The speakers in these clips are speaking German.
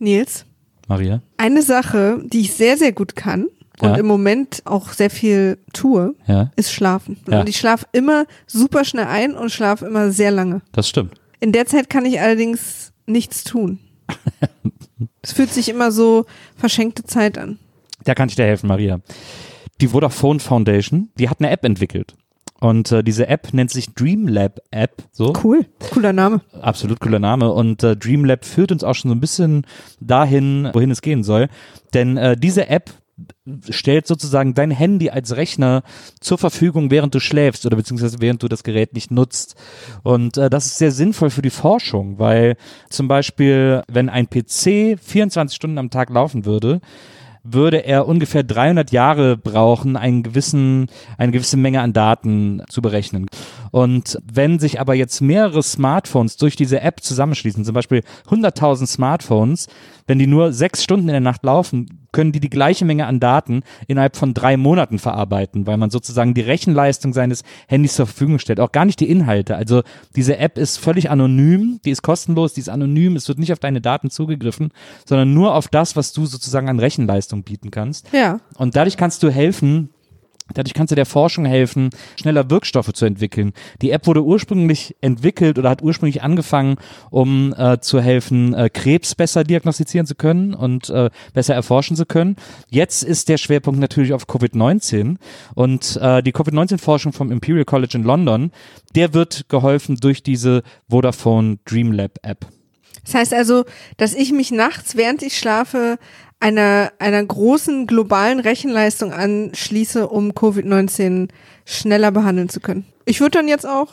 Nils, Maria? eine Sache, die ich sehr, sehr gut kann und Ja. im Moment auch sehr viel tue, Ja, ist schlafen. Ja. Und ich schlafe immer super schnell ein und schlafe immer sehr lange. das stimmt. In der Zeit kann ich allerdings nichts tun. Es fühlt sich immer so verschenkte Zeit an. Da kann ich dir helfen, Maria. Die Vodafone Foundation, die hat eine App entwickelt. Und äh, diese App nennt sich Dreamlab App. So. Cool. Cooler Name. Absolut cooler Name. Und äh, Dreamlab führt uns auch schon so ein bisschen dahin, wohin es gehen soll. Denn äh, diese App stellt sozusagen dein Handy als Rechner zur Verfügung, während du schläfst oder beziehungsweise während du das Gerät nicht nutzt. Und äh, das ist sehr sinnvoll für die Forschung, weil zum Beispiel, wenn ein PC 24 Stunden am Tag laufen würde, würde er ungefähr 300 Jahre brauchen, einen gewissen, eine gewisse Menge an Daten zu berechnen. Und wenn sich aber jetzt mehrere Smartphones durch diese App zusammenschließen, zum Beispiel 100.000 Smartphones, wenn die nur sechs Stunden in der Nacht laufen, können die die gleiche Menge an Daten innerhalb von drei Monaten verarbeiten, weil man sozusagen die Rechenleistung seines Handys zur Verfügung stellt, auch gar nicht die Inhalte. Also diese App ist völlig anonym, die ist kostenlos, die ist anonym, es wird nicht auf deine Daten zugegriffen, sondern nur auf das, was du sozusagen an Rechenleistung bieten kannst. Ja. Und dadurch kannst du helfen, Dadurch kannst du der Forschung helfen, schneller Wirkstoffe zu entwickeln. Die App wurde ursprünglich entwickelt oder hat ursprünglich angefangen, um äh, zu helfen, äh, Krebs besser diagnostizieren zu können und äh, besser erforschen zu können. Jetzt ist der Schwerpunkt natürlich auf Covid-19 und äh, die Covid-19-Forschung vom Imperial College in London, der wird geholfen durch diese Vodafone Dreamlab App. Das heißt also, dass ich mich nachts, während ich schlafe, einer, einer großen globalen Rechenleistung anschließe, um Covid-19 schneller behandeln zu können. Ich würde dann jetzt auch.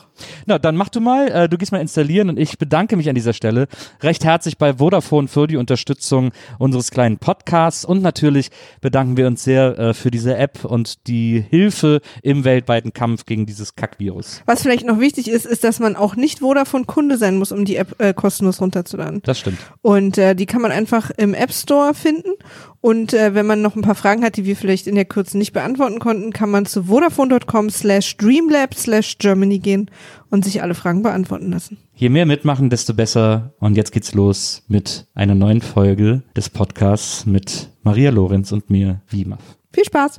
Na, dann mach du mal, äh, du gehst mal installieren und ich bedanke mich an dieser Stelle recht herzlich bei Vodafone für die Unterstützung unseres kleinen Podcasts und natürlich bedanken wir uns sehr äh, für diese App und die Hilfe im weltweiten Kampf gegen dieses Kackvirus. Was vielleicht noch wichtig ist, ist, dass man auch nicht Vodafone-Kunde sein muss, um die App äh, kostenlos runterzuladen. Das stimmt. Und äh, die kann man einfach im App Store finden. Und äh, wenn man noch ein paar Fragen hat, die wir vielleicht in der Kürze nicht beantworten konnten, kann man zu vodafone.com slash dreamlab slash Germany gehen und sich alle Fragen beantworten lassen. Je mehr mitmachen, desto besser. Und jetzt geht's los mit einer neuen Folge des Podcasts mit Maria Lorenz und mir, Wimaf. Viel Spaß!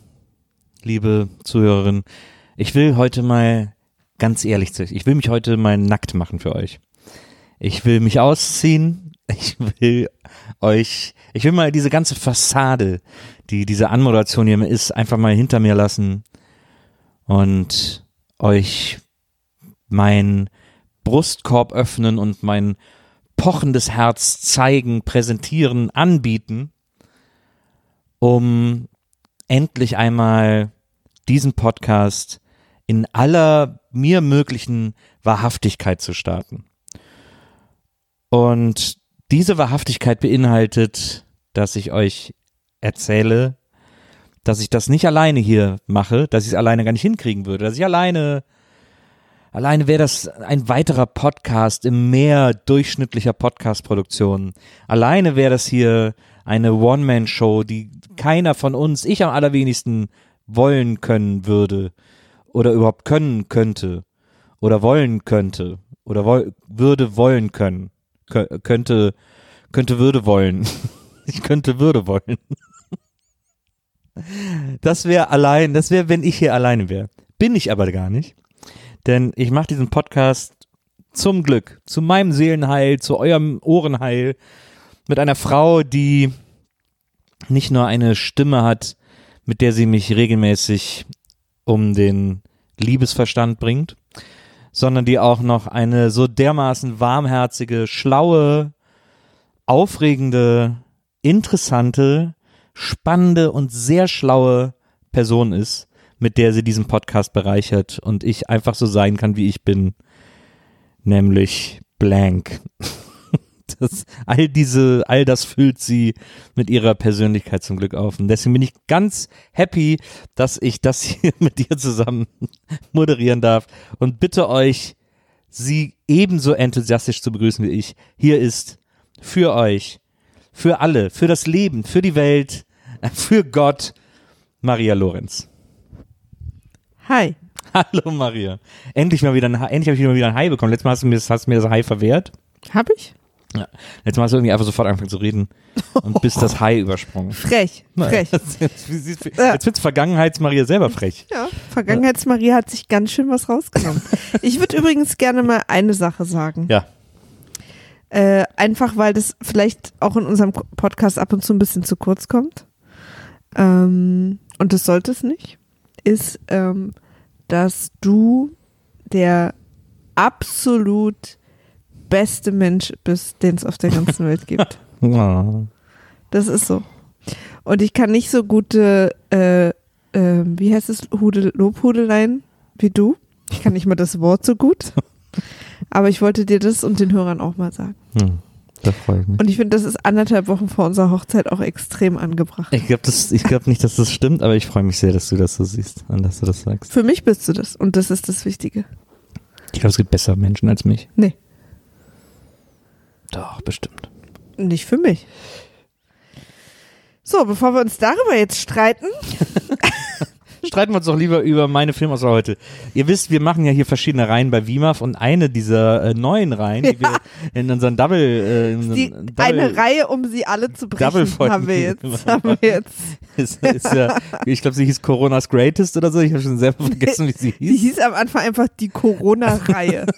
liebe Zuhörerinnen, ich will heute mal ganz ehrlich zu euch, ich will mich heute mal nackt machen für euch. Ich will mich ausziehen, ich will euch, ich will mal diese ganze Fassade, die diese Anmoderation hier ist, einfach mal hinter mir lassen und euch mein Brustkorb öffnen und mein pochendes Herz zeigen, präsentieren, anbieten, um endlich einmal diesen Podcast in aller mir möglichen Wahrhaftigkeit zu starten. Und diese Wahrhaftigkeit beinhaltet, dass ich euch erzähle, dass ich das nicht alleine hier mache, dass ich es alleine gar nicht hinkriegen würde, dass ich alleine, alleine wäre das ein weiterer Podcast im Meer durchschnittlicher Podcast-Produktionen. Alleine wäre das hier eine One-Man-Show, die keiner von uns, ich am allerwenigsten wollen können würde oder überhaupt können könnte oder wollen könnte oder woll, würde wollen können, Kö könnte, könnte würde wollen. Ich könnte würde wollen. Das wäre allein, das wäre, wenn ich hier alleine wäre. Bin ich aber gar nicht. Denn ich mache diesen Podcast zum Glück, zu meinem Seelenheil, zu eurem Ohrenheil, mit einer Frau, die nicht nur eine Stimme hat, mit der sie mich regelmäßig um den Liebesverstand bringt, sondern die auch noch eine so dermaßen warmherzige, schlaue, aufregende, interessante, spannende und sehr schlaue Person ist, mit der sie diesen Podcast bereichert und ich einfach so sein kann, wie ich bin, nämlich blank. Das, all diese, all das füllt sie mit ihrer Persönlichkeit zum Glück auf. Und deswegen bin ich ganz happy, dass ich das hier mit dir zusammen moderieren darf und bitte euch, sie ebenso enthusiastisch zu begrüßen wie ich. Hier ist für euch, für alle, für das Leben, für die Welt, für Gott, Maria Lorenz. Hi. Hallo Maria. Endlich mal wieder ein, Hi- endlich habe ich mal wieder ein Hi bekommen. Letztes Mal hast du mir, das- hast du mir das Hi verwehrt. Hab ich? Ja. Letztes Mal hast du irgendwie einfach sofort angefangen zu reden und bist das Hi übersprungen. Frech. Frech. Jetzt, jetzt, jetzt, jetzt wird's Vergangenheits-Maria selber frech. Ja, Vergangenheitsmarie hat sich ganz schön was rausgenommen. Ich würde übrigens gerne mal eine Sache sagen. Ja. Äh, einfach weil das vielleicht auch in unserem Podcast ab und zu ein bisschen zu kurz kommt. Ähm, und das sollte es nicht. Ist, ähm, dass du der absolut beste Mensch bist, den es auf der ganzen Welt gibt. Das ist so. Und ich kann nicht so gute, äh, äh, wie heißt es, Hudel, Lobhudeleien wie du. Ich kann nicht mal das Wort so gut. Aber ich wollte dir das und den Hörern auch mal sagen. Hm. Da freue ich mich. Und ich finde, das ist anderthalb Wochen vor unserer Hochzeit auch extrem angebracht. Ich glaube glaub nicht, dass das stimmt, aber ich freue mich sehr, dass du das so siehst und dass du das sagst. Für mich bist du das. Und das ist das Wichtige. Ich glaube, es gibt bessere Menschen als mich. Nee, Doch, bestimmt. nicht für mich. So, bevor wir uns darüber jetzt streiten, Streiten wir uns doch lieber über meine Filmauswahl heute. Ihr wisst, wir machen ja hier verschiedene Reihen bei WIMAF und eine dieser äh, neuen Reihen, die wir in unseren Double, äh, in unseren die, Double eine Reihe, um sie alle zu brechen, haben wir jetzt. Haben wir jetzt. ist, ist ja, ich glaube, sie hieß Corona's Greatest oder so. Ich habe schon selber vergessen, wie sie Die hieß. hieß am Anfang einfach die Corona-Reihe.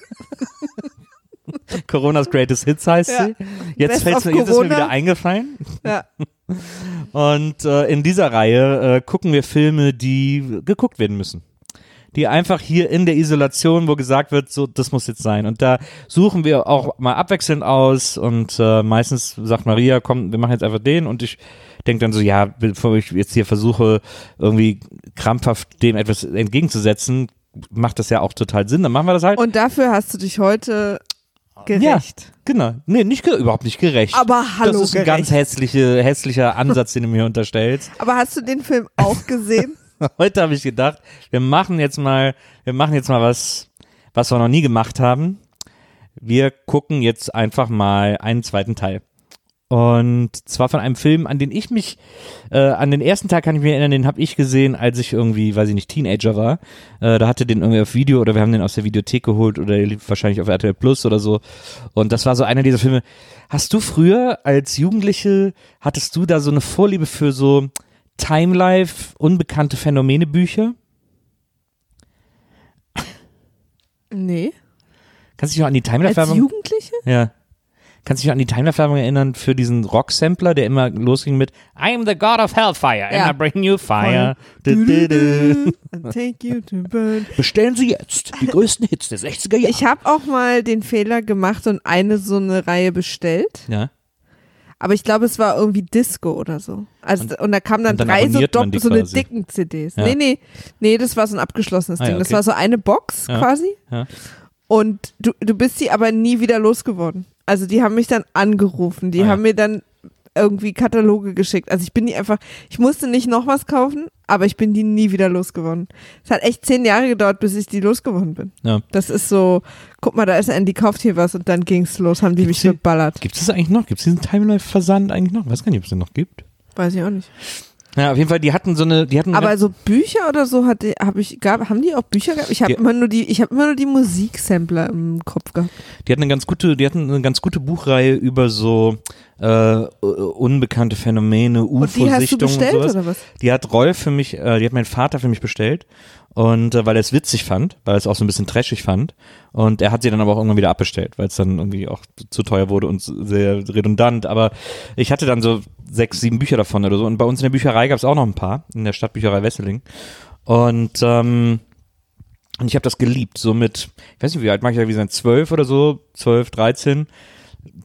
Corona's Greatest Hits heißt Ja. sie. Jetzt, fällt's jetzt ist mir wieder eingefallen. ja. Und äh, in dieser Reihe äh, gucken wir Filme, die geguckt werden müssen. Die einfach hier in der Isolation, wo gesagt wird, so, das muss jetzt sein. Und da suchen wir auch mal abwechselnd aus und äh, meistens sagt Maria, komm, wir machen jetzt einfach den und ich denke dann so, ja, bevor ich jetzt hier versuche, irgendwie krampfhaft dem etwas entgegenzusetzen, macht das ja auch total Sinn, dann machen wir das halt. Und dafür hast du dich heute gerecht. Genau. Nee, nicht überhaupt nicht gerecht. Aber hallo das ist ein gerecht. ganz hässliche, hässlicher Ansatz, den du mir unterstellst. Aber hast du den Film auch gesehen? Heute habe ich gedacht, wir machen jetzt mal, wir machen jetzt mal was, was wir noch nie gemacht haben. Wir gucken jetzt einfach mal einen zweiten Teil. Und zwar von einem Film, an den ich mich, äh, an den ersten Tag kann ich mich erinnern, den habe ich gesehen, als ich irgendwie, weiß ich nicht, Teenager war. Äh, da hatte den irgendwie auf Video oder wir haben den aus der Videothek geholt oder der lief wahrscheinlich auf RTL Plus oder so. Und das war so einer dieser Filme. Hast du früher als Jugendliche, hattest du da so eine Vorliebe für so Time Life, unbekannte Phänomene Bücher? Nee. Kannst du dich noch an die Time Life Als? Jugendliche? Ja. Kannst du dich noch an die Time Life Werbung erinnern für diesen Rock-Sampler, der immer losging mit I am the God of Hellfire and Ja. I bring you fire. Du, du, du. Take you to burn. Bestellen Sie jetzt die größten Hits der 60er Jahre. Ich habe auch mal den Fehler gemacht und eine so eine Reihe bestellt. ja. Aber ich glaube, es war irgendwie Disco oder so. Also, und, da kamen dann, und dann drei so, abonniert man dopp- die so eine dicken CDs. Ja. Nee, nee. Nee, das war so ein abgeschlossenes Ah, ja, Ding. Das okay. war so eine Box Ja. quasi. Ja. Und du, du bist sie aber nie wieder losgeworden. Also die haben mich dann angerufen. Die Ah, ja. haben mir dann irgendwie Kataloge geschickt. Also ich bin die einfach, ich musste nicht noch was kaufen, aber ich bin die nie wieder losgeworden. Es hat echt zehn Jahre gedauert, bis ich die losgeworden bin. Ja. Das ist so, guck mal, da ist Andy, kauft hier was und dann ging's los, haben die Gibt's mich die- geballert. Gibt es das eigentlich noch? Gibt es diesen Time Life Versand eigentlich noch? Ich weiß gar nicht, ob es den noch gibt. Weiß ich auch nicht. Ja, auf jeden Fall, die hatten so eine, die hatten Aber so Bücher oder so hatte, habe ich, gab, haben die auch Bücher gehabt? Ich habe immer nur die, ich habe immer nur die Musiksampler im Kopf gehabt. Die hatten eine ganz gute, die hatten eine ganz gute Buchreihe über so äh, unbekannte Phänomene, Und die hast du UFO-Sichtungen und bestellt sowas. oder was? Die hat Rolf für mich, äh, die hat mein Vater für mich bestellt. Und äh, weil er es witzig fand, weil er es auch so ein bisschen trashig fand. Und er hat sie dann aber auch irgendwann wieder abbestellt, weil es dann irgendwie auch zu teuer wurde und sehr redundant. Aber ich hatte dann so sechs, sieben Bücher davon oder so. Und bei uns in der Bücherei gab es auch noch ein paar, in der Stadtbücherei Wesseling. Und ähm, Und ich habe das geliebt. So mit, ich weiß nicht, wie alt mag ich da wie sein, zwölf oder so, zwölf, dreizehn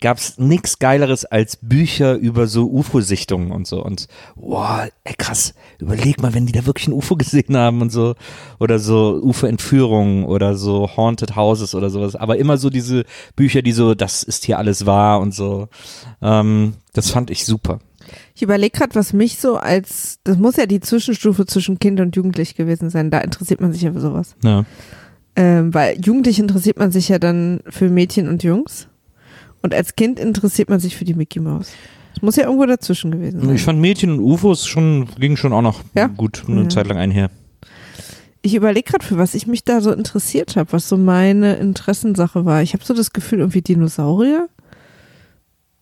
gab's nix Geileres als Bücher über so UFO-Sichtungen und so. Und wow, ey, krass, überleg mal, wenn die da wirklich ein UFO gesehen haben und so. Oder so UFO-Entführungen oder so Haunted Houses oder sowas. Aber immer so diese Bücher, die so, das ist hier alles wahr und so. Ähm, das fand ich super. Ich überlege gerade, was mich so als, das muss ja die Zwischenstufe zwischen Kind und Jugendlich gewesen sein. Da interessiert man sich ja für sowas. Ja. Ähm, weil Jugendlich interessiert man sich ja dann für Mädchen und Jungs. Und als Kind interessiert man sich für die Mickey Mouse. Das muss ja irgendwo dazwischen gewesen sein. Ich fand Mädchen und UFOs schon, ging schon auch noch Ja? gut eine Ja. Zeit lang einher. Ich überlege gerade, für was ich mich da so interessiert habe, was so meine Interessensache war. Ich habe so das Gefühl, irgendwie Dinosaurier.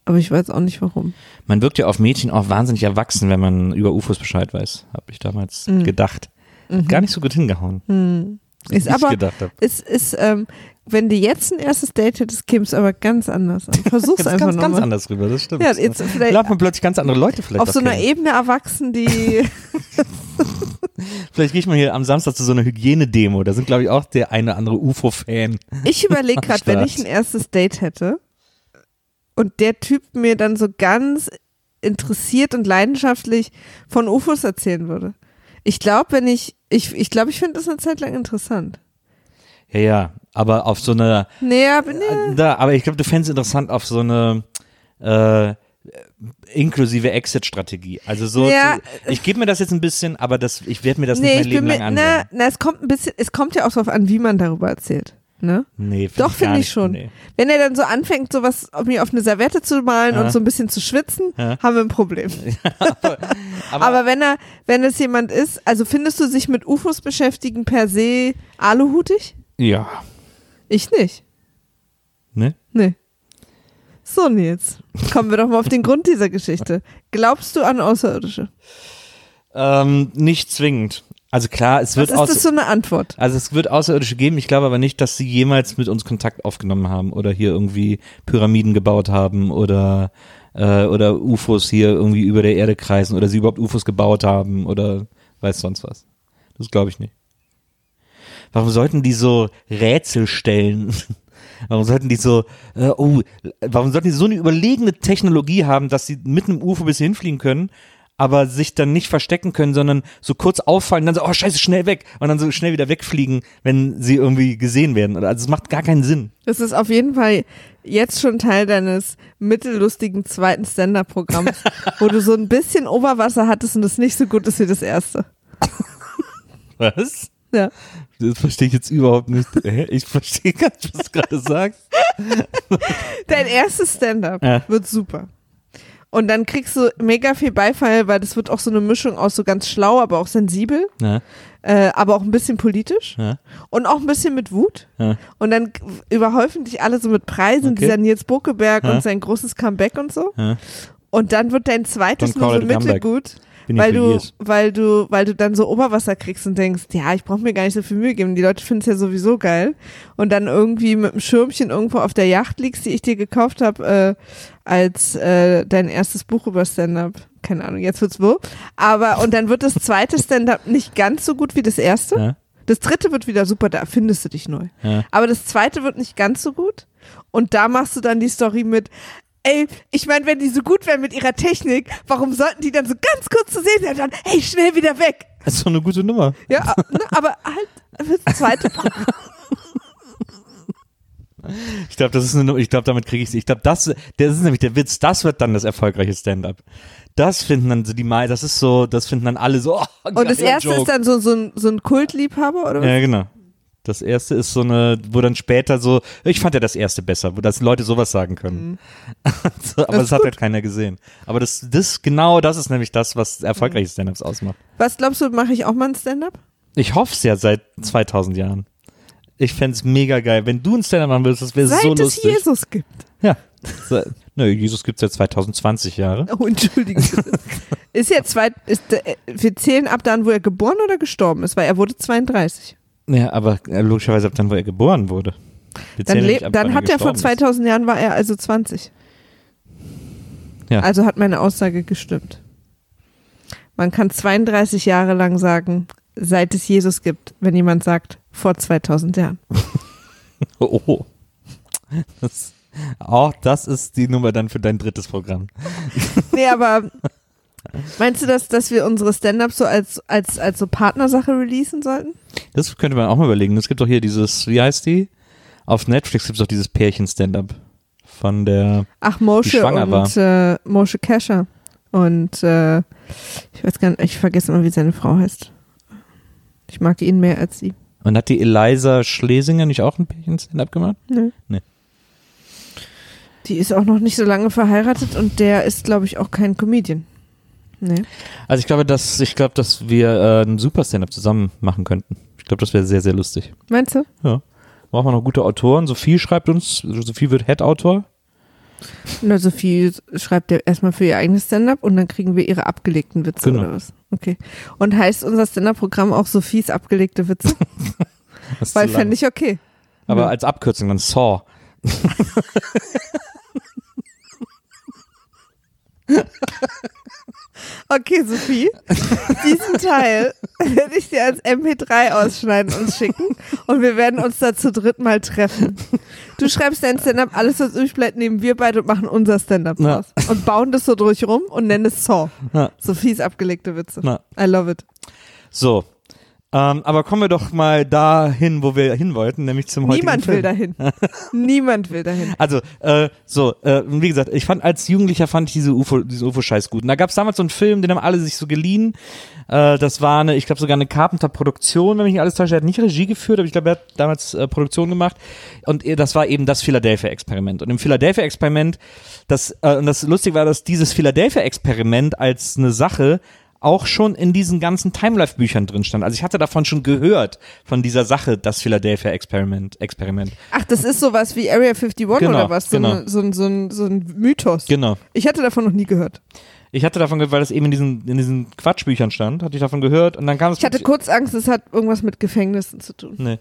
Aber ich weiß auch nicht warum. Man wirkt ja auf Mädchen auch wahnsinnig erwachsen, wenn man über UFOs Bescheid weiß, habe ich damals Mhm. gedacht. Gar nicht so gut hingehauen. Hm. wie Ist ich aber, gedacht habe. ist, ist, ähm, wenn du jetzt ein erstes Date hättest, käme es aber ganz anders an. Versuch's Jetzt einfach ganz, ganz anders rüber, das stimmt. Ja, jetzt vielleicht lernt man plötzlich ganz andere Leute vielleicht auf so einer kennen. Ebene erwachsen, die Vielleicht gehe ich mal hier am Samstag zu so einer Hygienedemo. Da sind, glaube ich, auch der eine andere UFO-Fan. Ich überlege gerade, wenn ich ein erstes Date hätte und der Typ mir dann so ganz interessiert und leidenschaftlich von UFOs erzählen würde. Ich glaube, wenn ich, ich, ich glaube, ich finde das eine Zeit lang interessant. Ja, ja, aber auf so eine, Nee, aber nee. da, aber ich glaube, du fändest es interessant auf so eine, äh, inklusive Exit-Strategie. Also so, Ja. zu, ich gebe mir das jetzt ein bisschen, aber das, ich werde mir das nicht Nee, mein ich bin Leben lang na, ansehen. na, es kommt ein bisschen, es kommt ja auch darauf an, wie man darüber erzählt. Ne? Nee, find Doch, finde ich nicht. schon. Nee. Wenn er dann so anfängt, sowas auf mir auf eine Serviette zu malen Ja. und so ein bisschen zu schwitzen, Ja. haben wir ein Problem. Aber, Aber wenn er, wenn es jemand ist, also findest du sich mit UFOs beschäftigen per se aluhutig? Ja, Ich nicht. ne? Nee. So, Nils. Kommen wir doch mal auf den Grund dieser Geschichte. Glaubst du an Außerirdische? Ähm, nicht zwingend. Also klar, es Was wird ist aus, das so eine Antwort? Also es wird Außerirdische geben, ich glaube aber nicht, dass sie jemals mit uns Kontakt aufgenommen haben oder hier irgendwie Pyramiden gebaut haben oder äh, oder UFOs hier irgendwie über der Erde kreisen oder sie überhaupt UFOs gebaut haben oder weiß sonst was. Das glaube ich nicht. Warum sollten die so Rätsel stellen? Warum sollten die so, äh, oh, warum sollten die so eine überlegene Technologie haben, dass sie mit einem UFO bis hinfliegen können, aber sich dann nicht verstecken können, sondern so kurz auffallen, dann so, oh scheiße, schnell weg und dann so schnell wieder wegfliegen, wenn sie irgendwie gesehen werden. Also es macht gar keinen Sinn. Das ist auf jeden Fall jetzt schon Teil deines mittellustigen zweiten Stand-Up-Programms, wo du so ein bisschen Oberwasser hattest und das nicht so gut ist wie das erste. Was? Ja. Das verstehe ich jetzt überhaupt nicht. Ich verstehe gar nicht, was du gerade sagst. Dein erstes Stand-Up Ja. wird super. Und dann kriegst du mega viel Beifall, weil das wird auch so eine Mischung aus so ganz schlau, aber auch sensibel, Ja, äh, aber auch ein bisschen politisch ja, und auch ein bisschen mit Wut. ja. Und dann überhäufen dich alle so mit Preisen, Okay. dieser Nils Bokeberg und sein großes Comeback und so. Und dann wird dein zweites nur so mittelgut, Bin weil du, years. weil du, weil du dann so Oberwasser kriegst und denkst, ja, ich brauche mir gar nicht so viel Mühe geben. Die Leute finden es ja sowieso geil. Und dann irgendwie mit einem Schirmchen irgendwo auf der Yacht liegst, die ich dir gekauft habe, äh, als äh, dein erstes Buch über Stand-up. Keine Ahnung, jetzt wird's wo. Aber und dann wird das zweite Stand-up nicht ganz so gut wie das erste. Ja, Das dritte wird wieder super, da erfindest du dich neu. ja. Aber das zweite wird nicht ganz so gut. Und da machst du dann die Story mit, ey, ich meine, wenn die so gut wären mit ihrer Technik, warum sollten die dann so ganz kurz zu sehen sein dann, hey, schnell wieder weg? Das ist doch eine gute Nummer. Ja, ne, aber halt das zweite Ich glaube, das ist eine, ich glaube, damit kriege ich Ich glaube, das, das ist nämlich der Witz. Das wird dann das erfolgreiche Stand-up. Das finden dann so die Mai, das ist so, das finden dann alle so. Oh, Und das erste Joke. ist dann so, so ein, so ein Kultliebhaber, oder was? Ja, genau. Das erste ist so eine, wo dann später so, ich fand ja das erste besser, wo das Leute sowas sagen können. so, aber Mhm. Das das, hat gut. halt keiner gesehen. Aber das, das, genau das ist nämlich das, was erfolgreiche Stand-ups ausmacht. Was glaubst du, mache ich auch mal ein Stand-up? Ich hoffe es ja seit 2000 Jahren. Ich fänd's mega geil. Wenn du ein Stand-up machen würdest, das wäre Seit so es lustig. Jesus gibt. Ja. So, nö, Jesus gibt's seit 2020 Jahre. Oh, Entschuldigung. ist ja zwei, ist, äh, wir zählen ab dann, wo er geboren oder gestorben ist, weil er wurde 32. Ja, aber äh, logischerweise ab dann, wo er geboren wurde. Dann, ab, dann hat er vor gestorben ist. 2000 Jahren war er also 20. Ja. Also hat meine Aussage gestimmt. Man kann 32 Jahre lang sagen, seit es Jesus gibt, wenn jemand sagt, vor 2000 Jahren. Oh. Das, auch das ist die Nummer dann für dein drittes Programm. Nee, aber meinst du, dass, dass wir unsere Stand-Ups so als, als, als so Partnersache releasen sollten? Das könnte man auch mal überlegen. Es gibt doch hier dieses, wie heißt die? Auf Netflix gibt es doch dieses Pärchen-Stand-Up von der, Ach, Moshe und äh, Moshe Kescher. Und äh, ich weiß gar nicht, ich vergesse immer, wie seine Frau heißt. Ich mag ihn mehr als sie. und hat die Eliza Schlesinger nicht auch ein Pärchen-Stand-Up gemacht? Nö. Nee. Die ist auch noch nicht so lange verheiratet und der ist, glaube ich, auch kein Comedian. Nee. Also ich glaube, dass, ich glaube, dass wir äh, ein super Stand-Up zusammen machen könnten. Ich glaube, das wäre sehr, sehr lustig. Meinst du? Ja. Brauchen wir noch gute Autoren. Sophie schreibt uns, Sophie wird Head-Autor. Na, Sophie schreibt ja erstmal für ihr eigenes Stand-up und dann kriegen wir ihre abgelegten Witze Genau. oder was? Okay. Und heißt unser Stand-up-Programm auch Sophies abgelegte Witze? Weil fände ich okay. Aber Ja. als Abkürzung dann Saw. Okay, Sophie, diesen Teil werde ich dir als MP3 ausschneiden und schicken und wir werden uns da zu dritt mal treffen. Du schreibst dein Stand-up, alles was übrig bleibt, nehmen wir beide und machen unser Stand-up Ja. raus. Und bauen das so durch rum und nennen es Saw. Ja. Sophies abgelegte Witze. Na. I love it. So. Ähm, aber kommen wir doch mal dahin, wo wir hin wollten, nämlich zum heutigen Niemand Film. will dahin. Niemand will dahin. Also, äh, so, äh, wie gesagt, ich fand als Jugendlicher fand ich diese UFO, diesen UFO-Scheiß gut. Und da gab es damals so einen Film, den haben alle sich so geliehen. Äh, das war eine, ich glaube sogar eine Carpenter-Produktion, wenn mich nicht alles täuscht. Er hat nicht Regie geführt, aber ich glaube, er hat damals äh, Produktion gemacht. Und das war eben das Philadelphia-Experiment. Und im Philadelphia-Experiment, das, äh, und das lustig war, dass dieses Philadelphia-Experiment als eine Sache auch schon in diesen ganzen Timelife-Büchern drin stand. Also ich hatte davon schon gehört, von dieser Sache, das Philadelphia-Experiment. Experiment. Ach, das ist sowas wie Area 51 Genau, oder was? So, genau. eine, so, ein, so, ein, so ein Mythos. Genau. Ich hatte davon noch nie gehört. Ich hatte davon gehört, weil das eben in diesen, in diesen Quatschbüchern stand, hatte ich davon gehört und dann kam es Ich hatte kurz Angst, es hat irgendwas mit Gefängnissen zu tun. nee.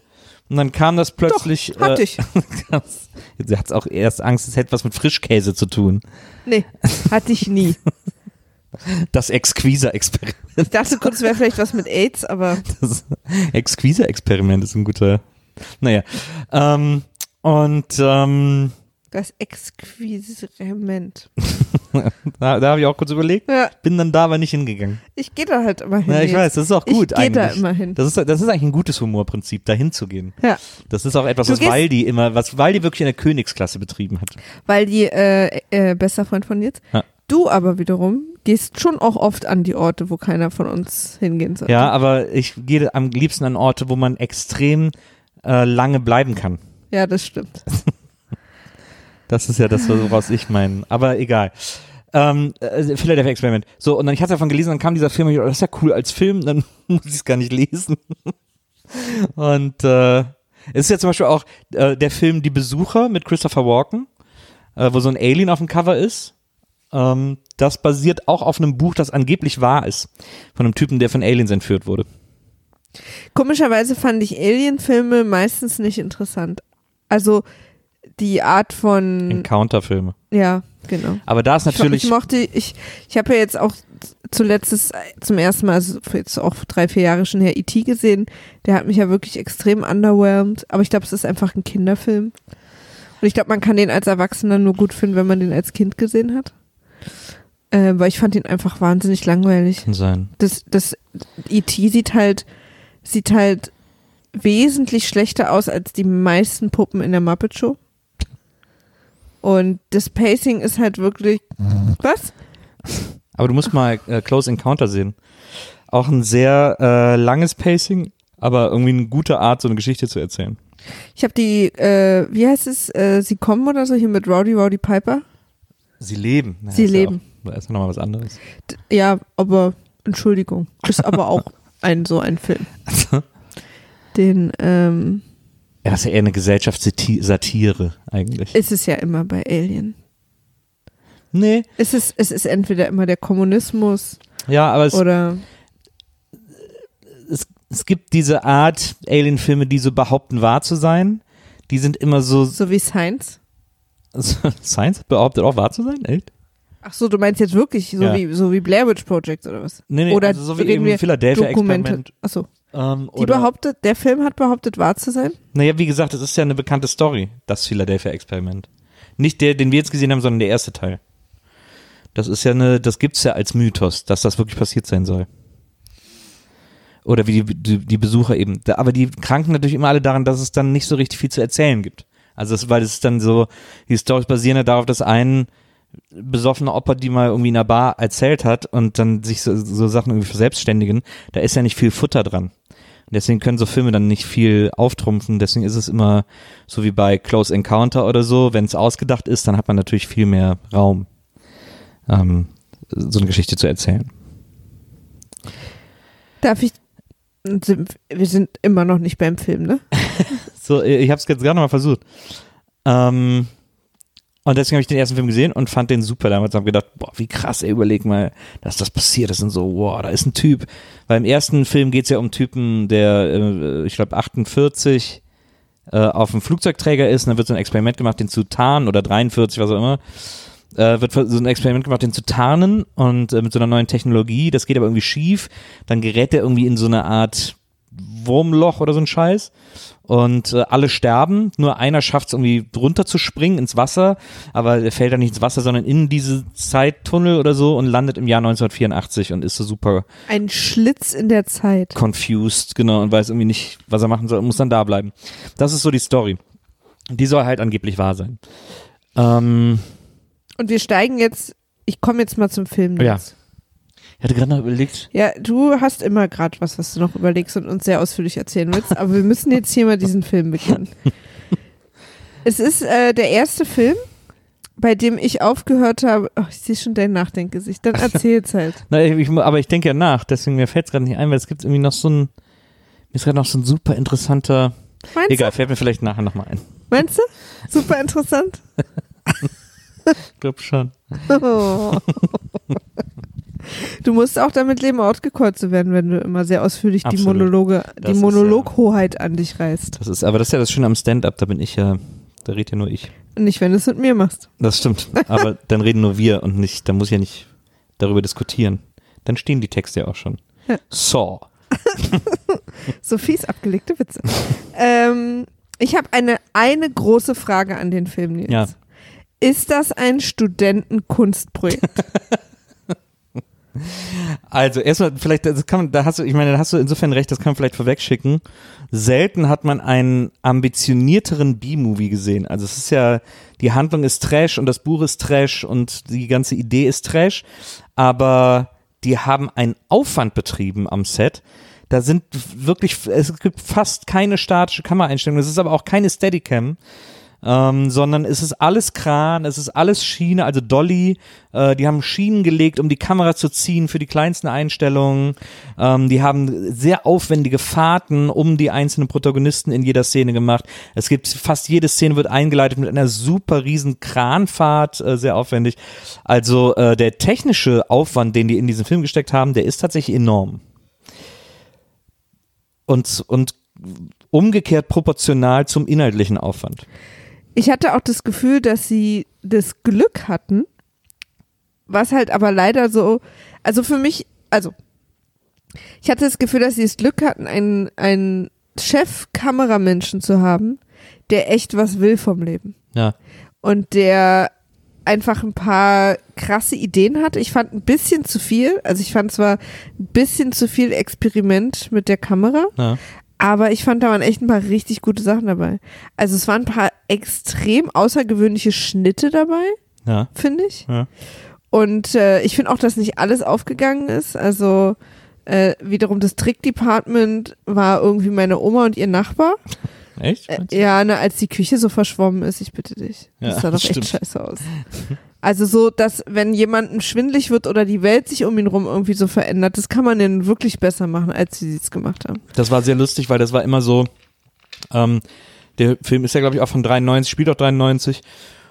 Und dann kam das plötzlich. Doch, hatte ich. das- Sie hat auch erst Angst, es hätte was mit Frischkäse zu tun. Nee, hatte ich nie. Das Exquisa-Experiment. Ich dachte kurz, es wäre vielleicht was mit AIDS, aber Das Exquisa-Experiment ist ein guter. Naja. Ähm, und ähm, das Exquisiment. da, da habe ich auch kurz überlegt, Ja, bin dann da aber nicht hingegangen. ich gehe da halt immer hin. Ja, ich jetzt. weiß, das ist auch Ich gut geh eigentlich. da immer hin. Das ist, das ist eigentlich ein gutes Humorprinzip, da hinzugehen. Ja, Das ist auch etwas, Du was Waldi immer, was Waldi wirklich in der Königsklasse betrieben hat. weil die, äh, äh, bester Freund von jetzt. Ja. Du aber wiederum gehst schon auch oft an die Orte, wo keiner von uns hingehen sollte. Ja, aber ich gehe am liebsten an Orte, wo man extrem äh, lange bleiben kann. Ja, das stimmt. Das ist ja das, woraus ich meine. Aber egal. Ähm, äh, Philadelphia Experiment. So, und dann ich hatte davon gelesen, dann kam dieser Film, und ich dachte, das ist ja cool als Film, dann muss ich es gar nicht lesen. und äh, es ist ja zum Beispiel auch äh, der Film Die Besucher mit Christopher Walken, äh, wo so ein Alien auf dem Cover ist. Ähm, das basiert auch auf einem Buch, das angeblich wahr ist. Von einem Typen, der von Aliens entführt wurde. Komischerweise fand ich Alien-Filme meistens nicht interessant. Also die Art von, Encounter-Filme. ja, genau. Aber da ist Ich, natürlich. ich mochte, ich, ich habe ja jetzt auch zuletzt zum ersten Mal, also jetzt auch drei, vier Jahre schon her, E.T. gesehen. Der hat mich ja wirklich extrem underwhelmed. Aber ich glaube, es ist einfach ein Kinderfilm. Und ich glaube, man kann den als Erwachsener nur gut finden, wenn man den als Kind gesehen hat. Äh, weil ich fand ihn einfach wahnsinnig langweilig. Kann sein. Das, das E.T. sieht halt, sieht halt wesentlich schlechter aus als die meisten Puppen in der Muppet Show. Und das Pacing ist halt wirklich, was? Aber du musst mal äh, Close Encounter sehen. Auch ein sehr äh, langes Pacing, aber irgendwie eine gute Art, so eine Geschichte zu erzählen. Ich habe die, äh, wie heißt es, äh, Sie kommen oder so, hier mit Rowdy Rowdy Piper. Sie leben. Na, Sie leben. Ja auch, ist ja nochmal was anderes. Ja, aber, Entschuldigung, ist aber auch ein so ein Film. Den, ähm, Ja, das ist ja eher eine Gesellschaftssatire eigentlich. ist es ja immer bei Alien. Nee, Es ist, es ist entweder immer der Kommunismus ja, aber es, oder, es, es gibt diese Art Alien-Filme, die so behaupten, wahr zu sein. Die sind immer so. so wie Science. Science behauptet auch wahr zu sein? Echt? Ach so, du meinst jetzt wirklich so Ja. wie so wie Blair Witch Project oder was? Nee, nee, oder also so wie eben Philadelphia Dokumente. Experiment. Ach so. Ähm, Die behauptet, der Film hat behauptet, wahr zu sein. Naja, wie gesagt, es ist ja eine bekannte Story, das Philadelphia-Experiment. Nicht der, den wir jetzt gesehen haben, sondern der erste Teil. Das ist ja eine, das gibt's ja als Mythos, dass das wirklich passiert sein soll. Oder wie die, die, die Besucher eben. Aber die kranken natürlich immer alle daran, dass es dann nicht so richtig viel zu erzählen gibt. Also das, weil es ist dann so, die Storys basieren ja darauf, dass ein besoffener Opa, die mal irgendwie in einer Bar erzählt hat und dann sich so, so Sachen irgendwie verselbstständigen, da ist ja nicht viel Futter dran. Und deswegen können so Filme dann nicht viel auftrumpfen. Deswegen ist es immer so wie bei Close Encounter oder so. Wenn es ausgedacht ist, dann hat man natürlich viel mehr Raum, ähm, so eine Geschichte zu erzählen. Darf ich. Wir sind immer noch nicht beim Film, ne? So, ich habe es jetzt gerade mal versucht. Ähm, und deswegen habe ich den ersten Film gesehen und fand den super damals. Hab gedacht, boah, wie krass, ey, überleg mal, dass das passiert ist und so, wow, da ist ein Typ. Weil im ersten Film geht es ja um Typen, der, äh, ich glaube, 48 äh, auf dem Flugzeugträger ist und dann wird so ein Experiment gemacht, den zu tarnen oder 43, was auch immer. Äh, wird so ein Experiment gemacht, den zu tarnen und äh, mit so einer neuen Technologie. Das geht aber irgendwie schief. Dann gerät er irgendwie in so eine Art Wurmloch oder so ein Scheiß. Und äh, alle sterben, nur einer schafft es irgendwie runter zu springen ins Wasser, aber er fällt dann nicht ins Wasser, sondern in diese Zeittunnel oder so und landet im Jahr 1984 und ist so super Ein Schlitz in der Zeit. confused, genau, und weiß irgendwie nicht, was er machen soll und muss dann da bleiben. Das ist so die Story. Die soll halt angeblich wahr sein. Ähm, Und wir steigen jetzt. Ich komme jetzt mal zum Film. Ja. Ich hatte gerade noch überlegt, Ja, du hast immer gerade was, was du noch überlegst und uns sehr ausführlich erzählen willst, aber wir müssen jetzt hier mal diesen Film beginnen. es ist äh, der erste Film, bei dem ich aufgehört habe. Oh, ich sehe schon dein Nachdenkgesicht. Dann erzähl's halt. Na, ich, aber ich denke ja nach, deswegen mir fällt es gerade nicht ein, weil es gibt irgendwie noch so ein, mir ist gerade noch so ein super interessanter, Meinst egal, fällt mir vielleicht nachher nochmal ein. du? Meinst du? Super interessant. Ich glaube schon. Oh. Du musst auch damit leben, outgecallt zu werden, wenn du immer sehr ausführlich die Absolut. Monologe, Das die Monologhoheit an dich reißt. Das ist, aber das ist ja das Schöne am Stand-up, da bin ich ja, da redet ja nur ich. Und nicht, wenn du es mit mir machst. Das stimmt. Aber dann reden nur wir und nicht, da muss ich ja nicht darüber diskutieren. Dann stehen die Texte ja auch schon. Ja. So. So fies abgelegte Witze. ähm, ich habe eine, eine große Frage an den Film jetzt. Ja. Ist das ein Studentenkunstprojekt? Also erstmal vielleicht, das kann man, da hast du, ich meine, da hast du insofern recht, das kann man vielleicht vorwegschicken. Selten hat man einen ambitionierteren B-Movie gesehen. Also es ist ja, die Handlung ist Trash und das Buch ist Trash und die ganze Idee ist Trash, aber die haben einen Aufwand betrieben am Set. Da sind wirklich, es gibt fast keine statische Kameraeinstellung. Es ist aber auch keine Steadicam. Ähm, sondern es ist alles Kran, es ist alles Schiene, also Dolly, äh, die haben Schienen gelegt, um die Kamera zu ziehen für die kleinsten Einstellungen. Ähm, die haben sehr aufwendige Fahrten um die einzelnen Protagonisten in jeder Szene gemacht. Es gibt fast jede Szene wird eingeleitet mit einer super riesen Kranfahrt, äh, sehr aufwendig. Also äh, der technische Aufwand, den die in diesen Film gesteckt haben, der ist tatsächlich enorm. Und, und umgekehrt proportional zum inhaltlichen Aufwand. Ich hatte auch das Gefühl, dass sie das Glück hatten, was halt aber leider so, also für mich, also ich hatte das Gefühl, dass sie das Glück hatten, einen, einen Chef-Kameramenschen zu haben, der echt was will vom Leben. Ja. und der einfach ein paar krasse Ideen hatte. Ich fand ein bisschen zu viel, also ich fand zwar ein bisschen zu viel Experiment mit der Kamera, ja. Aber ich fand da waren echt ein paar richtig gute Sachen dabei. Also es waren ein paar extrem außergewöhnliche Schnitte dabei, Ja. finde ich. Ja. Und äh, ich finde auch, dass nicht alles aufgegangen ist. Also äh, wiederum das Trick-Department war irgendwie meine Oma und ihr Nachbar. Echt? Äh, ja, ne, als die Küche so verschwommen ist, ich bitte dich. Das Ja, sah doch stimmt. echt scheiße aus. Also so, dass wenn jemandem schwindlig wird oder die Welt sich um ihn rum irgendwie so verändert, das kann man denn wirklich besser machen, als sie es gemacht haben. Das war sehr lustig, weil das war immer so, ähm, der Film ist ja, glaube ich, auch von 93, spielt auch 93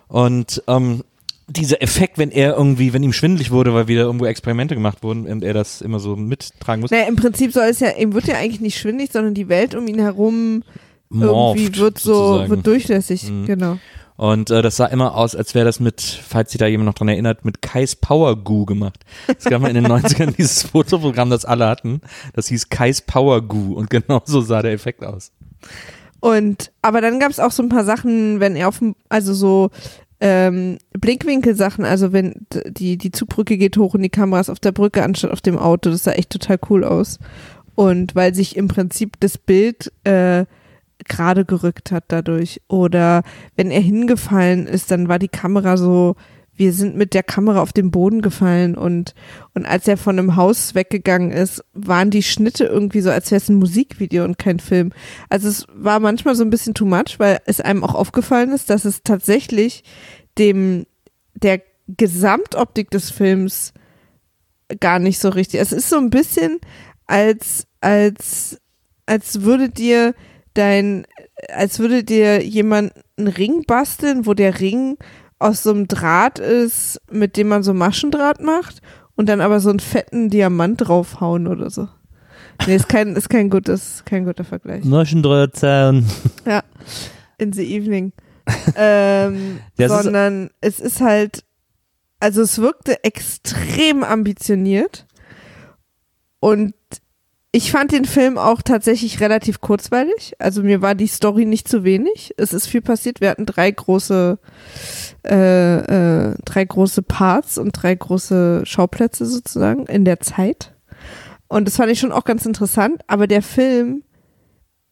und ähm, dieser Effekt, wenn er irgendwie, wenn ihm schwindelig wurde, weil wieder irgendwo Experimente gemacht wurden und er das immer so mittragen muss, Naja, im Prinzip soll es ja, ihm wird ja eigentlich nicht schwindlig, sondern die Welt um ihn herum morpht, irgendwie wird so, sozusagen. wird durchlässig, Mhm. genau. Und äh, das sah immer aus, als wäre das mit, falls sich da jemand noch dran erinnert, mit Kais Power Goo gemacht. Es gab mal in den 90ern dieses Fotoprogramm, das alle hatten. Das hieß Kais Power Goo und genau so sah der Effekt aus. Und aber dann gab es auch so ein paar Sachen, wenn er auf dem, also so ähm, Blickwinkelsachen, also wenn die, die Zugbrücke geht hoch und die Kamera ist auf der Brücke anstatt auf dem Auto, das sah echt total cool aus. Und weil sich im Prinzip das Bild äh, gerade gerückt hat dadurch. Oder wenn er hingefallen ist, dann war die Kamera so, wir sind mit der Kamera auf den Boden gefallen und, und als er von einem Haus weggegangen ist, waren die Schnitte irgendwie so, als wäre es ein Musikvideo und kein Film. Also es war manchmal so ein bisschen too much, weil es einem auch aufgefallen ist, dass es tatsächlich dem, der Gesamtoptik des Films gar nicht so richtig. Es ist so ein bisschen als, als, als würde dir dein, als würde dir jemand einen Ring basteln, wo der Ring aus so einem Draht ist, mit dem man so Maschendraht macht und dann aber so einen fetten Diamant draufhauen oder so. Nee, ist kein, ist kein gutes, kein guter Vergleich. Maschendrahtzaun. Ja, in the evening. ähm, Das ist- sondern es ist halt, also es wirkte extrem ambitioniert und ich fand den Film auch tatsächlich relativ kurzweilig. Also mir war die Story nicht zu wenig. Es ist viel passiert. Wir hatten drei große, äh, äh, drei große Parts und drei große Schauplätze sozusagen in der Zeit. Und das fand ich schon auch ganz interessant. Aber der Film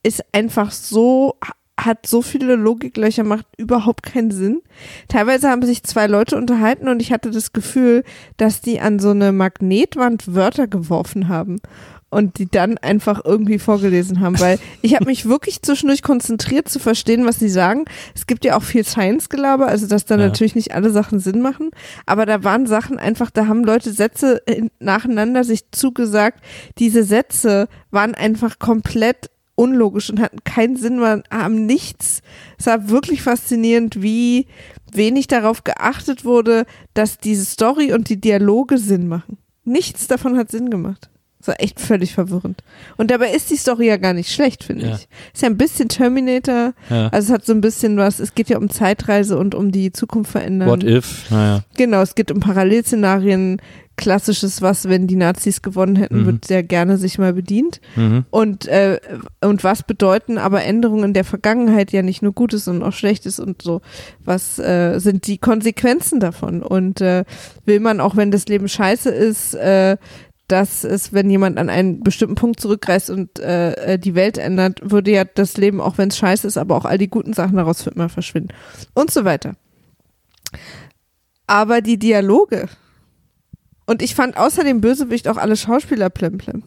ist einfach so, hat so viele Logiklöcher, macht überhaupt keinen Sinn. Teilweise haben sich zwei Leute unterhalten und ich hatte das Gefühl, dass die an so eine Magnetwand Wörter geworfen haben und die dann einfach irgendwie vorgelesen haben, weil ich habe mich wirklich zwischendurch konzentriert zu verstehen, was sie sagen. Es gibt ja auch viel Science-Gelaber, also dass da Ja. natürlich nicht alle Sachen Sinn machen, aber da waren Sachen einfach, da haben Leute Sätze in- nacheinander sich zugesagt. Diese Sätze waren einfach komplett unlogisch und hatten keinen Sinn, waren, haben nichts. Es war wirklich faszinierend, wie wenig darauf geachtet wurde, dass diese Story und die Dialoge Sinn machen. Nichts davon hat Sinn gemacht. Das war echt völlig verwirrend. Und dabei ist die Story ja gar nicht schlecht, finde Ja. ich. Ist ja ein bisschen Terminator, Ja. also es hat so ein bisschen was, es geht ja um Zeitreise und um die Zukunft verändern. What if? Naja. Genau, es geht um Parallelszenarien, klassisches, was, wenn die Nazis gewonnen hätten, Mhm. wird sehr gerne sich mal bedient. Mhm. Und, äh, und was bedeuten aber Änderungen der Vergangenheit ja nicht nur Gutes, sondern auch Schlechtes und so. Was äh, sind die Konsequenzen davon? Und äh, will man auch, wenn das Leben scheiße ist, äh, dass es, wenn jemand an einen bestimmten Punkt zurückreist und äh, äh, die Welt ändert, würde ja das Leben, auch wenn es scheiße ist, aber auch all die guten Sachen daraus für immer verschwinden. Und so weiter. Aber die Dialoge. Und ich fand außer dem Bösewicht auch alle Schauspieler plemplem.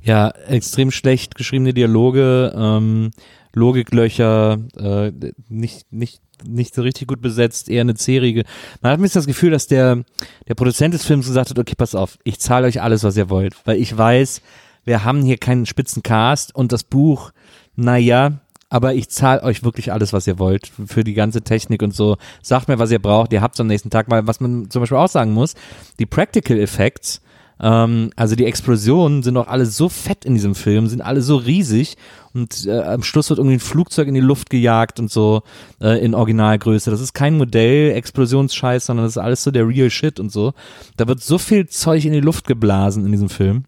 Ja, extrem schlecht geschriebene Dialoge, ähm, Logiklöcher, äh, nicht, nicht, nicht so richtig gut besetzt, eher eine Serie. Man hat mir das Gefühl, dass der, der Produzent des Films gesagt hat, okay, pass auf, ich zahle euch alles, was ihr wollt, weil ich weiß, wir haben hier keinen Spitzencast und das Buch, naja, aber ich zahle euch wirklich alles, was ihr wollt, für die ganze Technik und so. Sagt mir, was ihr braucht, ihr habt's am nächsten Tag, weil was man zum Beispiel auch sagen muss, die Practical Effects, ähm, also die Explosionen sind auch alle so fett in diesem Film, sind alle so riesig und äh, am Schluss wird irgendwie ein Flugzeug in die Luft gejagt und so äh, in Originalgröße. Das ist kein Modell, Explosionsscheiß, sondern das ist alles so der real shit und so. Da wird so viel Zeug in die Luft geblasen in diesem Film.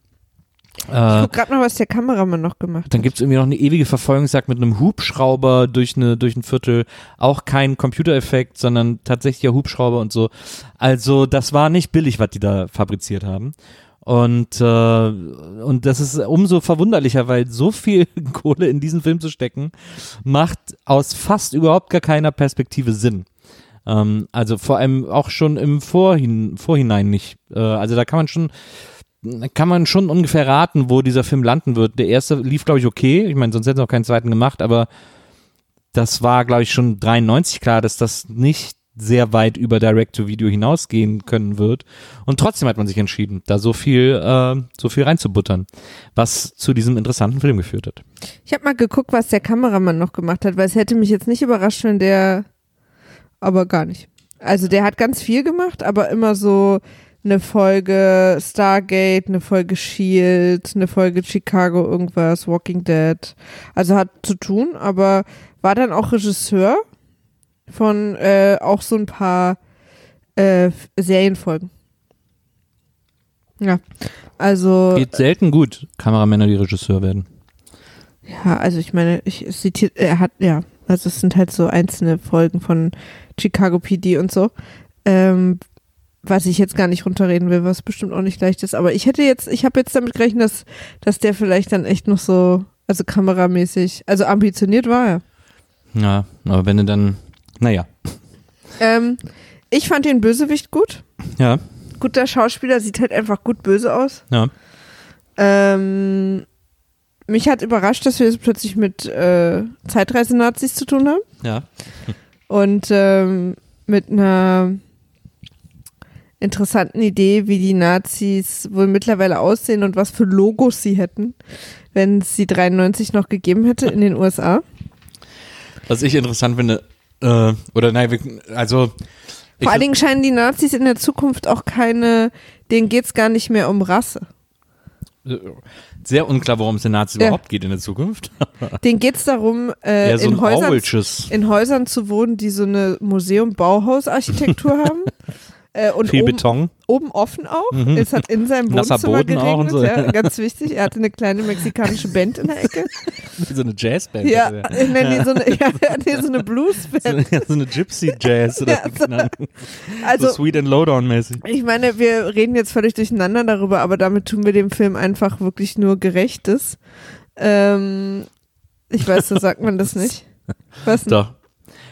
Ich Äh, guck gerade mal, was der Kameramann noch gemacht hat. dann gibt's irgendwie noch eine ewige Verfolgungsjagd mit einem Hubschrauber durch, eine, durch ein Viertel. Auch kein Computereffekt, sondern tatsächlicher Hubschrauber und so. Also das war nicht billig, was die da fabriziert haben. Und, äh, und das ist umso verwunderlicher, weil so viel Kohle in diesen Film zu stecken, macht aus fast überhaupt gar keiner Perspektive Sinn. Ähm, also vor allem auch schon im Vorhin, Vorhinein nicht. Äh, also da kann man schon kann man schon ungefähr raten, wo dieser Film landen wird. Der erste lief, glaube ich, okay. Ich meine, sonst hätten sie auch keinen zweiten gemacht, aber das war, glaube ich, schon 93 klar, dass das nicht sehr weit über Direct-to-Video hinausgehen können wird. Und trotzdem hat man sich entschieden, da so viel, äh, so viel reinzubuttern, was zu diesem interessanten Film geführt hat. Ich habe mal geguckt, was der Kameramann noch gemacht hat, weil es hätte mich jetzt nicht überrascht, wenn der, aber gar nicht. Also der hat ganz viel gemacht, aber immer so eine Folge Stargate, eine Folge Shield, eine Folge Chicago irgendwas, Walking Dead. Also hat zu tun, aber war dann auch Regisseur von äh, auch so ein paar äh, Serienfolgen. Ja, also Geht selten gut, Kameramänner, die Regisseur werden. ja, also ich meine, ich zitiert, er hat ja, also es sind halt so einzelne Folgen von Chicago PD und so. Ähm, was ich jetzt gar nicht runterreden will, was bestimmt auch nicht leicht ist, aber ich hätte jetzt, ich habe jetzt damit gerechnet, dass, dass der vielleicht dann echt noch so, also kameramäßig, also ambitioniert war er. Ja, aber wenn du dann, naja. Ähm, ich fand den Bösewicht gut. Ja, Guter Schauspieler, sieht halt einfach gut böse aus. ja. Ähm, mich hat überrascht, dass wir es plötzlich mit äh, Zeitreisenazis zu tun haben. Ja. Und ähm, mit einer interessanten Idee, wie die Nazis wohl mittlerweile aussehen und was für Logos sie hätten, wenn es sie 93 noch gegeben hätte in den USA. Was ich interessant finde, äh, oder nein, also Vor allen Dingen scheinen die Nazis in der Zukunft auch keine, denen geht's gar nicht mehr um Rasse. sehr unklar, worum es den Nazis Ja. überhaupt geht in der Zukunft. Denen geht's darum, äh, Eher so in, Häusern, in Häusern zu wohnen, die so eine Museum-Bauhaus-Architektur haben. Äh, und viel oben, Beton. oben offen auch. Mhm. Es hat in seinem Wohnzimmer Boden geregnet. auch und so. ja, ganz wichtig. Er hatte eine kleine mexikanische Band in der Ecke. So eine Jazzband. Ja, oder? äh, nee, nee, so eine, ja, nee, so eine Bluesband. So, ja, so eine Gypsy Jazz oder Ja, so-. Also, so Sweet and Lowdown mäßig. ich meine, wir reden jetzt völlig durcheinander darüber, aber damit tun wir dem Film einfach wirklich nur Gerechtes. Ähm, ich weiß, so sagt man das nicht. Was? Doch.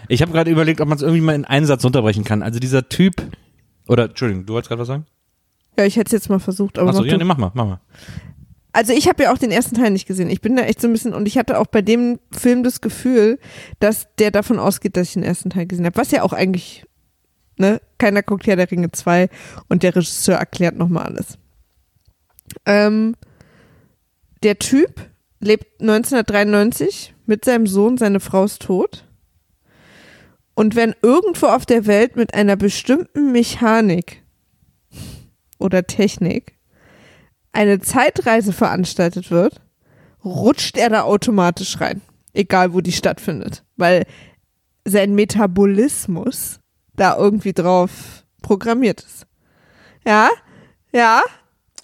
Ich habe gerade überlegt, ob man es irgendwie mal in einen Satz unterbrechen kann. Also dieser Typ, oder Entschuldigung, du wolltest gerade was sagen? Ja, ich hätte es jetzt mal versucht, aber Achso, mach ja, nee, mach mal, mach mal. Also ich habe ja auch den ersten Teil nicht gesehen. Ich bin da echt so ein bisschen und ich hatte auch bei dem Film das Gefühl, dass der davon ausgeht, dass ich den ersten Teil gesehen habe. Was ja auch eigentlich, ne, keiner guckt ja der Ringe 2 und der Regisseur erklärt nochmal alles. Ähm, der Typ lebt 1993 mit seinem Sohn, seine Frau ist tot. Und wenn irgendwo auf der Welt mit einer bestimmten Mechanik oder Technik eine Zeitreise veranstaltet wird, rutscht er da automatisch rein. Egal, wo die stattfindet. Weil sein Metabolismus da irgendwie drauf programmiert ist. Ja, ja.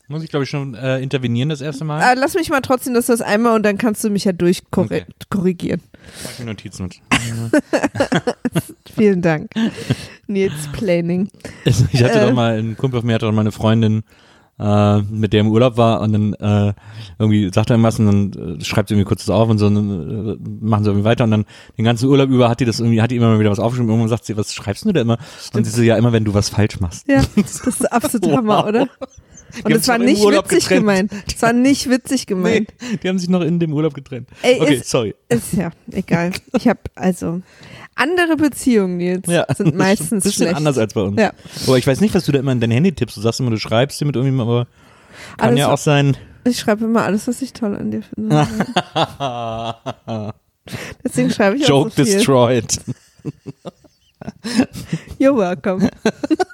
Muss ich, glaube ich, schon äh, intervenieren das erste Mal? Aber lass mich mal trotzdem das das einmal und dann kannst du mich ja durchkorrigieren. Mach ich Notizen. Vielen Dank. Nils Planning. Ich hatte Äh. doch mal, ein Kumpel von mir hatte doch mal eine Freundin, äh, mit der im Urlaub war und dann äh, irgendwie sagt er irgendwas und dann äh, schreibt sie irgendwie kurz das auf und so und dann äh, machen sie irgendwie weiter und dann den ganzen Urlaub über hat die das irgendwie, hat die immer mal wieder was aufgeschrieben und irgendwann sagt sie, was schreibst du da immer? Und sie so, ja, immer wenn du was falsch machst. Ja, das ist absolut Wow. Hammer, oder? Und es war nicht witzig getrennt. gemeint. Es war nicht witzig gemeint. Nee, die haben sich noch in dem Urlaub getrennt. Ey, okay, ist- sorry. Ist ja egal. Ich habe also andere Beziehungen jetzt Ja, sind meistens bisschen schlecht. anders als bei uns. Ja. Aber ich weiß nicht, was du da immer in dein Handy tippst. Du sagst immer, du schreibst dir mit irgendjemandem, aber kann Alles, ja auch sein. Ich schreibe immer alles, was ich toll an dir finde. Deswegen schreibe ich Joke auch so viel. destroyed. You're welcome.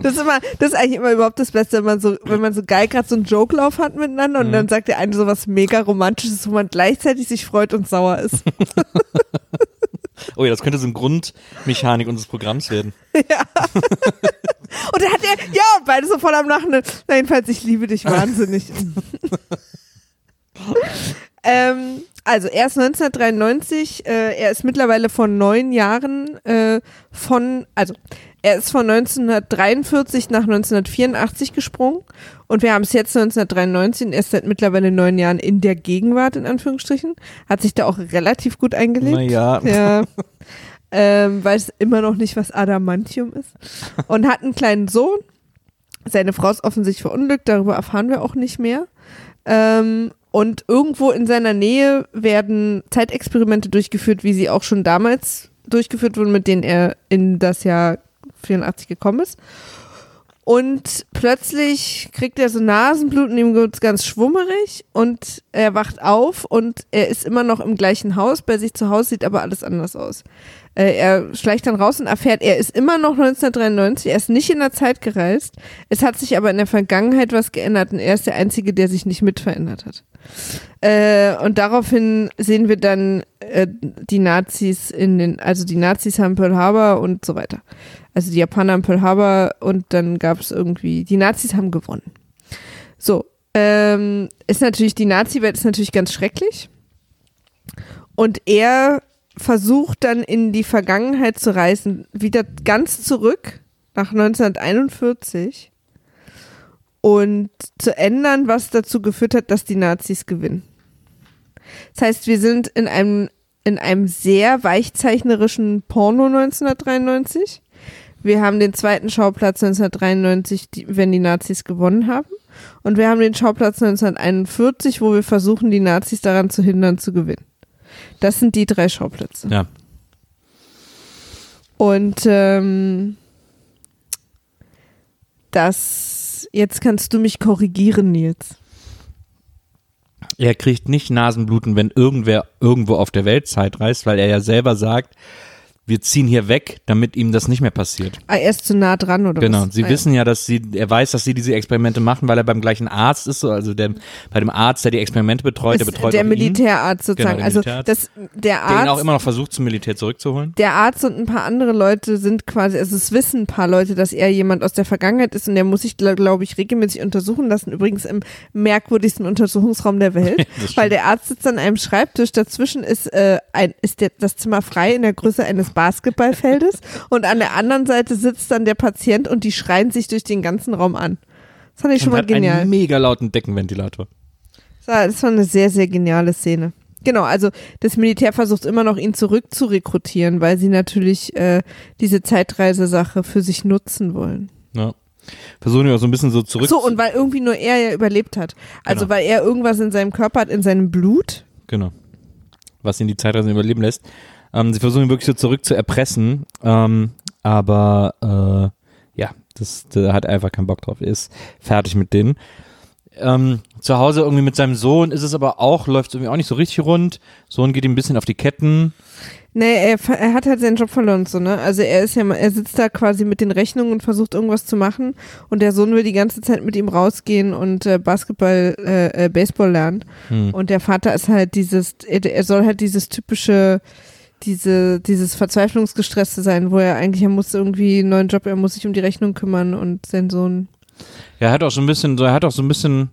Das ist immer, das ist eigentlich immer überhaupt das Beste, wenn man so, wenn man so geil gerade so einen Joke-Lauf hat miteinander Mhm. und dann sagt der eine so was mega romantisches, wo man gleichzeitig sich freut und sauer ist. Oh ja, das könnte so eine Grundmechanik unseres Programms werden. Und dann hat er, ja, beide so voll am Lachen. Na, jedenfalls, ich liebe dich wahnsinnig. Ähm, also, er ist 1993, äh, er ist mittlerweile vor neun Jahren äh, von, also, er ist von 1943 nach 1984 gesprungen und wir haben es jetzt 1993 und er ist seit mittlerweile neun Jahren in der Gegenwart, in Anführungsstrichen. Hat sich da auch relativ gut eingelebt. Naja. Ja. ähm, weiß immer noch nicht, was Adamantium ist. Und hat einen kleinen Sohn. Seine Frau ist offensichtlich verunglückt, darüber erfahren wir auch nicht mehr. Ähm, und irgendwo in seiner Nähe werden Zeitexperimente durchgeführt, wie sie auch schon damals durchgeführt wurden, mit denen er in das Jahr 84 gekommen ist. Und plötzlich kriegt er so Nasenbluten, ihm wird's ganz schwummerig und er wacht auf und er ist immer noch im gleichen Haus, bei sich zu Hause sieht aber alles anders aus. Äh, er schleicht dann raus und erfährt, er ist immer noch 1993, er ist nicht in der Zeit gereist. Es hat sich aber in der Vergangenheit was geändert und er ist der Einzige, der sich nicht mit verändert hat. Äh, und daraufhin sehen wir dann äh, die Nazis in den, also die Nazis haben Pearl Harbor und so weiter. Also die Japaner haben Pearl Harbor und dann gab es irgendwie, die Nazis haben gewonnen. So, ähm, ist natürlich, die Nazi-Welt ist natürlich ganz schrecklich. Und er versucht dann in die Vergangenheit zu reisen, wieder ganz zurück nach 1941 und zu ändern, was dazu geführt hat, dass die Nazis gewinnen. Das heißt, wir sind in einem, in einem sehr weichzeichnerischen Porno 1993. Wir haben den zweiten Schauplatz 1993, die, wenn die Nazis gewonnen haben. Und wir haben den Schauplatz 1941, wo wir versuchen, die Nazis daran zu hindern, zu gewinnen. Das sind die drei Schauplätze. Ja. Und ähm, das, jetzt kannst du mich korrigieren, Nils. Er kriegt nicht Nasenbluten, wenn irgendwer irgendwo auf der Welt Zeit reist, weil er ja selber sagt, wir ziehen hier weg, damit ihm das nicht mehr passiert. Ah, er ist zu nah dran, oder Genau, was? sie ah, wissen ja, dass sie, er weiß, dass sie diese Experimente machen, weil er beim gleichen Arzt ist, so, also der, bei dem Arzt, der die Experimente betreut, der betreut der auch ihn, Militärarzt sozusagen. Genau, der also Militärarzt. das, der der ihn auch Arzt, immer noch versucht, zum Militär zurückzuholen. der Arzt und ein paar andere Leute sind quasi, also es wissen ein paar Leute, dass er jemand aus der Vergangenheit ist und der muss sich, glaube glaub ich, regelmäßig untersuchen lassen. Übrigens im merkwürdigsten Untersuchungsraum der Welt, weil der Arzt sitzt an einem Schreibtisch. Dazwischen ist äh, ein, ist der, das Zimmer frei in der Größe eines Basketballfeldes und an der anderen Seite sitzt dann der Patient und die schreien sich durch den ganzen Raum an. Das fand ich schon und mal hat genial. einen mega lauten Deckenventilator. Das war, eine sehr, sehr geniale Szene. Genau, also das Militär versucht immer noch, ihn zurück zu rekrutieren, weil sie natürlich äh, diese Zeitreisesache für sich nutzen wollen. Ja. Versuchen wir auch so ein bisschen so zurück. So, und weil irgendwie nur er ja überlebt hat. Also Genau. weil er irgendwas in seinem Körper hat, in seinem Blut. Genau. Was ihn die Zeitreise überleben lässt. Ähm, sie versuchen ihn wirklich so zurück zu erpressen, ähm, aber äh, ja, das, der hat einfach keinen Bock drauf. Er ist fertig mit denen. Ähm, zu Hause irgendwie mit seinem Sohn ist es aber auch, läuft irgendwie auch nicht so richtig rund. Sohn geht ihm ein bisschen auf die Ketten. Nee, er, er hat halt seinen Job verloren, so, ne? Also er ist ja, er sitzt da quasi mit den Rechnungen und versucht irgendwas zu machen und der Sohn will die ganze Zeit mit ihm rausgehen und äh, Basketball, äh, äh, Baseball lernen. Hm. Und der Vater ist halt dieses, er, er soll halt dieses typische, diese, dieses Verzweiflungsgestresste sein, wo er eigentlich, er muss irgendwie einen neuen Job, er muss sich um die Rechnung kümmern und sein Sohn. Er hat auch so ein bisschen, er hat auch so ein bisschen,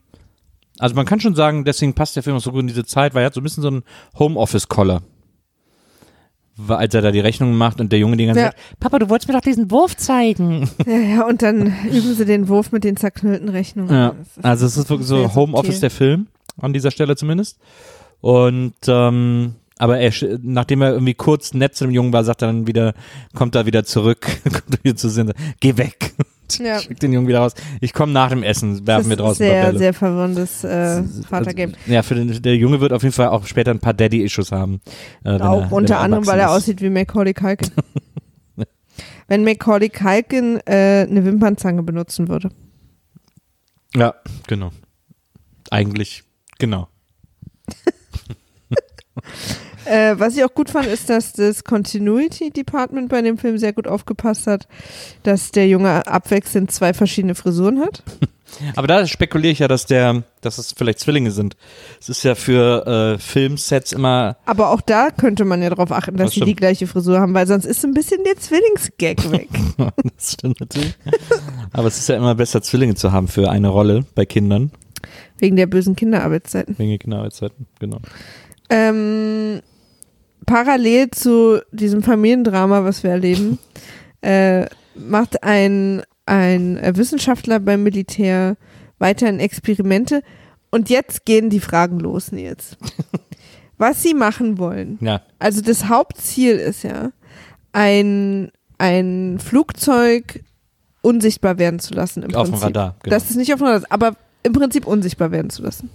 also man kann schon sagen, deswegen passt der Film auch so gut in diese Zeit, weil er hat so ein bisschen so einen Homeoffice-Collar. Als er da die Rechnungen macht und der Junge die ganze Ja. Zeit, Papa, du wolltest mir doch diesen Wurf zeigen. Ja, ja, und dann üben sie den Wurf mit den zerknüllten Rechnungen. Ja, also es ist wirklich so Homeoffice der Film, an dieser Stelle zumindest. Und ähm, aber er, nachdem er irgendwie kurz nett zu dem Jungen war, sagt er dann wieder, kommt er wieder zurück, kommt er wieder zu sehen, geh weg. Ja. Schickt den Jungen wieder raus. Ich komme nach dem Essen, werfen wir draußen sehr, Bälle. sehr verwirrendes äh, Vatergame. Also, ja, für den, der Junge wird auf jeden Fall auch später ein paar Daddy-Issues haben. Äh, Auch er, unter anderem, weil er aussieht wie Macaulay Culkin. Wenn Macaulay Culkin äh, eine Wimpernzange benutzen würde. Ja, genau. Eigentlich, genau. Äh, was ich auch gut fand, ist, dass das Continuity Department bei dem Film sehr gut aufgepasst hat, dass der Junge abwechselnd zwei verschiedene Frisuren hat. Aber da spekuliere ich ja, dass der, dass es vielleicht Zwillinge sind. Es ist ja für äh, Filmsets immer, Aber auch da könnte man ja darauf achten, dass Das sie die gleiche Frisur haben, weil sonst ist so ein bisschen der Zwillingsgag weg. das stimmt natürlich. Aber es ist ja immer besser, Zwillinge zu haben für eine Rolle bei Kindern. Wegen der bösen Kinderarbeitszeiten. Wegen der Kinderarbeitszeiten, genau. Ähm, parallel zu diesem Familiendrama, was wir erleben, äh, macht ein, ein Wissenschaftler beim Militär weiterhin Experimente. Und jetzt gehen die Fragen los, Nils. Was sie machen wollen. Ja, Also das Hauptziel ist ja, ein, ein Flugzeug unsichtbar werden zu lassen. Im auf dem Prinzip. Radar. Genau. Das ist nicht auf dem Radar, aber im Prinzip unsichtbar werden zu lassen.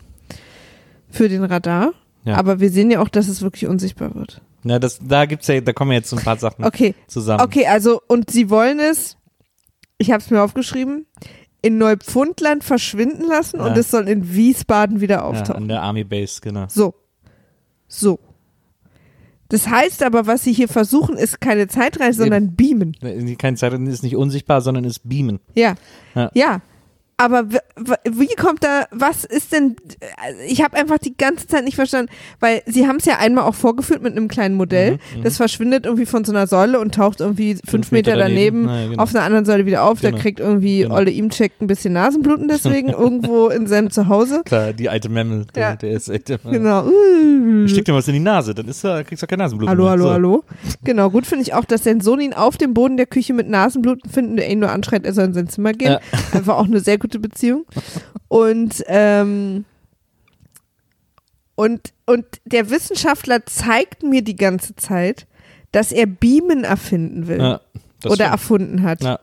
Für den Radar. Ja. Aber wir sehen ja auch, dass es wirklich unsichtbar wird. Ja, das, da gibt's ja, da kommen jetzt so ein paar Sachen Okay, zusammen. okay, also und sie wollen es, ich habe es mir aufgeschrieben, in Neupfundland verschwinden lassen und Ja. es soll in Wiesbaden wieder Ja, auftauchen. an der Army Base, genau. so, so. Das heißt aber, was sie hier versuchen, ist keine Zeitreise, sondern beamen. Keine Zeit ist nicht unsichtbar, sondern ist beamen. Ja. Ja. Aber wie kommt da, was ist denn, ich habe einfach die ganze Zeit nicht verstanden, weil sie haben es ja einmal auch vorgeführt mit einem kleinen Modell, Mhm, das verschwindet irgendwie von so einer Säule und taucht irgendwie fünf, Meter, Meter daneben, daneben. Ja, genau. auf einer anderen Säule wieder auf, Genau. da kriegt irgendwie Genau. Olle Imcheck ein bisschen Nasenbluten deswegen, irgendwo in seinem Zuhause. Klar, die alte Memmel, der, Ja. der ist echt immer. Genau. Uh. Steck dir was in die Nase, dann ist er, kriegst du kein Nasenblut Hallo, mehr. hallo, so. hallo. Genau, gut finde ich auch, dass sein Sohn ihn auf dem Boden der Küche mit Nasenbluten findet und er ihn nur anschreit, er soll in sein Zimmer gehen. Ja. Einfach auch eine sehr gute Beziehung. Und, ähm, und, und der Wissenschaftler zeigt mir die ganze Zeit, dass er Beamen erfinden will Ja, oder stimmt. erfunden hat. Ja.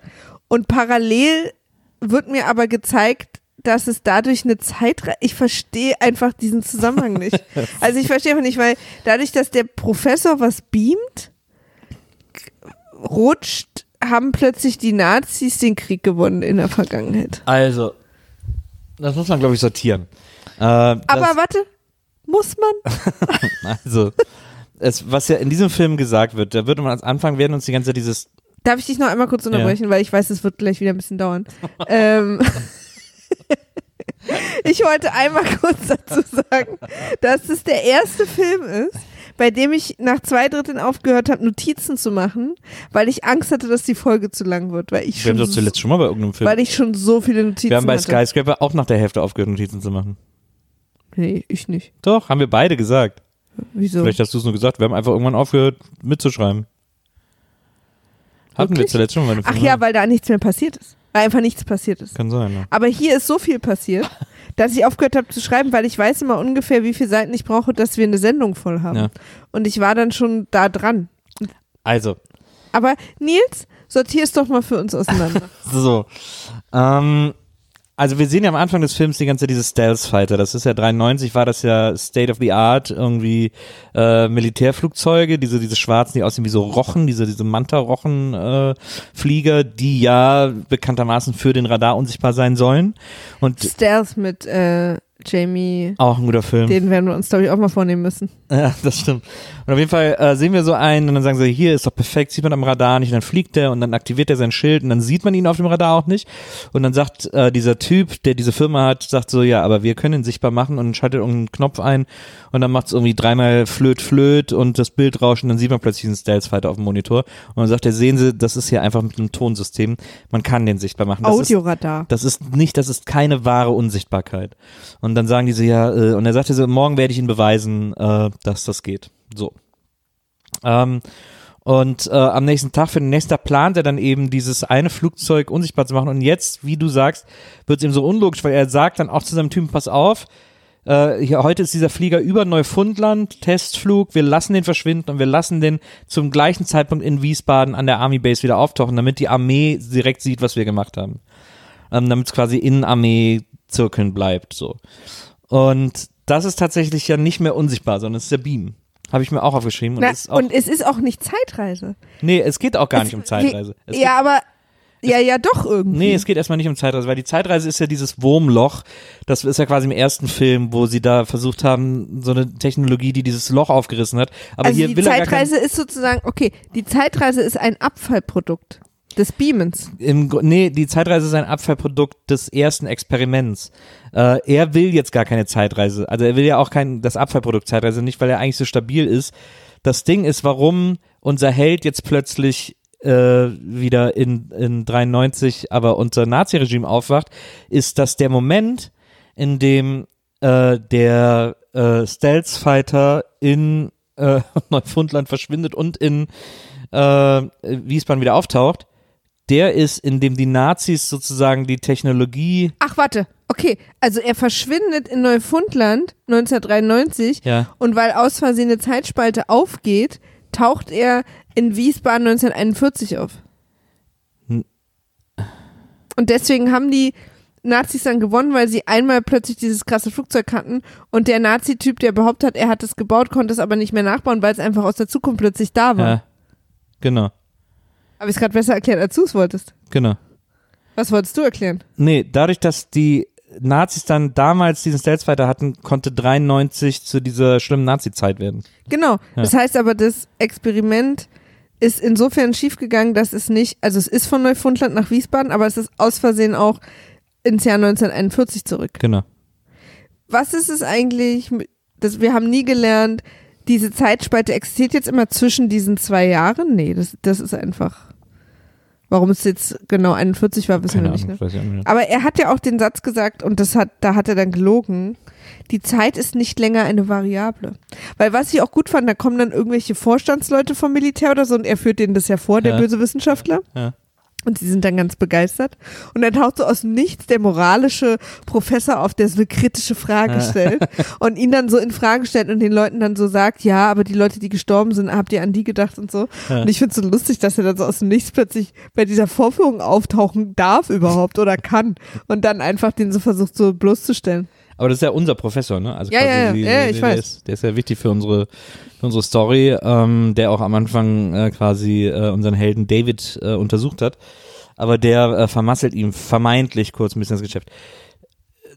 Und parallel wird mir aber gezeigt, dass es dadurch eine Zeitreise. Ich verstehe einfach diesen Zusammenhang nicht. Also ich verstehe einfach nicht, weil dadurch, dass der Professor was beamt, rutscht, haben plötzlich die Nazis den Krieg gewonnen in der Vergangenheit. Also, das muss man, glaube ich, sortieren. Äh, Aber warte, muss man? also, es, was ja in diesem Film gesagt wird, da wird man als Anfang werden uns die ganze Zeit dieses Darf ich dich noch einmal kurz unterbrechen, weil ich weiß, es wird gleich wieder ein bisschen dauern. ähm, ich wollte einmal kurz dazu sagen, dass es der erste Film ist, bei dem ich nach zwei Dritteln aufgehört habe, Notizen zu machen, weil ich Angst hatte, dass die Folge zu lang wird, weil ich Wir haben das zuletzt schon mal bei irgendeinem Film. weil ich schon so viele Notizen Wir haben bei hatte. Skyscraper auch nach der Hälfte aufgehört, Notizen zu machen. Nee, ich nicht. Doch, haben wir beide gesagt. Wieso? Vielleicht hast du es nur gesagt. Wir haben einfach irgendwann aufgehört mitzuschreiben. Hatten wir Wirklich? zuletzt schon mal eine Ach ja, weil da nichts mehr passiert ist. Weil einfach nichts passiert ist. Kann sein, ne? Aber hier ist so viel passiert, dass ich aufgehört habe zu schreiben, weil ich weiß immer ungefähr, wie viele Seiten ich brauche, dass wir eine Sendung voll haben. Ja. Und ich war dann schon da dran. Also, Aber Nils, sortier es doch mal für uns auseinander. so. Ähm, also wir sehen ja am Anfang des Films die ganze diese Stealth Fighter. Das ist ja 93 war das ja State of the Art irgendwie äh, Militärflugzeuge, diese diese schwarzen, die aussehen wie so Rochen, diese diese Manta-Rochen äh, Flieger, die ja bekanntermaßen für den Radar unsichtbar sein sollen. Und Stealth mit äh, Jamie, auch ein guter Film. den werden wir uns, glaube ich, auch mal vornehmen müssen. Ja, das stimmt. Und auf jeden Fall äh, sehen wir so einen und dann sagen sie, hier ist doch perfekt, sieht man am Radar nicht und dann fliegt er und dann aktiviert er sein Schild und dann sieht man ihn auf dem Radar auch nicht. Und dann sagt äh, dieser Typ, der diese Firma hat, sagt so, ja, aber wir können ihn sichtbar machen und schaltet irgendeinen Knopf ein und dann macht es irgendwie dreimal flöt, flöt und das Bild rauscht und dann sieht man plötzlich einen Stealth Fighter auf dem Monitor und dann sagt er, sehen Sie, das ist hier einfach mit einem Tonsystem, man kann den sichtbar machen. Das ist, Audioradar. das ist nicht, das ist keine wahre Unsichtbarkeit. Und dann sagen die so, ja, äh, und er sagte so, morgen werde ich Ihnen beweisen, äh, dass das geht. So. Ähm, und äh, am nächsten Tag, für den nächsten Tag plant er dann eben dieses eine Flugzeug unsichtbar zu machen. Und jetzt, wie du sagst, wird es ihm so unlogisch, weil er sagt dann auch zu seinem Typen, pass auf, äh, hier, heute ist dieser Flieger über Neufundland, Testflug, wir lassen den verschwinden und wir lassen den zum gleichen Zeitpunkt in Wiesbaden an der Army Base wieder auftauchen, damit die Armee direkt sieht, was wir gemacht haben. Ähm, damit es quasi in Armee-Zirkeln bleibt, so. Und das ist tatsächlich ja nicht mehr unsichtbar, sondern es ist der Beam. Habe ich mir auch aufgeschrieben. Und, Na, es ist auch, und es ist auch nicht Zeitreise. nee, es geht auch gar Es- nicht um Zeitreise. Es ja, aber, ja, ja, doch irgendwie. nee, es geht erstmal nicht um Zeitreise, weil die Zeitreise ist ja dieses Wurmloch. Das ist ja quasi im ersten Film, wo sie da versucht haben, so eine Technologie, die dieses Loch aufgerissen hat. Aber also hier die will er gar kein, Zeitreise ist sozusagen, okay, die Zeitreise ist ein Abfallprodukt des Beamens. im, nee, die Zeitreise ist ein Abfallprodukt des ersten Experiments. Äh, er will jetzt gar keine Zeitreise. Also er will ja auch kein, das Abfallprodukt Zeitreise nicht, weil er eigentlich so stabil ist. Das Ding ist, warum unser Held jetzt plötzlich äh, wieder in, in 93 aber unter Naziregime aufwacht, ist, dass der Moment, in dem äh, der äh, Stealth Fighter in äh, Neufundland verschwindet und in äh, Wiesbaden wieder auftaucht, der ist, in dem die Nazis sozusagen die Technologie, Ach, warte. Okay, also er verschwindet in Neufundland 1993 ja, und weil aus Versehen eine Zeitspalte aufgeht, taucht er in Wiesbaden 1941 auf. Hm. Und deswegen haben die Nazis dann gewonnen, weil sie einmal plötzlich dieses krasse Flugzeug hatten und der Nazi-Typ, der behauptet hat, er hat es gebaut, konnte es aber nicht mehr nachbauen, weil es einfach aus der Zukunft plötzlich da war. ja, genau, Habe ich es gerade besser erklärt, als du es wolltest. genau. Was wolltest du erklären? Nee, dadurch, dass die Nazis dann damals diesen Stealth-Fighter hatten, konnte 93 zu dieser schlimmen Nazi-Zeit werden. Genau. Das heißt aber, das Experiment ist insofern schiefgegangen, dass es nicht, also es ist von Neufundland nach Wiesbaden, aber es ist aus Versehen auch ins Jahr 1941 zurück. Genau. Was ist es eigentlich, das, wir haben nie gelernt, diese Zeitspalte existiert jetzt immer zwischen diesen zwei Jahren? Nee, das, das ist einfach. Warum es jetzt genau 41 war, wissen Keine wir nicht. Ahnung, Ne? nicht. Aber er hat ja auch den Satz gesagt, und das hat, da hat er dann gelogen, die Zeit ist nicht länger eine Variable. Weil was ich auch gut fand, da kommen dann irgendwelche Vorstandsleute vom Militär oder so und er führt denen das ja vor, der Ja. böse Wissenschaftler. Ja. Und sie sind dann ganz begeistert. Und dann taucht so aus dem Nichts der moralische Professor auf, der so eine kritische Frage stellt und ihn dann so in Frage stellt und den Leuten dann so sagt, ja, aber die Leute, die gestorben sind, habt ihr an die gedacht und so. Und ich finde es so lustig, dass er dann so aus dem Nichts plötzlich bei dieser Vorführung auftauchen darf überhaupt oder kann und dann einfach den so versucht so bloßzustellen. Aber das ist ja unser Professor, ne? Also Ja, ja, ja. die- Ja, die- ich der weiß. Ist, der ist ja wichtig für unsere, für unsere Story, ähm, der auch am Anfang äh, quasi äh, unseren Helden David äh, untersucht hat. Aber der äh, vermasselt ihm vermeintlich kurz ein bisschen das Geschäft.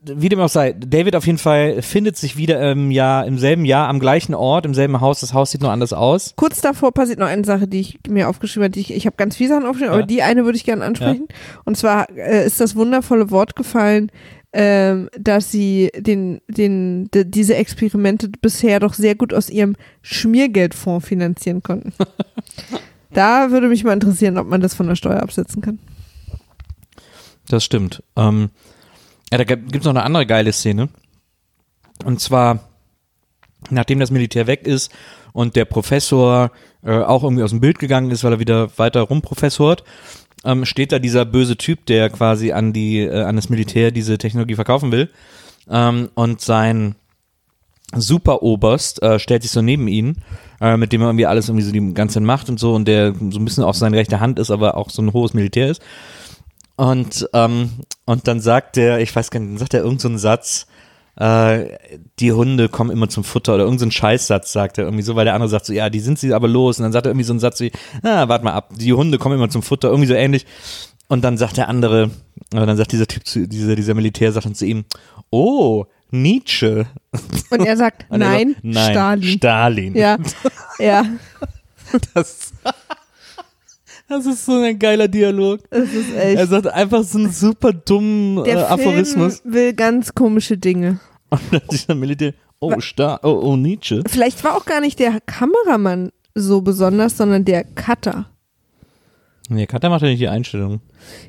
Wie dem auch sei, David auf jeden Fall findet sich wieder im Jahr, im selben Jahr am gleichen Ort, im selben Haus. Das Haus sieht nur anders aus. Kurz davor passiert noch eine Sache, die ich mir aufgeschrieben habe. Die ich ich habe ganz viele Sachen aufgeschrieben, Ja. aber die eine würde ich gerne ansprechen. Und zwar äh, ist das wundervolle Wort gefallen, ähm, dass sie den, den, de, diese Experimente bisher doch sehr gut aus ihrem Schmiergeldfonds finanzieren konnten. da würde mich mal interessieren, ob man das von der Steuer absetzen kann. Das stimmt. Ähm, ja, da gibt es noch eine andere geile Szene. Und zwar, nachdem das Militär weg ist und der Professor äh, auch irgendwie aus dem Bild gegangen ist, weil er wieder weiter rumprofessort, ähm, steht da dieser böse Typ, der quasi an die, äh, an das Militär diese Technologie verkaufen will. Ähm, und sein Superoberst äh, stellt sich so neben ihn, äh, mit dem er irgendwie alles irgendwie so die ganze Macht und so und der so ein bisschen auch seine rechte Hand ist, aber auch so ein hohes Militär ist. Und, ähm, und dann sagt der, ich weiß gar nicht, dann sagt er irgendeinen so Satz, äh, die Hunde kommen immer zum Futter oder irgendeinen so Scheißsatz sagt er irgendwie so, weil der andere sagt so, ja, die sind sie aber los. Und dann sagt er irgendwie so einen Satz wie, ah, warte mal ab, die Hunde kommen immer zum Futter, irgendwie so ähnlich. Und dann sagt der andere, äh, dann sagt dieser Typ zu, dieser, dieser Militär sagt dann zu ihm, oh, Nietzsche. Und er sagt, Und er nein, sagt, nein, Stalin. Stalin. ja, ja, Das, das ist so ein geiler Dialog. das ist Er echt. sagt einfach so einen super dummen äh, Der Aphorismus. Film will ganz komische Dinge. Und dann dieser Militär, oh, Sta oh, oh, Nietzsche. Vielleicht war auch gar nicht der Kameramann so besonders, sondern der Cutter. Nee, Katja macht ja nicht die Einstellung.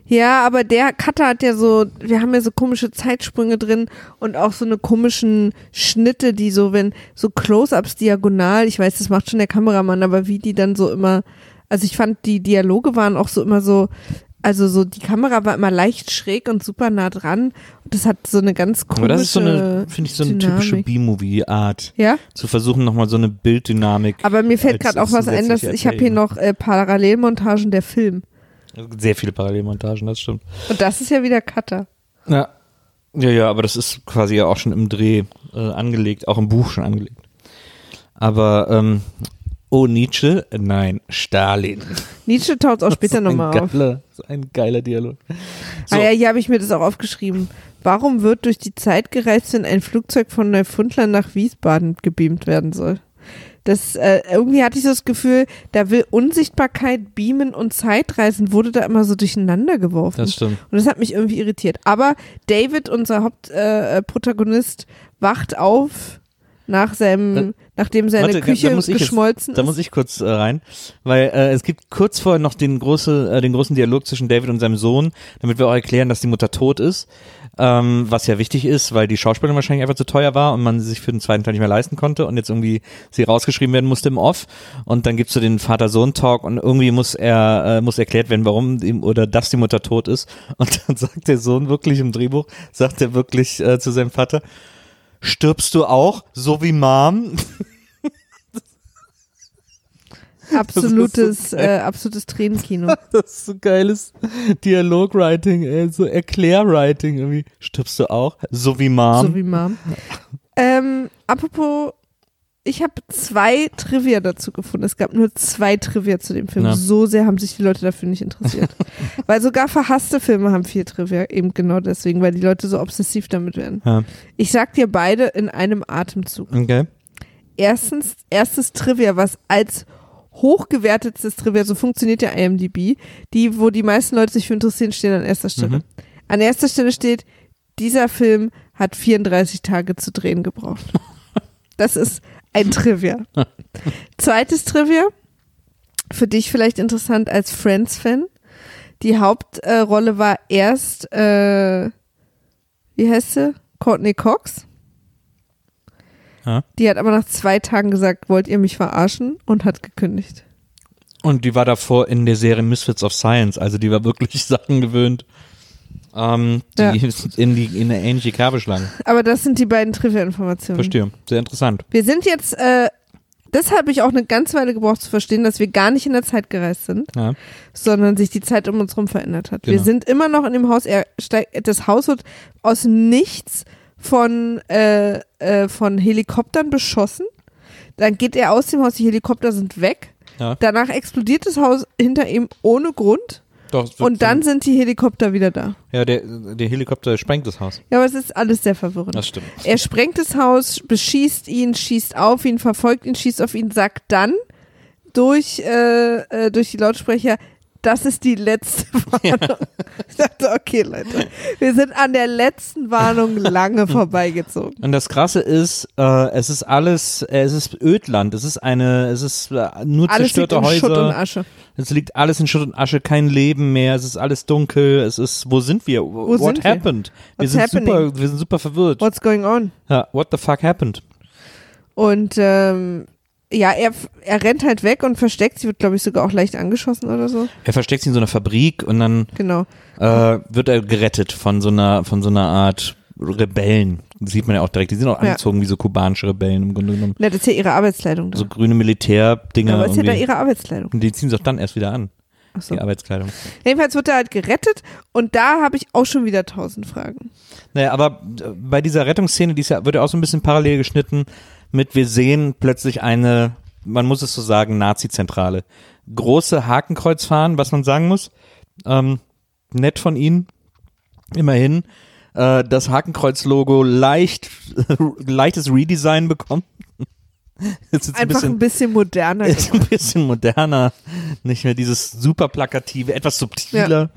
Ja, aber der Cutter hat ja so, wir haben ja so komische Zeitsprünge drin und auch so eine komischen Schnitte, die so, wenn, so Close-Ups diagonal, ich weiß, das macht schon der Kameramann, aber wie die dann so immer, also ich fand, die Dialoge waren auch so immer so, also so, die Kamera war immer leicht schräg und super nah dran und das hat so eine ganz komische Aber das ist so eine, finde ich, so eine typische Dynamik. B-Movie-Art. Ja, Zu versuchen, nochmal so eine Bilddynamik. aber mir fällt gerade auch was ein, dass ich habe hier noch äh, Parallelmontagen der Film Sehr viele Parallelmontagen, das stimmt. und das ist ja wieder Cutter. Ja. Ja, ja, aber das ist quasi ja auch schon im Dreh äh, angelegt, auch im Buch schon angelegt. Aber, ähm, oh, Nietzsche? Nein, Stalin. Nietzsche taucht auch später nochmal auf. geiler, das ist ein geiler Dialog. So. Ah ja, hier habe ich mir das auch aufgeschrieben. Warum wird durch die Zeit gereist, wenn ein Flugzeug von Neufundland nach Wiesbaden gebeamt werden soll? Das, äh, irgendwie hatte ich so das Gefühl, da will Unsichtbarkeit, Beamen und Zeitreisen wurde da immer so durcheinander geworfen. Das stimmt. Und das hat mich irgendwie irritiert. Aber David, unser Hauptprotagonist, äh, wacht auf nach seinem, nachdem seine warte, da Küche muss ich jetzt- geschmolzen Da ist. muss ich kurz äh, rein, weil äh, es gibt kurz vorher noch den, große, äh, den großen Dialog zwischen David und seinem Sohn, damit wir auch erklären, dass die Mutter tot ist, ähm, was ja wichtig ist, weil die Schauspielerin wahrscheinlich einfach zu teuer war und man sie sich für den zweiten Teil nicht mehr leisten konnte und jetzt irgendwie sie rausgeschrieben werden musste im Off und dann gibt's so den Vater-Sohn-Talk und irgendwie muss er äh, muss erklärt werden, warum die, oder dass die Mutter tot ist und dann sagt der Sohn wirklich im Drehbuch, sagt er wirklich äh, zu seinem Vater, stirbst du auch, so wie Mom? absolutes, so äh, absolutes Tränenkino. Das ist so geiles Dialogwriting, ey, so Erklärwriting irgendwie. Stirbst du auch? So wie Mom. So wie Mom. ähm, apropos, ich habe zwei Trivia dazu gefunden. Es gab nur zwei Trivia zu dem Film. Ja. So sehr haben sich die Leute dafür nicht interessiert. Weil sogar verhasste Filme haben viel Trivia, eben genau deswegen, weil die Leute so obsessiv damit werden. Ja. Ich sag dir beide in einem Atemzug. Okay. Erstens, erstes Trivia, was als hochgewertetes Trivia, so funktioniert ja IMDb, die, wo die meisten Leute sich für interessieren, stehen an erster Stelle. Mhm. An erster Stelle steht, dieser Film hat 34 Tage zu drehen gebraucht. Das ist ein Trivia. Zweites Trivia, für dich vielleicht interessant als Friends-Fan. Die Hauptrolle war erst, äh, wie heißt sie? Courtney Cox. Ja. Die hat aber nach zwei Tagen gesagt, wollt ihr mich verarschen? Und hat gekündigt. Und die war davor in der Serie Misfits of Science, also die war wirklich Sachen gewöhnt, ähm, die Ja. in die in eine ähnliche Kerbe schlagen. Aber das sind die beiden Trivia-Informationen. Verstehe. Sehr interessant. Wir sind jetzt, äh, deshalb habe ich auch eine ganze Weile gebraucht zu verstehen, dass wir gar nicht in der Zeit gereist sind, Ja. sondern sich die Zeit um uns herum verändert hat. Wir Genau. sind immer noch in dem Haus, er steigt, das Haus wird aus nichts von, äh, äh, von Helikoptern beschossen. Dann geht er aus dem Haus, die Helikopter sind weg. Ja. Danach explodiert das Haus hinter ihm ohne Grund Doch, und dann sind die Helikopter wieder da. ja, der, der Helikopter sprengt das Haus. Ja, aber es ist alles sehr verwirrend. Das stimmt. Er sprengt das Haus, beschießt ihn, schießt auf ihn, verfolgt ihn, schießt auf ihn, sagt dann durch, äh, äh, durch die Lautsprecher, das ist die letzte Warnung. Ich dachte, okay, Leute, wir sind an der letzten Warnung lange vorbeigezogen. Und das Krasse ist, äh, es ist alles, äh, es ist Ödland, es ist eine, es ist äh, nur Alles liegt zerstörte in Schutt und Häuser. Asche. Es liegt alles in Schutt und Asche, kein Leben mehr, es ist alles dunkel, es ist, wo sind wir? What sind wir? happened? Wir What's sind happening? super, wir sind super verwirrt. What's going on? Ja, what the fuck happened? Und ähm, ja, er, er rennt halt weg und versteckt sich, wird glaube ich sogar auch leicht angeschossen oder so. Er versteckt sich in so einer Fabrik und dann Genau. äh, wird er gerettet von so einer, von so einer Art Rebellen. Das sieht man ja auch direkt. Die sind auch Ja. angezogen wie so kubanische Rebellen im Grunde genommen. Na, das ist ja ihre Arbeitskleidung da. So grüne Militärdinger. aber ist ja da ihre Arbeitskleidung. Und die ziehen sie auch dann erst wieder an, Ach so. die Arbeitskleidung. Jedenfalls wird er halt gerettet und da habe ich auch schon wieder tausend Fragen. Naja, aber äh, bei dieser Rettungsszene, die ist ja, wird ja auch so ein bisschen parallel geschnitten mit, wir sehen plötzlich eine, man muss es so sagen, Nazi-Zentrale. Große Hakenkreuz fahren, was man sagen muss. Ähm, nett von ihnen, immerhin. Äh, das Hakenkreuz-Logo leicht, leichtes Redesign bekommen. Ist ein Einfach bisschen, ein bisschen moderner ist ein bisschen moderner, nicht mehr dieses super plakative, etwas subtiler.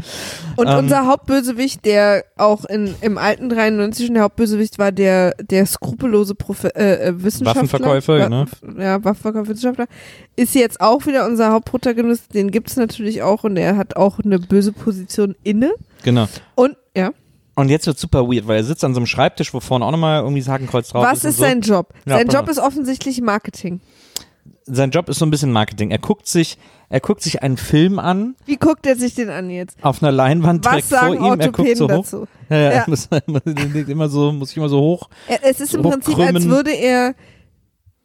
Und Ähm, unser Hauptbösewicht, der auch in, im alten 93 schon der Hauptbösewicht war, der, der skrupellose Profe äh, äh, Wissenschaftler. Waffenverkäufer, Wa- ne? Ja, Waffenverkäufer, Wissenschaftler. Ist jetzt auch wieder unser Hauptprotagonist. Den gibt's natürlich auch und er hat auch eine böse Position inne. Genau. Und, ja. Und jetzt wird super weird, weil er sitzt an so einem Schreibtisch, wo vorne auch nochmal irgendwie das Hakenkreuz drauf Was ist. und ist so. sein Job? Ja, sein Job ist offensichtlich Marketing. Sein Job ist so ein bisschen Marketing. Er guckt sich, er guckt sich einen Film an Wie guckt er sich den an jetzt? auf einer Leinwand Was direkt vor sagen ihm. Er guckt so hoch. dazu? Ja, ja, Ja. Muss, immer so, muss ich immer so hoch. Es ist im Prinzip, als würde er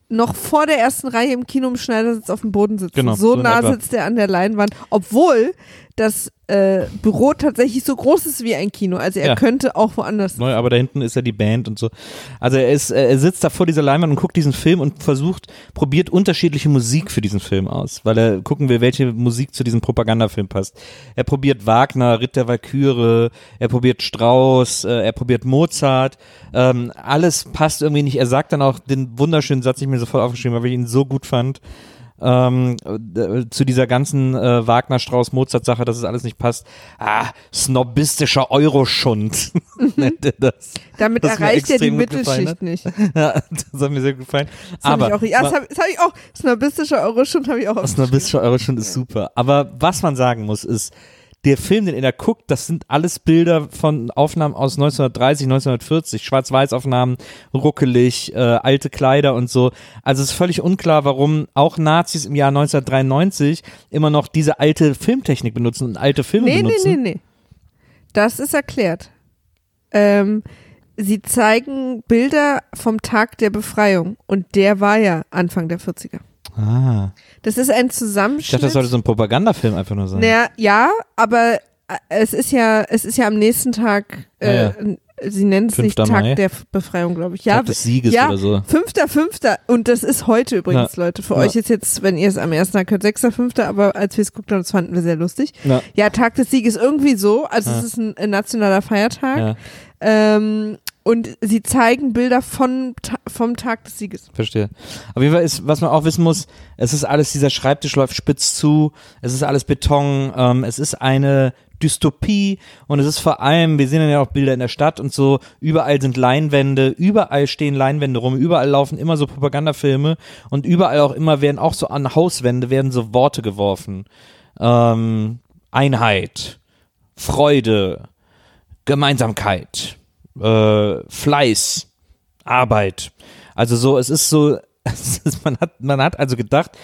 noch vor der ersten Reihe im Kino im Schneidersitz auf dem Boden sitzen. Genau, so nah sitzt er an der Leinwand, obwohl das äh, Büro tatsächlich so groß ist wie ein Kino. Also er Ja. könnte auch woanders Ne, aber da hinten ist ja die Band und so. Also er ist, äh, er sitzt da vor dieser Leinwand und guckt diesen Film und versucht, probiert unterschiedliche Musik für diesen Film aus, weil er gucken will, welche Musik zu diesem Propagandafilm passt. Er probiert Wagner, Ritter Walküre, er probiert Strauss, äh, er probiert Mozart. Ähm, alles passt irgendwie nicht. Er sagt dann auch den wunderschönen Satz, den ich mir sofort aufgeschrieben habe, weil ich ihn so gut fand. Ähm, äh, zu dieser ganzen äh, Wagner, Strauss, Mozart-Sache, dass es alles nicht passt. Ah, snobistischer Euroschund nennt er das. Damit mir erreicht er die Mittelschicht nicht. Ja, das hat mir sehr gut gefallen. Das Aber habe ich auch. Ja, das habe hab ich auch. Snobistischer Euroschund habe ich auch. snobistischer Euroschund ist super. Aber was man sagen muss, ist, der Film, den ihr da guckt, das sind alles Bilder von Aufnahmen aus 1930, 1940, Schwarz-Weiß-Aufnahmen, ruckelig, äh, alte Kleider und so. Also es ist völlig unklar, warum auch Nazis im Jahr 1993 immer noch diese alte Filmtechnik benutzen und alte Filme Nee, nee, benutzen. nee, nee. Das ist erklärt. Ähm, sie zeigen Bilder vom Tag der Befreiung und der war ja Anfang der 40er. Ah, Das ist ein ich Zusammenschnitt. dachte, das sollte so ein Propagandafilm einfach nur sein. Naja, ja, aber äh, es ist ja, es ist ja am nächsten Tag äh, Ja, ja. sie nennen es nicht 5. Tag Mai? der Befreiung, glaube ich. Ja, Tag des Sieges ja, oder so. Fünfter, fünfter. Und das ist heute übrigens, Leute. Für Ja. euch ist jetzt, wenn ihr es am ersten Tag hört, sechster, fünfter, aber als wir es guckt haben, das fanden wir sehr lustig. Ja. Ja, Tag des Sieges irgendwie so. Also es ist ein, ein nationaler Feiertag. Ja, Ähm, und sie zeigen Bilder von, vom Tag des Sieges. verstehe. Auf jeden Fall ist, was man auch wissen muss, es ist alles, dieser Schreibtisch läuft spitz zu, es ist alles Beton, ähm, es ist eine Dystopie und es ist vor allem, wir sehen dann ja auch Bilder in der Stadt und so, überall sind Leinwände, überall stehen Leinwände rum, überall laufen immer so Propagandafilme und überall auch immer werden auch so an Hauswände werden so Worte geworfen. Ähm, Einheit, Freude, Gemeinsamkeit, äh, Fleiß, Arbeit. Also so, es ist so, es ist, man hat, man hat also gedacht,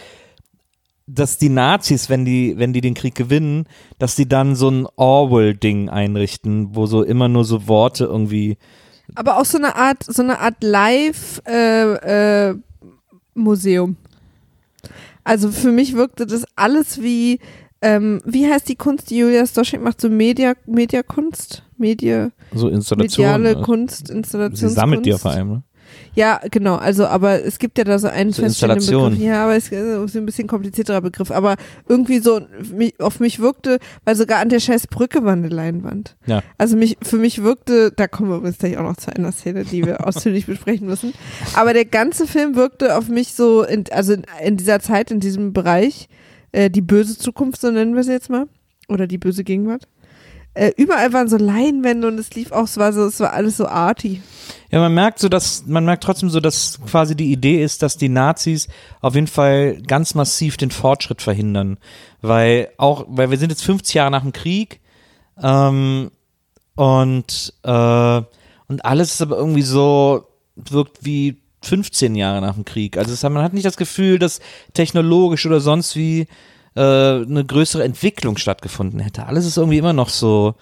dass die Nazis, wenn die, wenn die den Krieg gewinnen, dass die dann so ein Orwell-Ding einrichten, wo so immer nur so Worte irgendwie, Aber auch so eine Art, so eine Art Live äh, äh. Also für mich wirkte das alles wie, ähm, wie heißt die Kunst, die Julia Stoschek macht, so Media, Mediakunst? Media, so Installationen. mediale ne? Kunst, Sie Installationskunst. sammelt die auf einem, ne? Ja, genau. Also, aber es gibt ja da so einen So feststehenden Installation. Begriff. Ja, aber es ist ein bisschen komplizierterer Begriff. Aber irgendwie so auf mich wirkte, weil sogar an der scheiß Brücke war eine Leinwand. Ja. Also mich, für mich wirkte, da kommen wir übrigens gleich auch noch zu einer Szene, die wir ausführlich besprechen müssen. Aber der ganze Film wirkte auf mich so, in, also in, in dieser Zeit, in diesem Bereich, äh, die böse Zukunft, so nennen wir sie jetzt mal. Oder die böse Gegenwart. Äh, überall waren so Leinwände und es lief auch, es war so, es war alles so arty. Ja, man merkt so, dass, man merkt trotzdem so, dass quasi die Idee ist, dass die Nazis auf jeden Fall ganz massiv den Fortschritt verhindern. Weil auch, weil wir sind jetzt 50 Jahre nach dem Krieg, ähm, und, äh, und alles ist aber irgendwie so, wirkt wie 15 Jahre nach dem Krieg. Also es, man hat nicht das Gefühl, dass technologisch oder sonst wie äh, eine größere Entwicklung stattgefunden hätte. Alles ist irgendwie immer noch so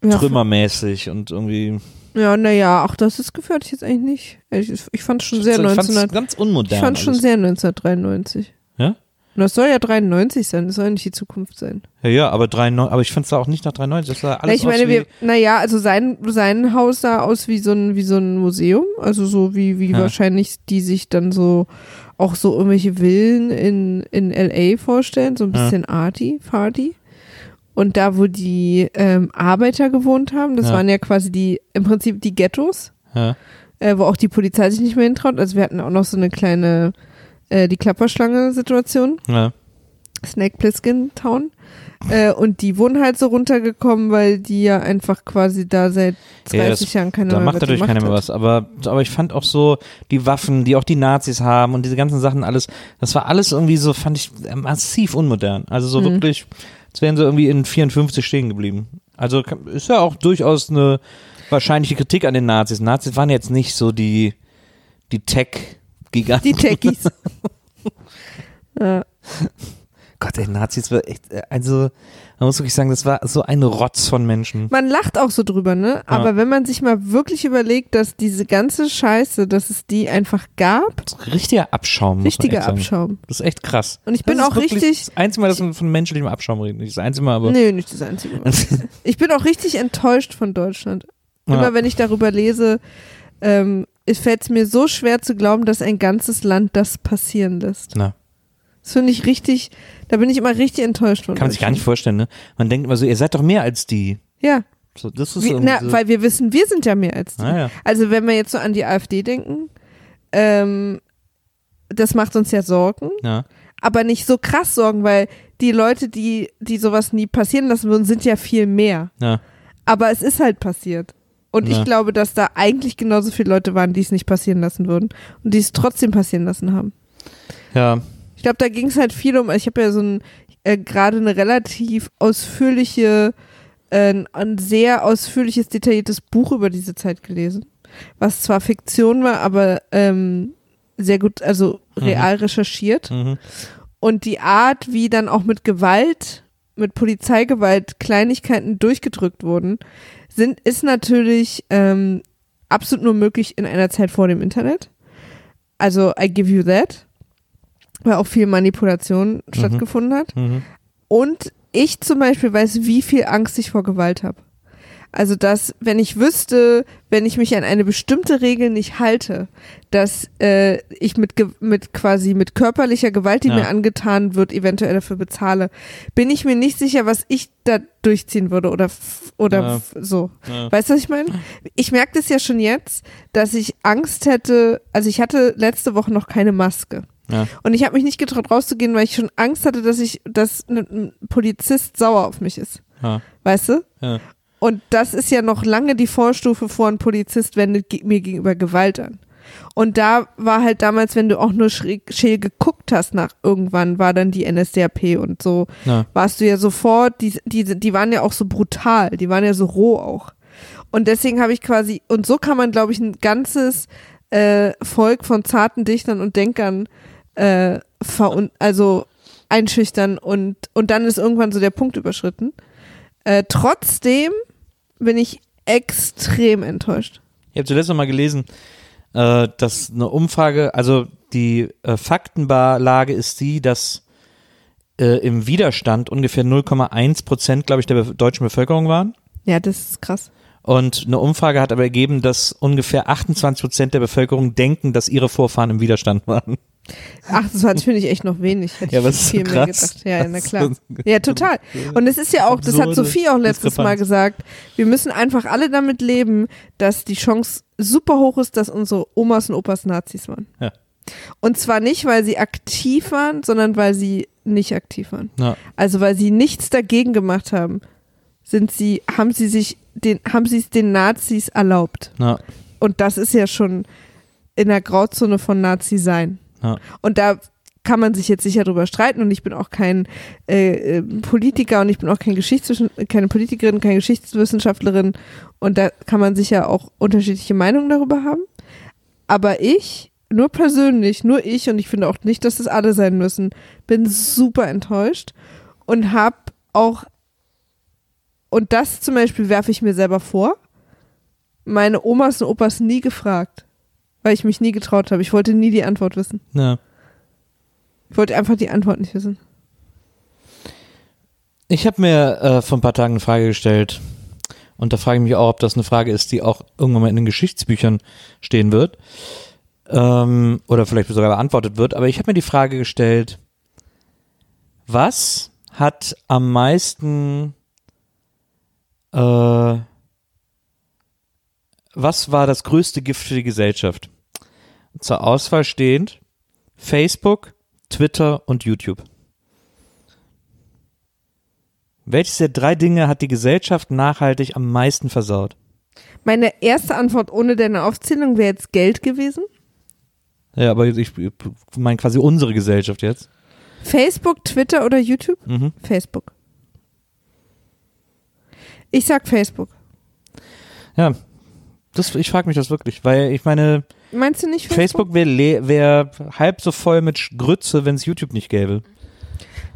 trümmermäßig und irgendwie. Ja, naja, auch das ist gefährlich jetzt eigentlich nicht. Ich, ich fand schon sehr ich fand's 1900, ganz ich fand schon alles. sehr 1993. Ja? Und das soll ja 93 sein, das soll ja nicht die Zukunft sein. Ja, ja, aber 93, aber ich fand es auch nicht nach 93, das sah alles ich meine, wir, naja, also sein, sein Haus sah aus wie so ein, wie so ein Museum, also so wie, wie Ja. wahrscheinlich die sich dann so auch so irgendwelche Villen in, in LA vorstellen, so ein Ja. bisschen arty, farty. Und da, wo die ähm, Arbeiter gewohnt haben, das Ja. waren ja quasi die, im Prinzip die Ghettos. ja, äh, wo auch die Polizei sich nicht mehr hintraut. Also wir hatten auch noch so eine kleine, äh, die Klapperschlange-Situation, ja, Snake Plissken Town. Äh, und die wurden halt so runtergekommen, weil die ja einfach quasi da seit 30 Ja, das- Jahren keine da mehr macht natürlich keiner mehr was, aber, aber ich fand auch so die Waffen, die auch die Nazis haben und diese ganzen Sachen alles, das war alles irgendwie so, fand ich äh, massiv unmodern. Also so Mhm. wirklich, als wären sie irgendwie in 54 stehen geblieben. Also ist ja auch durchaus eine wahrscheinliche Kritik an den Nazis. Nazis waren jetzt nicht so die, die Tech-Giganten. Die Techies. ja. Gott, ey, Nazis war echt, äh, also, man muss wirklich sagen, das war so ein Rotz von Menschen. Man lacht auch so drüber, ne? Aber wenn man sich mal wirklich überlegt, dass diese ganze Scheiße, dass es die einfach gab, Richtiger Abschaum. richtiger. Abschaum. Das ist echt krass. Und ich bin auch richtig- Das einzige Mal, dass man von menschlichem Abschaum redet. Nicht das einzige Mal, aber. Nee, nicht das einzige Mal. Ich bin auch richtig enttäuscht von Deutschland. Immer Ja. wenn ich darüber lese, ähm, es fällt mir so schwer zu glauben, dass ein ganzes Land das passieren lässt. Na, Das finde ich richtig, da bin ich immer richtig enttäuscht von. kann man sich gar nicht vorstellen, ne? Man denkt immer so, ihr seid doch mehr als die. Ja, So, das ist wie, na, so, weil wir wissen, wir sind ja mehr als die. Ah, ja. Also wenn wir jetzt so an die AfD denken, ähm, das macht uns ja Sorgen, ja. aber nicht so krass Sorgen, weil die Leute, die, die sowas nie passieren lassen würden, sind ja viel mehr. Ja. Aber es ist halt passiert. Und Ja. ich glaube, dass da eigentlich genauso viele Leute waren, die es nicht passieren lassen würden und die es trotzdem passieren lassen haben. Ja. Ich glaube, da ging es halt viel um, ich habe ja so ein, äh, gerade eine relativ ausführliche, äh, ein sehr ausführliches, detailliertes Buch über diese Zeit gelesen, was zwar Fiktion war, aber ähm, sehr gut, also real recherchiert. Mhm. Und die Art, wie dann auch mit Gewalt, mit Polizeigewalt Kleinigkeiten durchgedrückt wurden, sind, ist natürlich ähm, absolut nur möglich in einer Zeit vor dem Internet. Also I give you that. Weil auch viel Manipulation stattgefunden hat. Mhm. Und ich zum Beispiel weiß, wie viel Angst ich vor Gewalt habe. Also dass, wenn ich wüsste, wenn ich mich an eine bestimmte Regel nicht halte, dass äh, ich mit, mit quasi mit körperlicher Gewalt, die Ja. mir angetan wird, eventuell dafür bezahle, bin ich mir nicht sicher, was ich da durchziehen würde oder oder Ja. so. Ja. Weißt du, was ich meine? Ich merke das ja schon jetzt, dass ich Angst hätte, also ich hatte letzte Woche noch keine Maske. Ja. Und ich habe mich nicht getraut rauszugehen, weil ich schon Angst hatte, dass ich, dass ein ein Polizist sauer auf mich ist. Ja. Weißt du? Ja. Und das ist ja noch lange die Vorstufe vor ein Polizist wendet mir gegenüber Gewalt an. Und da war halt damals, wenn du auch nur schräg, scheel geguckt hast nach irgendwann, war dann die NSDAP und so, Ja. warst du ja sofort, die, die, die waren ja auch so brutal, die waren ja so roh auch. Und deswegen habe ich quasi, und so kann man, glaube ich, ein ganzes äh, Volk von zarten Dichtern und Denkern äh, also einschüchtern und, und dann ist irgendwann so der Punkt überschritten. Äh, trotzdem bin ich extrem enttäuscht. Ich habe zuletzt noch mal gelesen, äh, dass eine Umfrage, also die äh, Faktenlage ist die, dass äh, im Widerstand ungefähr 0,1 Prozent, glaube ich, der deutschen Bevölkerung waren. Ja, das ist krass. Und eine Umfrage hat aber ergeben, dass ungefähr 28 Prozent der Bevölkerung denken, dass ihre Vorfahren im Widerstand waren. 28 finde ich echt noch wenig. Hätte Ja, ich es ist so viel mehr gedacht. Ja, na klar. Ja, total. Und es ist ja auch, das hat Sophie auch letztes Mal gesagt, wir müssen einfach alle damit leben, dass die Chance super hoch ist, dass unsere Omas und Opas Nazis waren. Ja. Und zwar nicht, weil sie aktiv waren, sondern weil sie nicht aktiv waren. Ja. Also weil sie nichts dagegen gemacht haben, sind sie, haben sie sich den, haben sie es den Nazis erlaubt. Ja. Und das ist ja schon in der Grauzone von Nazi sein. Ja. Und da kann man sich jetzt sicher drüber streiten und ich bin auch kein äh, äh, Politiker und ich bin auch kein Geschichtswissen keine Politikerin, keine Geschichtswissenschaftlerin und da kann man sicher auch unterschiedliche Meinungen darüber haben. Aber ich, nur persönlich, nur ich und ich finde auch nicht, dass das alle sein müssen, bin super enttäuscht und habe auch und das zum Beispiel werfe ich mir selber vor, meine Omas und Opas nie gefragt, weil ich mich nie getraut habe. Ich wollte nie die Antwort wissen. Ja. Ich wollte einfach die Antwort nicht wissen. Ich habe mir äh, vor ein paar Tagen eine Frage gestellt. Und da frage ich mich auch, ob das eine Frage ist, die auch irgendwann mal in den Geschichtsbüchern stehen wird. Ähm, oder vielleicht sogar beantwortet wird. Aber ich habe mir die Frage gestellt, was hat am meisten, äh, was war das größte Gift für die Gesellschaft? Zur Auswahl stehend Facebook, Twitter und YouTube. Welches der drei Dinge hat die Gesellschaft nachhaltig am meisten versaut? Meine erste Antwort ohne deine Aufzählung wäre jetzt Geld gewesen. Ja, aber ich meine quasi unsere Gesellschaft jetzt. Facebook, Twitter oder YouTube? Mhm. Facebook. Ich sag Facebook. Ja, das, ich frage mich das wirklich, weil ich meine, Meinst du nicht Facebook? Facebook wäre wär halb so voll mit Grütze, wenn es YouTube nicht gäbe.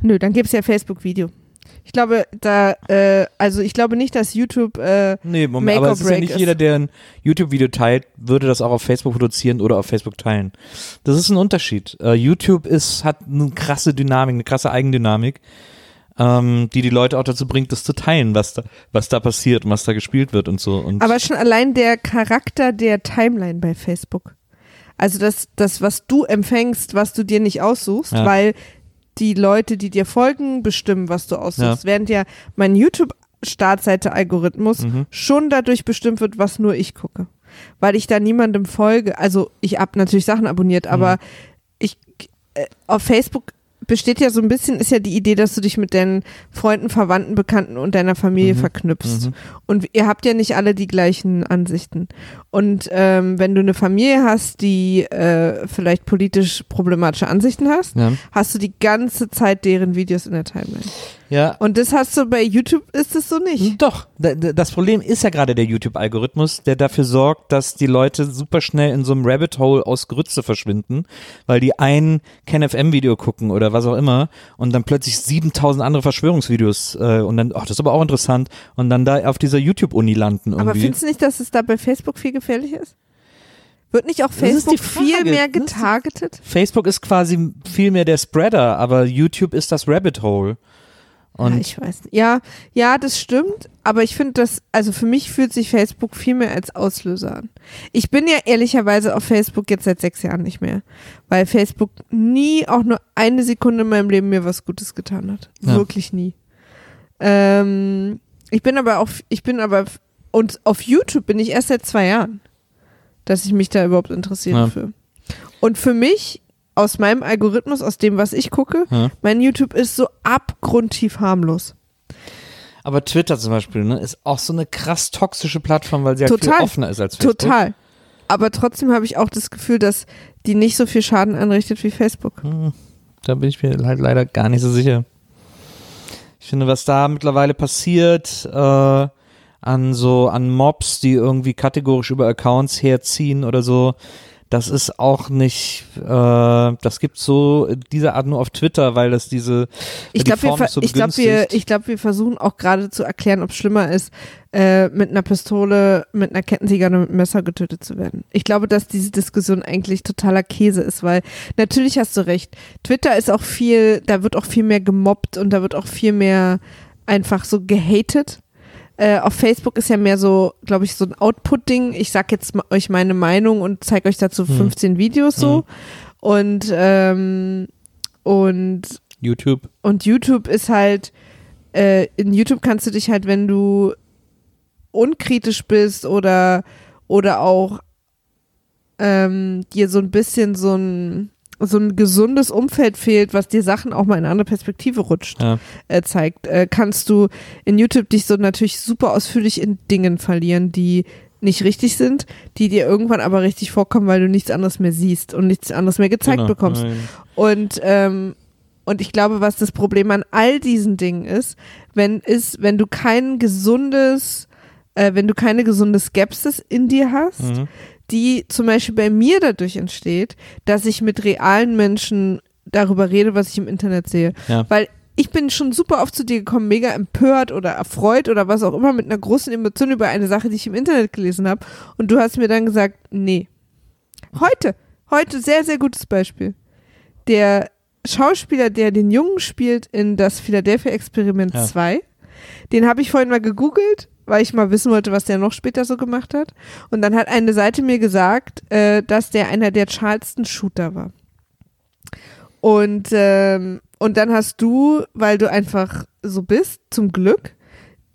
Nö, dann gibt's ja Facebook-Video. Ich glaube, da, äh, also ich glaube nicht, dass YouTube, äh, Nee, Moment, Make aber or es ist ja break nicht ist. jeder, der ein YouTube-Video teilt, würde das auch auf Facebook produzieren oder auf Facebook teilen. Das ist ein Unterschied. Äh, YouTube ist, hat eine krasse Dynamik, eine krasse Eigendynamik, ähm, die die Leute auch dazu bringt, das zu teilen, was da, was da passiert und was da gespielt wird und so. Und aber schon allein der Charakter der Timeline bei Facebook. Also das, das, was du empfängst, was du dir nicht aussuchst, Ja. weil die Leute, die dir folgen, bestimmen, was du aussuchst. Ja. Während ja mein YouTube-Startseite-Algorithmus Mhm. schon dadurch bestimmt wird, was nur ich gucke. Weil ich da niemandem folge. Also ich habe natürlich Sachen abonniert, aber Mhm. ich äh, auf Facebook besteht ja so ein bisschen, ist ja die Idee, dass du dich mit deinen Freunden, Verwandten, Bekannten und deiner Familie Mhm. verknüpfst. Mhm. Und ihr habt ja nicht alle die gleichen Ansichten. Und ähm, wenn du eine Familie hast, die äh, vielleicht politisch problematische Ansichten hast, ja. hast du die ganze Zeit deren Videos in der Timeline. Ja, Und das hast du bei YouTube, ist es so nicht. Doch, da- da- das Problem ist ja gerade der YouTube-Algorithmus, der dafür sorgt, dass die Leute super schnell in so einem Rabbit Hole aus Grütze verschwinden, weil die ein KenFM-Video gucken oder was auch immer und dann plötzlich 7000 andere Verschwörungsvideos äh, und dann, ach, das ist aber auch interessant und dann da auf dieser YouTube-Uni landen irgendwie. Aber findest du nicht, dass es da bei Facebook viel gefährlicher ist? Wird nicht auch Facebook viel mehr getargetet? Facebook ist quasi viel mehr der Spreader, aber YouTube ist das Rabbit Hole. Und ja, ich weiß nicht. Ja, ja, das stimmt, aber ich finde das, also für mich fühlt sich Facebook viel mehr als Auslöser an. Ich bin ja ehrlicherweise auf Facebook jetzt seit sechs Jahren nicht mehr, weil Facebook nie auch nur eine Sekunde in meinem Leben mir was Gutes getan hat. Ja. Wirklich nie. Ähm, ich bin aber auf, ich bin aber, und auf YouTube bin ich erst seit zwei Jahren, dass ich mich da überhaupt interessiere Ja. für. Und für mich, aus meinem Algorithmus, aus dem, was ich gucke, Ja. mein YouTube ist so abgrundtief harmlos. Aber Twitter zum Beispiel, ne, ist auch so eine krass toxische Plattform, weil sie halt Total. viel offener ist als Facebook. Total. Aber trotzdem habe ich auch das Gefühl, dass die nicht so viel Schaden anrichtet wie Facebook. Hm, Da bin ich mir halt leider gar nicht so sicher. Ich finde, was da mittlerweile passiert, äh, an so, an Mobs, die irgendwie kategorisch über Accounts herziehen oder so, das ist auch nicht, äh, das gibt so diese Art nur auf Twitter, weil das diese, Ich die glaube, wir, Form ist so ich glaub, wir, ich glaub, wir versuchen auch gerade zu erklären, ob es schlimmer ist, äh, mit einer Pistole, mit einer Kettensäge oder mit einem Messer getötet zu werden. Ich glaube, dass diese Diskussion eigentlich totaler Käse ist, weil natürlich hast du recht. Twitter ist auch viel, da wird auch viel mehr gemobbt und da wird auch viel mehr einfach so gehatet. Äh, auf Facebook ist ja mehr so, glaube ich, so ein Output-Ding. Ich sag jetzt euch meine Meinung und zeige euch dazu Hm. 15 Videos so. Und, ähm, und YouTube. und YouTube ist halt, äh, in YouTube kannst du dich halt, wenn du unkritisch bist oder, oder auch ähm, dir so ein bisschen so ein, so ein gesundes Umfeld fehlt, was dir Sachen auch mal in eine andere Perspektive rutscht, Ja. äh, zeigt, äh, kannst du in YouTube dich so natürlich super ausführlich in Dingen verlieren, die nicht richtig sind, die dir irgendwann aber richtig vorkommen, weil du nichts anderes mehr siehst und nichts anderes mehr gezeigt Genau. bekommst. Ja. Und, ähm, und ich glaube, was das Problem an all diesen Dingen ist, wenn ist, wenn du kein gesundes, äh, wenn du keine gesunde Skepsis in dir hast, Mhm. Die zum Beispiel bei mir dadurch entsteht, dass ich mit realen Menschen darüber rede, was ich im Internet sehe. Ja. Weil ich bin schon super oft zu dir gekommen, mega empört oder erfreut oder was auch immer mit einer großen Emotion über eine Sache, die ich im Internet gelesen habe. Und du hast mir dann gesagt, nee. Heute, heute sehr, sehr gutes Beispiel. Der Schauspieler, der den Jungen spielt in das Philadelphia Experiment Ja. 2, den habe ich vorhin mal gegoogelt, weil ich mal wissen wollte, was der noch später so gemacht hat. Und dann hat eine Seite mir gesagt, äh, dass der einer der Charleston-Shooter war. Und, ähm, und dann hast du, weil du einfach so bist, zum Glück,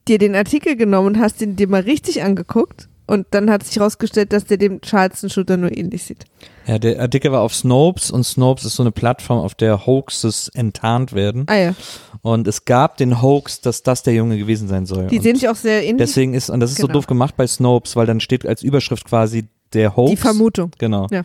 dir den Artikel genommen und hast ihn dir mal richtig angeguckt. Und dann hat sich herausgestellt, dass der dem Charleston-Shooter nur ähnlich sieht. Ja, der Artikel war auf Snopes und Snopes ist so eine Plattform, auf der Hoaxes enttarnt werden. Ah ja, Und es gab den Hoax, dass das der Junge gewesen sein soll. die und sehen sich auch sehr ähnlich. deswegen ist, und das ist so Genau. doof gemacht bei Snopes, weil dann steht als Überschrift quasi der Hoax. die Vermutung. Genau. Ja.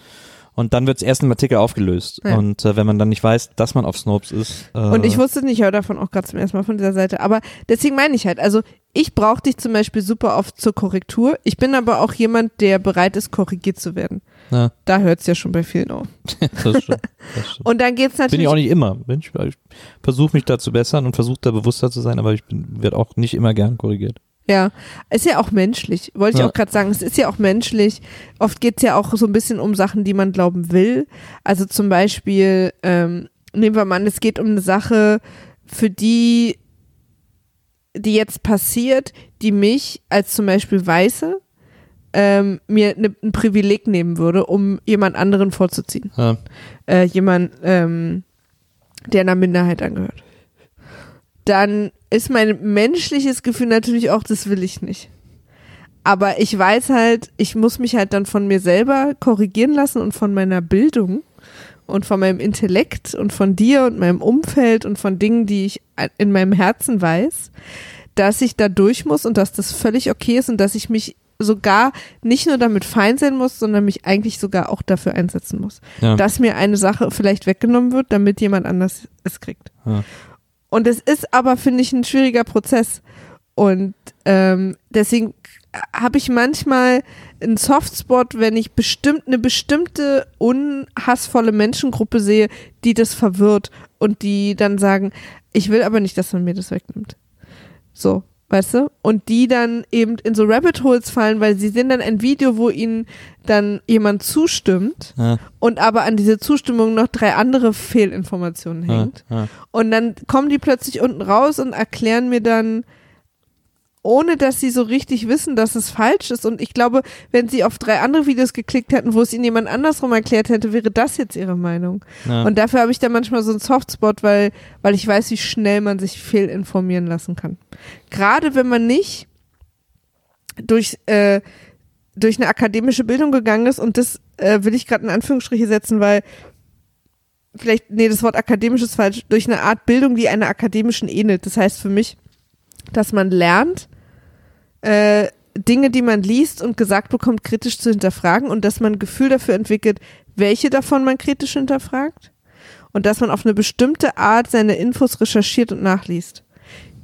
Und dann wird es erst im Artikel aufgelöst. Ja. Und äh, wenn man dann nicht weiß, dass man auf Snopes ist. Äh, Und ich wusste nicht, ich höre davon auch gerade zum ersten Mal von dieser Seite. Aber deswegen meine ich halt, also ich brauche dich zum Beispiel super oft zur Korrektur. Ich bin aber auch jemand, der bereit ist, korrigiert zu werden. Ja, Da hört es ja schon bei vielen auf. das stimmt. Das stimmt. Und dann geht's bin natürlich. ich auch nicht immer. Bin ich ich versuche mich da zu bessern und versuche da bewusster zu sein, aber ich werde auch nicht immer gern korrigiert. Ja, ist ja auch menschlich. Wollte ich Ja. auch gerade sagen, es ist ja auch menschlich. Oft geht's ja auch so ein bisschen um Sachen, die man glauben will. Also zum Beispiel, ähm, nehmen wir mal an, es geht um eine Sache, für die, die jetzt passiert, die mich als zum Beispiel Weiße ähm, mir ne, ein Privileg nehmen würde, um jemand anderen vorzuziehen. Ja. Äh, jemand, ähm, der einer Minderheit angehört. Dann ist mein menschliches Gefühl natürlich auch, das will ich nicht. Aber ich weiß halt, ich muss mich halt dann von mir selber korrigieren lassen und von meiner Bildung und von meinem Intellekt und von dir und meinem Umfeld und von Dingen, die ich in meinem Herzen weiß, dass ich da durch muss und dass das völlig okay ist und dass ich mich sogar nicht nur damit fein sein muss, sondern mich eigentlich sogar auch dafür einsetzen muss. Ja. Dass mir eine Sache vielleicht weggenommen wird, damit jemand anders es kriegt. Ja. Und es ist aber, finde ich, ein schwieriger Prozess. Und ähm, deswegen habe ich manchmal einen Softspot, wenn ich bestimmt eine bestimmte unhassvolle Menschengruppe sehe, die das verwirrt und die dann sagen, ich will aber nicht, dass man mir das wegnimmt. So. Weißt du? Und die dann eben in so Rabbit Holes fallen, weil sie sehen dann ein Video, wo ihnen dann jemand zustimmt Ja, und aber an diese Zustimmung noch drei andere Fehlinformationen ja, hängt. ja. Und dann kommen die plötzlich unten raus und erklären mir dann, ohne dass sie so richtig wissen, dass es falsch ist. Und ich glaube, wenn sie auf drei andere Videos geklickt hätten, wo es ihnen jemand andersrum erklärt hätte, wäre das jetzt ihre Meinung. Ja. Und dafür habe ich dann manchmal so einen Softspot, weil, weil ich weiß, wie schnell man sich fehlinformieren lassen kann. Gerade wenn man nicht durch, äh, durch eine akademische Bildung gegangen ist und das äh, will ich gerade in Anführungsstriche setzen, weil vielleicht, nee, das Wort akademisch ist falsch, durch eine Art Bildung, die einer akademischen ähnelt. Das heißt für mich, dass man lernt, äh, Dinge, die man liest und gesagt bekommt, kritisch zu hinterfragen und dass man ein Gefühl dafür entwickelt, welche davon man kritisch hinterfragt und dass man auf eine bestimmte Art seine Infos recherchiert und nachliest.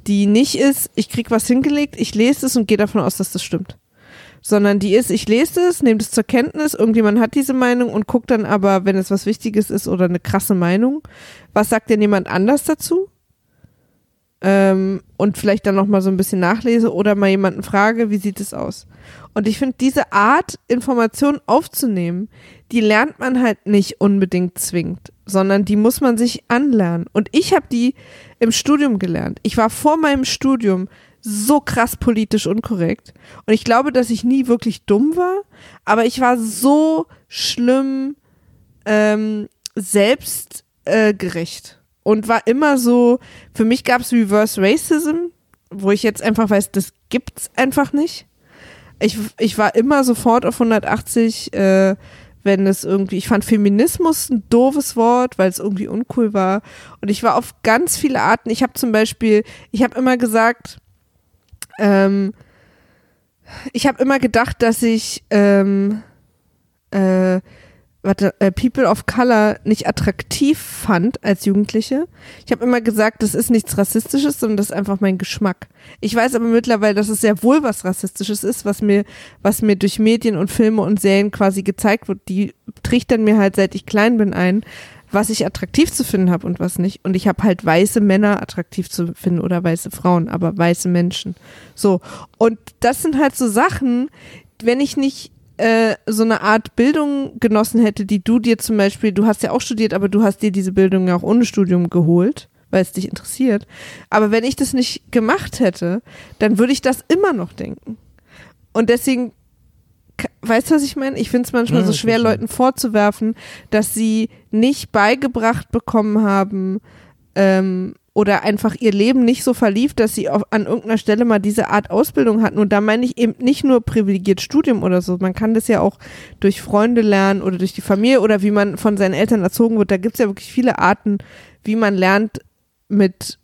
Die nicht ist, ich krieg was hingelegt, ich lese es und gehe davon aus, dass das stimmt. Sondern die ist, ich lese es, nehme es zur Kenntnis, irgendjemand hat diese Meinung und guckt dann aber, wenn es was Wichtiges ist oder eine krasse Meinung, was sagt denn jemand anders dazu? Ähm, und vielleicht dann noch mal so ein bisschen nachlese oder mal jemanden frage, wie sieht es aus? Und ich finde, diese Art, Informationen aufzunehmen, die lernt man halt nicht unbedingt zwingend, sondern die muss man sich anlernen. Und ich habe die im Studium gelernt. Ich war vor meinem Studium so krass politisch unkorrekt. Und ich glaube, dass ich nie wirklich dumm war, aber ich war so schlimm ähm, selbstgerecht. Äh, und war immer so, für mich gab es Reverse Racism, wo ich jetzt einfach weiß, das gibt's einfach nicht. Ich, ich war immer sofort auf 180, äh, wenn es irgendwie, ich fand Feminismus ein doofes Wort, weil es irgendwie uncool war. Und ich war auf ganz viele Arten. Ich habe zum Beispiel, ich habe immer gesagt, ähm, ich habe immer gedacht, dass ich ähm, äh, warte, äh, People of Color nicht attraktiv fand als Jugendliche. Ich habe immer gesagt, das ist nichts Rassistisches, sondern das ist einfach mein Geschmack. Ich weiß aber mittlerweile, dass es sehr wohl was Rassistisches ist, was mir, was mir durch Medien und Filme und Serien quasi gezeigt wird. Die trichtern mir halt, seit ich klein bin, ein, was ich attraktiv zu finden habe und was nicht. Und ich habe halt weiße Männer attraktiv zu finden oder weiße Frauen, aber weiße Menschen. So. Und das sind halt so Sachen, wenn ich nicht äh, so eine Art Bildung genossen hätte, die du dir zum Beispiel, du hast ja auch studiert, aber du hast dir diese Bildung ja auch ohne Studium geholt, weil es dich interessiert. Aber wenn ich das nicht gemacht hätte, dann würde ich das immer noch denken. Und deswegen, weißt du, was ich meine? Ich finde es manchmal Ja, so schwer. Leuten vorzuwerfen, dass sie nicht beigebracht bekommen haben, ähm, oder einfach ihr Leben nicht so verlief, dass sie auf, an irgendeiner Stelle mal diese Art Ausbildung hatten. Und da meine ich eben nicht nur privilegiert Studium oder so. Man kann das ja auch durch Freunde lernen oder durch die Familie oder wie man von seinen Eltern erzogen wird. Da gibt es ja wirklich viele Arten, wie man lernt, mit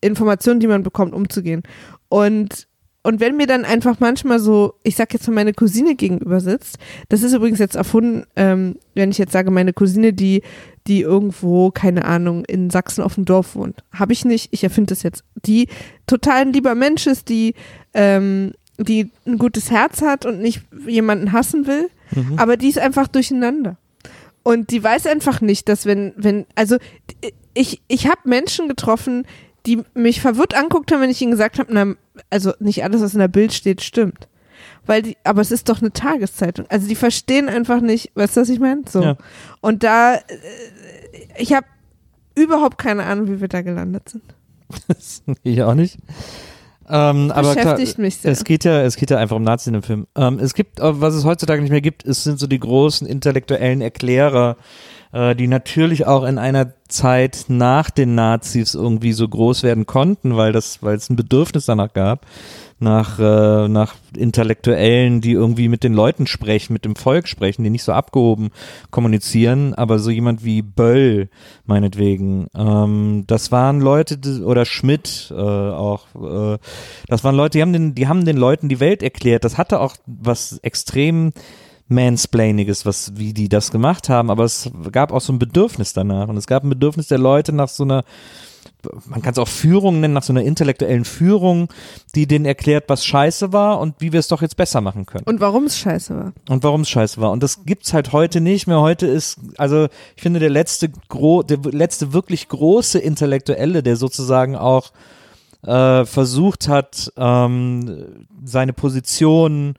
Informationen, die man bekommt, umzugehen. Und und wenn mir dann einfach manchmal so, ich sag jetzt mal meine Cousine gegenüber sitzt, das ist übrigens jetzt erfunden, ähm, wenn ich jetzt sage, meine Cousine, die, die irgendwo, keine Ahnung, in Sachsen auf dem Dorf wohnt. Habe ich nicht, ich erfinde das jetzt. Die total ein lieber Mensch ist, die, ähm, die ein gutes Herz hat und nicht jemanden hassen will, aber die ist einfach durcheinander. Und die weiß einfach nicht, dass wenn, wenn, also ich, ich habe Menschen getroffen, die mich verwirrt anguckt haben, wenn ich ihnen gesagt habe, na, also nicht alles, was in der Bild steht, stimmt. Weil die, aber es ist doch eine Tageszeitung. Also die verstehen einfach nicht, weißt du, was ich meine? So. Ja. Und da, äh, ich habe überhaupt keine Ahnung, wie wir da gelandet sind. ich auch nicht. Ähm, aber klar, Beschäftigt mich sehr. es geht ja, es geht ja einfach um Nazis in dem Film. Ähm, es gibt, äh, was es heutzutage nicht mehr gibt, es sind so die großen intellektuellen Erklärer, äh, die natürlich auch in einer Zeit nach den Nazis irgendwie so groß werden konnten, weil das, weil es ein Bedürfnis danach gab, nach, äh, nach Intellektuellen, die irgendwie mit den Leuten sprechen, mit dem Volk sprechen, die nicht so abgehoben kommunizieren, aber so jemand wie Böll, meinetwegen, ähm, das waren Leute, oder Schmidt äh, auch, äh, das waren Leute, die haben, den, die haben den Leuten die Welt erklärt, das hatte auch was extrem Mansplainiges, was, wie die das gemacht haben, aber es gab auch so ein Bedürfnis danach und es gab ein Bedürfnis der Leute nach so einer man kann es auch Führung nennen, nach so einer intellektuellen Führung, die denen erklärt, was scheiße war und wie wir es doch jetzt besser machen können. Und warum es scheiße war. Und warum es scheiße war. Und das gibt's halt heute nicht mehr. Heute ist, also ich finde, der letzte, gro der letzte wirklich große Intellektuelle, der sozusagen auch äh, versucht hat, ähm, seine Position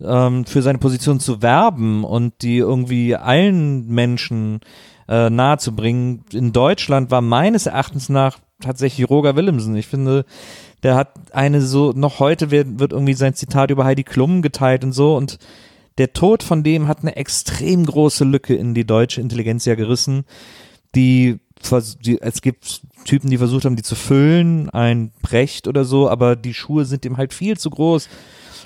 ähm, für seine Position zu werben und die irgendwie allen Menschen äh, nahezubringen. In Deutschland war meines Erachtens nach tatsächlich Roger Willemsen. Ich finde, der hat eine so, noch heute wird, wird irgendwie sein Zitat über Heidi Klum geteilt und so und der Tod von dem hat eine extrem große Lücke in die deutsche Intelligenz ja gerissen, die, die es gibt Typen, die versucht haben, die zu füllen, ein Brecht oder so, aber die Schuhe sind ihm halt viel zu groß.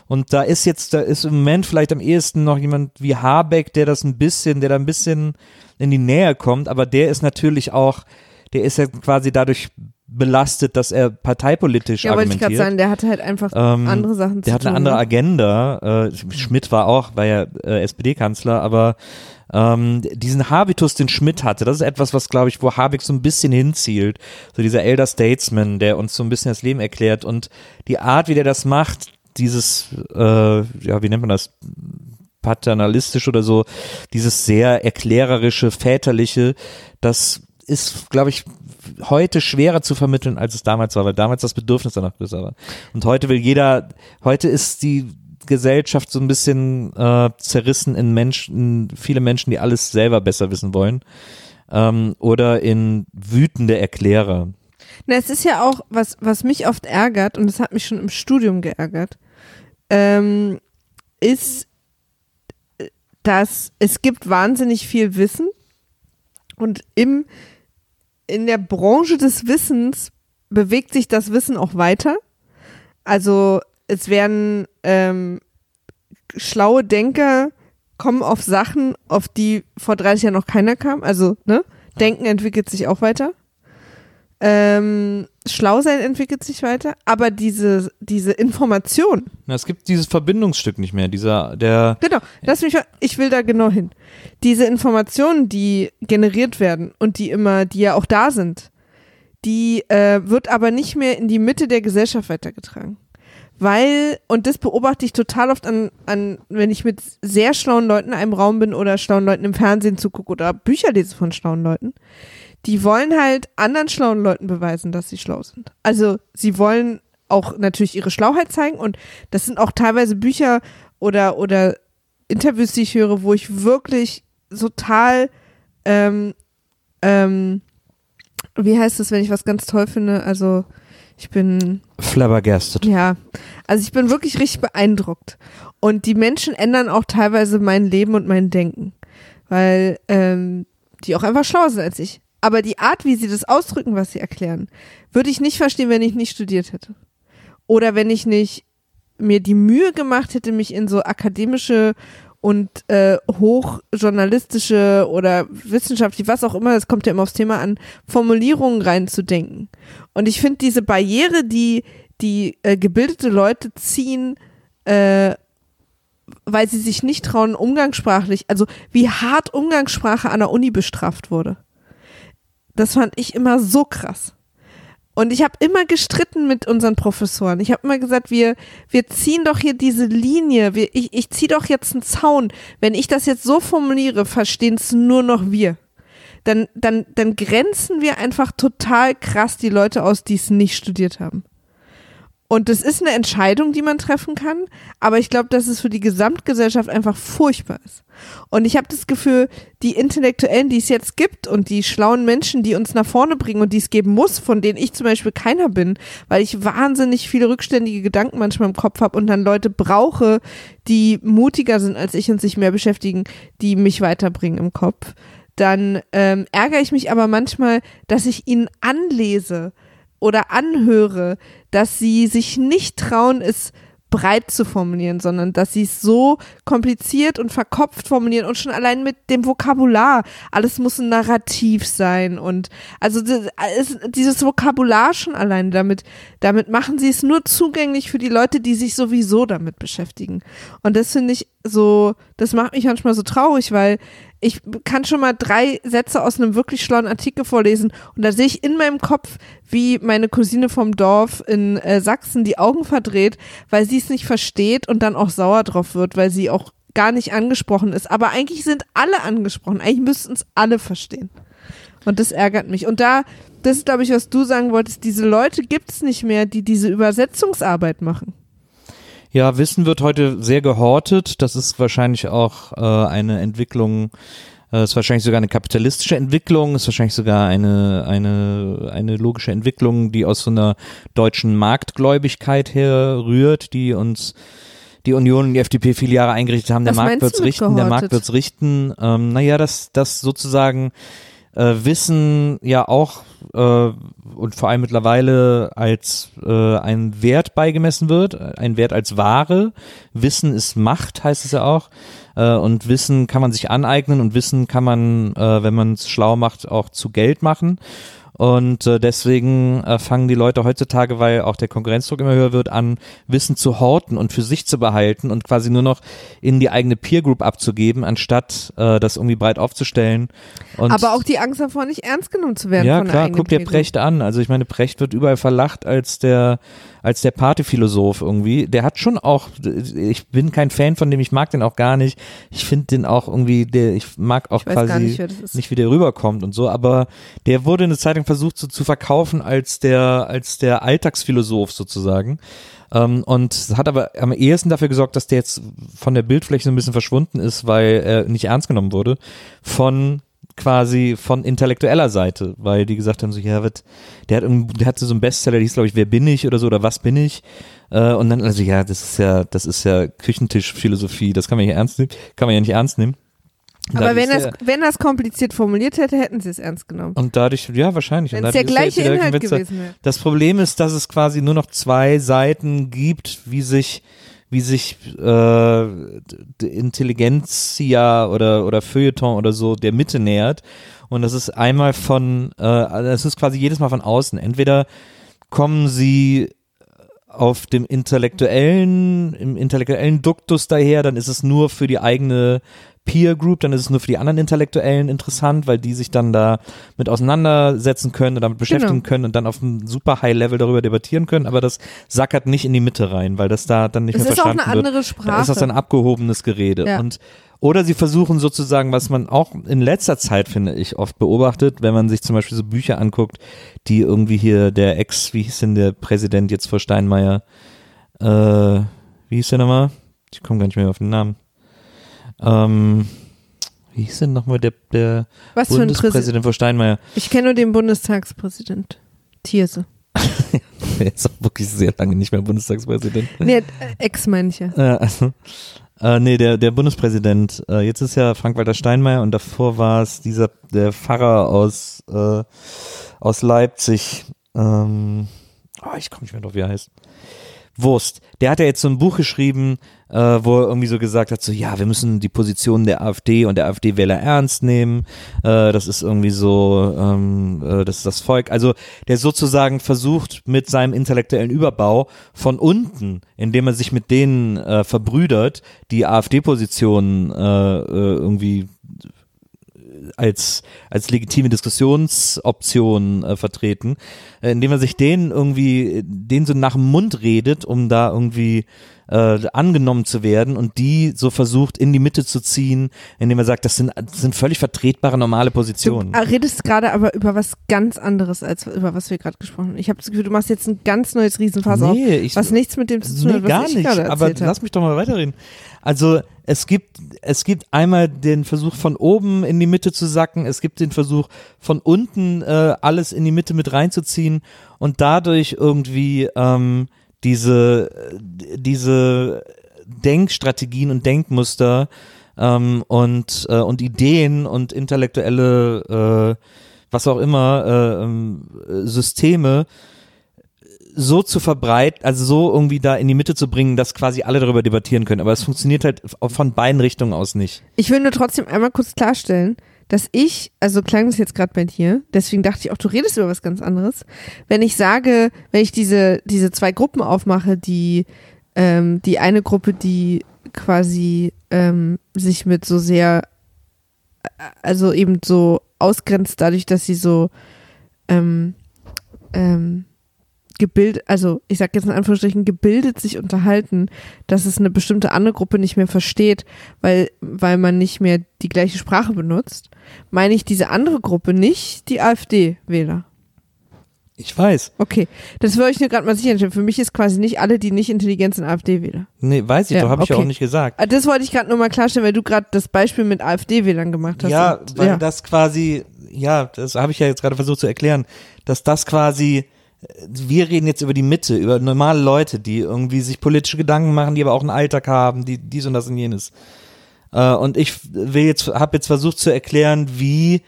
Und da ist jetzt, da ist im Moment vielleicht am ehesten noch jemand wie Habeck, der das ein bisschen, der da ein bisschen in die Nähe kommt, aber der ist natürlich auch, der ist ja quasi dadurch belastet, dass er parteipolitisch Ja, wollte ich argumentiert. gerade sagen, der hat halt einfach Ähm, andere Sachen zu Der hat tun. eine andere ne? Agenda. Äh, Schmidt war auch, war ja äh, SPD-Kanzler, aber ähm, diesen Habitus, den Schmidt hatte, das ist etwas, was, glaube ich, wo Habeck so ein bisschen hinzielt. So dieser Elder Statesman, der uns so ein bisschen das Leben erklärt und die Art, wie der das macht, dieses, äh, ja, wie nennt man das? Paternalistisch oder so, dieses sehr erklärerische, väterliche, das ist, glaube ich, heute schwerer zu vermitteln, als es damals war, weil damals das Bedürfnis danach größer war. Und heute will jeder, heute ist die Gesellschaft so ein bisschen äh, zerrissen in Menschen, viele Menschen, die alles selber besser wissen wollen. Ähm, oder in wütende Erklärer. Na, es ist ja auch, was, was mich oft ärgert, und das hat mich schon im Studium geärgert, ähm, ist, dass es gibt wahnsinnig viel Wissen und im, in der Branche des Wissens bewegt sich das Wissen auch weiter. Also es werden ähm, schlaue Denker kommen auf Sachen, auf die vor 30 Jahren noch keiner kam. Also, ne? Denken entwickelt sich auch weiter. Ähm, schlau sein entwickelt sich weiter, aber diese, diese Information, Na, es gibt dieses Verbindungsstück nicht mehr, dieser, der, genau, lass mich, ich will da genau hin. Diese Informationen, die generiert werden und die immer, die ja auch da sind, die äh, wird aber nicht mehr in die Mitte der Gesellschaft weitergetragen. Weil, und das beobachte ich total oft an, an, wenn ich mit sehr schlauen Leuten in einem Raum bin oder schlauen Leuten im Fernsehen zugucke oder Bücher lese von schlauen Leuten, die wollen halt anderen schlauen Leuten beweisen, dass sie schlau sind. Also sie wollen auch natürlich ihre Schlauheit zeigen und das sind auch teilweise Bücher oder, oder Interviews, die ich höre, wo ich wirklich total, ähm, ähm, wie heißt das, wenn ich was ganz toll finde? Also ich bin flabbergasted. ja, also ich bin wirklich richtig beeindruckt. Und die Menschen ändern auch teilweise mein Leben und mein Denken, weil ähm, die auch einfach schlauer sind als ich. Aber die Art, wie sie das ausdrücken, was sie erklären, würde ich nicht verstehen, wenn ich nicht studiert hätte. Oder wenn ich nicht mir die Mühe gemacht hätte, mich in so akademische und äh, hochjournalistische oder wissenschaftlich, was auch immer, das kommt ja immer aufs Thema an, Formulierungen reinzudenken. Und ich finde diese Barriere, die die äh, gebildete Leute ziehen, äh, weil sie sich nicht trauen, umgangssprachlich, also wie hart Umgangssprache an der Uni bestraft wurde. Das fand ich immer so krass. Und ich habe immer gestritten mit unseren Professoren. Ich habe immer gesagt, wir, wir ziehen doch hier diese Linie. Wir, ich ich ziehe doch jetzt einen Zaun. Wenn ich das jetzt so formuliere, verstehen es nur noch wir. Dann, dann, dann grenzen wir einfach total krass die Leute aus, die es nicht studiert haben. Und das ist eine Entscheidung, die man treffen kann, aber ich glaube, dass es für die Gesamtgesellschaft einfach furchtbar ist. Und ich habe das Gefühl, die Intellektuellen, die es jetzt gibt und die schlauen Menschen, die uns nach vorne bringen und die es geben muss, von denen ich zum Beispiel keiner bin, weil ich wahnsinnig viele rückständige Gedanken manchmal im Kopf habe und dann Leute brauche, die mutiger sind als ich und sich mehr beschäftigen, die mich weiterbringen im Kopf, dann ähm, ärgere ich mich aber manchmal, dass ich ihnen anlese oder anhöre, dass sie sich nicht trauen, es breit zu formulieren, sondern dass sie es so kompliziert und verkopft formulieren und schon allein mit dem Vokabular. Alles muss ein Narrativ sein und also dieses Vokabular schon allein damit, damit machen sie es nur zugänglich für die Leute, die sich sowieso damit beschäftigen. Und das finde ich so, das macht mich manchmal so traurig, weil ich kann schon mal drei Sätze aus einem wirklich schlauen Artikel vorlesen und da sehe ich in meinem Kopf, wie meine Cousine vom Dorf in äh, Sachsen die Augen verdreht, weil sie es nicht versteht und dann auch sauer drauf wird, weil sie auch gar nicht angesprochen ist. Aber eigentlich sind alle angesprochen. Eigentlich müssten es alle verstehen. Und das ärgert mich. Und da, das ist, glaube ich, was du sagen wolltest, diese Leute gibt es nicht mehr, die diese Übersetzungsarbeit machen. Ja, Wissen wird heute sehr gehortet. Das ist wahrscheinlich auch äh, eine Entwicklung, äh, ist wahrscheinlich sogar eine kapitalistische Entwicklung, ist wahrscheinlich sogar eine, eine, eine logische Entwicklung, die aus so einer deutschen Marktgläubigkeit herrührt, die uns die Union und die FDP viele Jahre eingerichtet haben. Der Was Markt wird's richten, der Markt gehortet? wird's richten. Ähm, naja, dass das sozusagen äh, Wissen ja auch äh, und vor allem mittlerweile als äh, ein Wert beigemessen wird, ein Wert als Ware. Wissen ist Macht, heißt es ja auch. Äh, und Wissen kann man sich aneignen und Wissen kann man, äh, wenn man es schlau macht, auch zu Geld machen. Und äh, deswegen äh, fangen die Leute heutzutage, weil auch der Konkurrenzdruck immer höher wird, an, Wissen zu horten und für sich zu behalten und quasi nur noch in die eigene Peer Group abzugeben, anstatt äh, das irgendwie breit aufzustellen. Und Aber auch die Angst davor, nicht ernst genommen zu werden ja, klar, guck dir. Precht an. Also ich meine, Precht wird überall verlacht als der, als der Partyphilosoph irgendwie. Der hat schon auch, ich bin kein Fan von dem, ich mag den auch gar nicht. Ich finde den auch irgendwie, der, ich mag auch Ich quasi nicht, nicht, wie der rüberkommt und so, aber der wurde eine Zeitung versucht so zu verkaufen als der, als der Alltagsphilosoph sozusagen. Ähm, und hat aber am ehesten dafür gesorgt, dass der jetzt von der Bildfläche so ein bisschen verschwunden ist, weil er nicht ernst genommen wurde von quasi von intellektueller Seite, weil die gesagt haben so, ja, wird, der hat, der hatte so einen Bestseller, der hieß glaube ich, wer bin ich oder so oder was bin ich? Äh, und dann also ja, das ist ja, das ist ja Küchentischphilosophie, das kann man ja ernst nehmen, kann man ja nicht ernst nehmen. Und Aber wenn das, der- wenn das kompliziert formuliert hätte, hätten sie es ernst genommen. und dadurch, ja, wahrscheinlich. Wenn es der gleiche wieder Inhalt gewesen wäre. Das Problem ist, dass es quasi nur noch zwei Seiten gibt, wie sich wie sich äh, Intelligenzia oder oder Feuilleton oder so der Mitte nähert. Und das ist einmal von äh, das ist quasi jedes Mal von außen. Entweder kommen sie auf dem intellektuellen, im intellektuellen Duktus daher, dann ist es nur für die eigene Peer Group, dann ist es nur für die anderen Intellektuellen interessant, weil die sich dann da mit auseinandersetzen können und damit beschäftigen Genau. können und dann auf einem super High Level darüber debattieren können, aber das sackert nicht in die Mitte rein, weil das da dann nicht Es mehr ist auch verstanden eine wird. andere Da Sprache. ist das ein abgehobenes Gerede. Ja. Und oder sie versuchen sozusagen, was man auch in letzter Zeit, finde ich, oft beobachtet, wenn man sich zum Beispiel so Bücher anguckt, die irgendwie hier der Ex, wie hieß denn der Präsident jetzt vor Steinmeier, äh, wie hieß der nochmal? Ich komme gar nicht mehr auf den Namen. Ähm, wie hieß denn nochmal der, der Was? Bundespräsident vor Steinmeier? Ich kenne nur den Bundestagspräsident. Thierse. Der ist auch wirklich sehr lange nicht mehr Bundestagspräsident. Nee, äh, Ex meine ich ja. Äh, also, äh, nee, der, der Bundespräsident. Äh, jetzt ist ja Frank-Walter Steinmeier und davor war es dieser, der Pfarrer aus, äh, aus Leipzig. Ähm, oh, ich komme nicht mehr drauf, wie er heißt. Wurst. Der hat ja jetzt so ein Buch geschrieben, äh, wo er irgendwie so gesagt hat, so ja, wir müssen die Position der AfD und der AfD-Wähler ernst nehmen. Äh, das ist irgendwie so, ähm, äh, das ist das Volk. Also der sozusagen versucht mit seinem intellektuellen Überbau von unten, indem er sich mit denen äh, verbrüdert, die AfD-Positionen äh, äh, irgendwie als, als legitime Diskussionsoption äh, vertreten, äh, indem er sich denen irgendwie, denen so nach dem Mund redet, um da irgendwie äh, angenommen zu werden und die so versucht in die Mitte zu ziehen, indem er sagt, das sind, das sind völlig vertretbare normale Du Positionen. äh, redest gerade aber über was ganz anderes, als über was wir gerade gesprochen haben. Ich habe das Gefühl, du machst jetzt ein ganz neues Riesenfass auf, Nee, ich- was nichts mit dem zu tun Nee, hat, was gar ich nicht. gerade Aber erzählt habe. lass mich doch mal weiterreden. Also es gibt, es gibt einmal den Versuch von oben in die Mitte zu sacken, es gibt den Versuch von unten äh, alles in die Mitte mit reinzuziehen und dadurch irgendwie ähm, diese, äh, diese Denkstrategien und Denkmuster ähm, und, äh, und Ideen und intellektuelle, äh, was auch immer, äh, ähm, Systeme so zu verbreiten, also so irgendwie da in die Mitte zu bringen, dass quasi alle darüber debattieren können. Aber es funktioniert halt von beiden Richtungen aus nicht. Ich will nur trotzdem einmal kurz klarstellen, dass ich, also klang das jetzt gerade bei dir, deswegen dachte ich auch, du redest über was ganz anderes. Wenn ich sage, wenn ich diese, diese zwei Gruppen aufmache, die, ähm, die eine Gruppe, die quasi ähm, sich mit so sehr, äh, also eben so ausgrenzt dadurch, dass sie so ähm, ähm, gebildet, also ich sag jetzt in Anführungsstrichen, gebildet sich unterhalten, dass es eine bestimmte andere Gruppe nicht mehr versteht, weil, weil man nicht mehr die gleiche Sprache benutzt, meine ich diese andere Gruppe nicht die AfD-Wähler. Ich weiß. Okay, das wollte ich mir gerade mal sicherstellen. Für mich ist quasi nicht alle, die nicht intelligent sind, AfD-Wähler. Nee, weiß ich Ja, doch, habe ich okay. auch nicht gesagt. Ah, Das wollte ich gerade nur mal klarstellen, weil du gerade das Beispiel mit AfD-Wählern gemacht hast. Ja, Und- weil ja. das quasi, ja, das habe ich ja jetzt gerade versucht zu erklären, dass das quasi, wir reden jetzt über die Mitte, über normale Leute, die irgendwie sich politische Gedanken machen, die aber auch einen Alltag haben, die dies und das und jenes. Äh, und ich will jetzt, habe jetzt versucht zu erklären, wie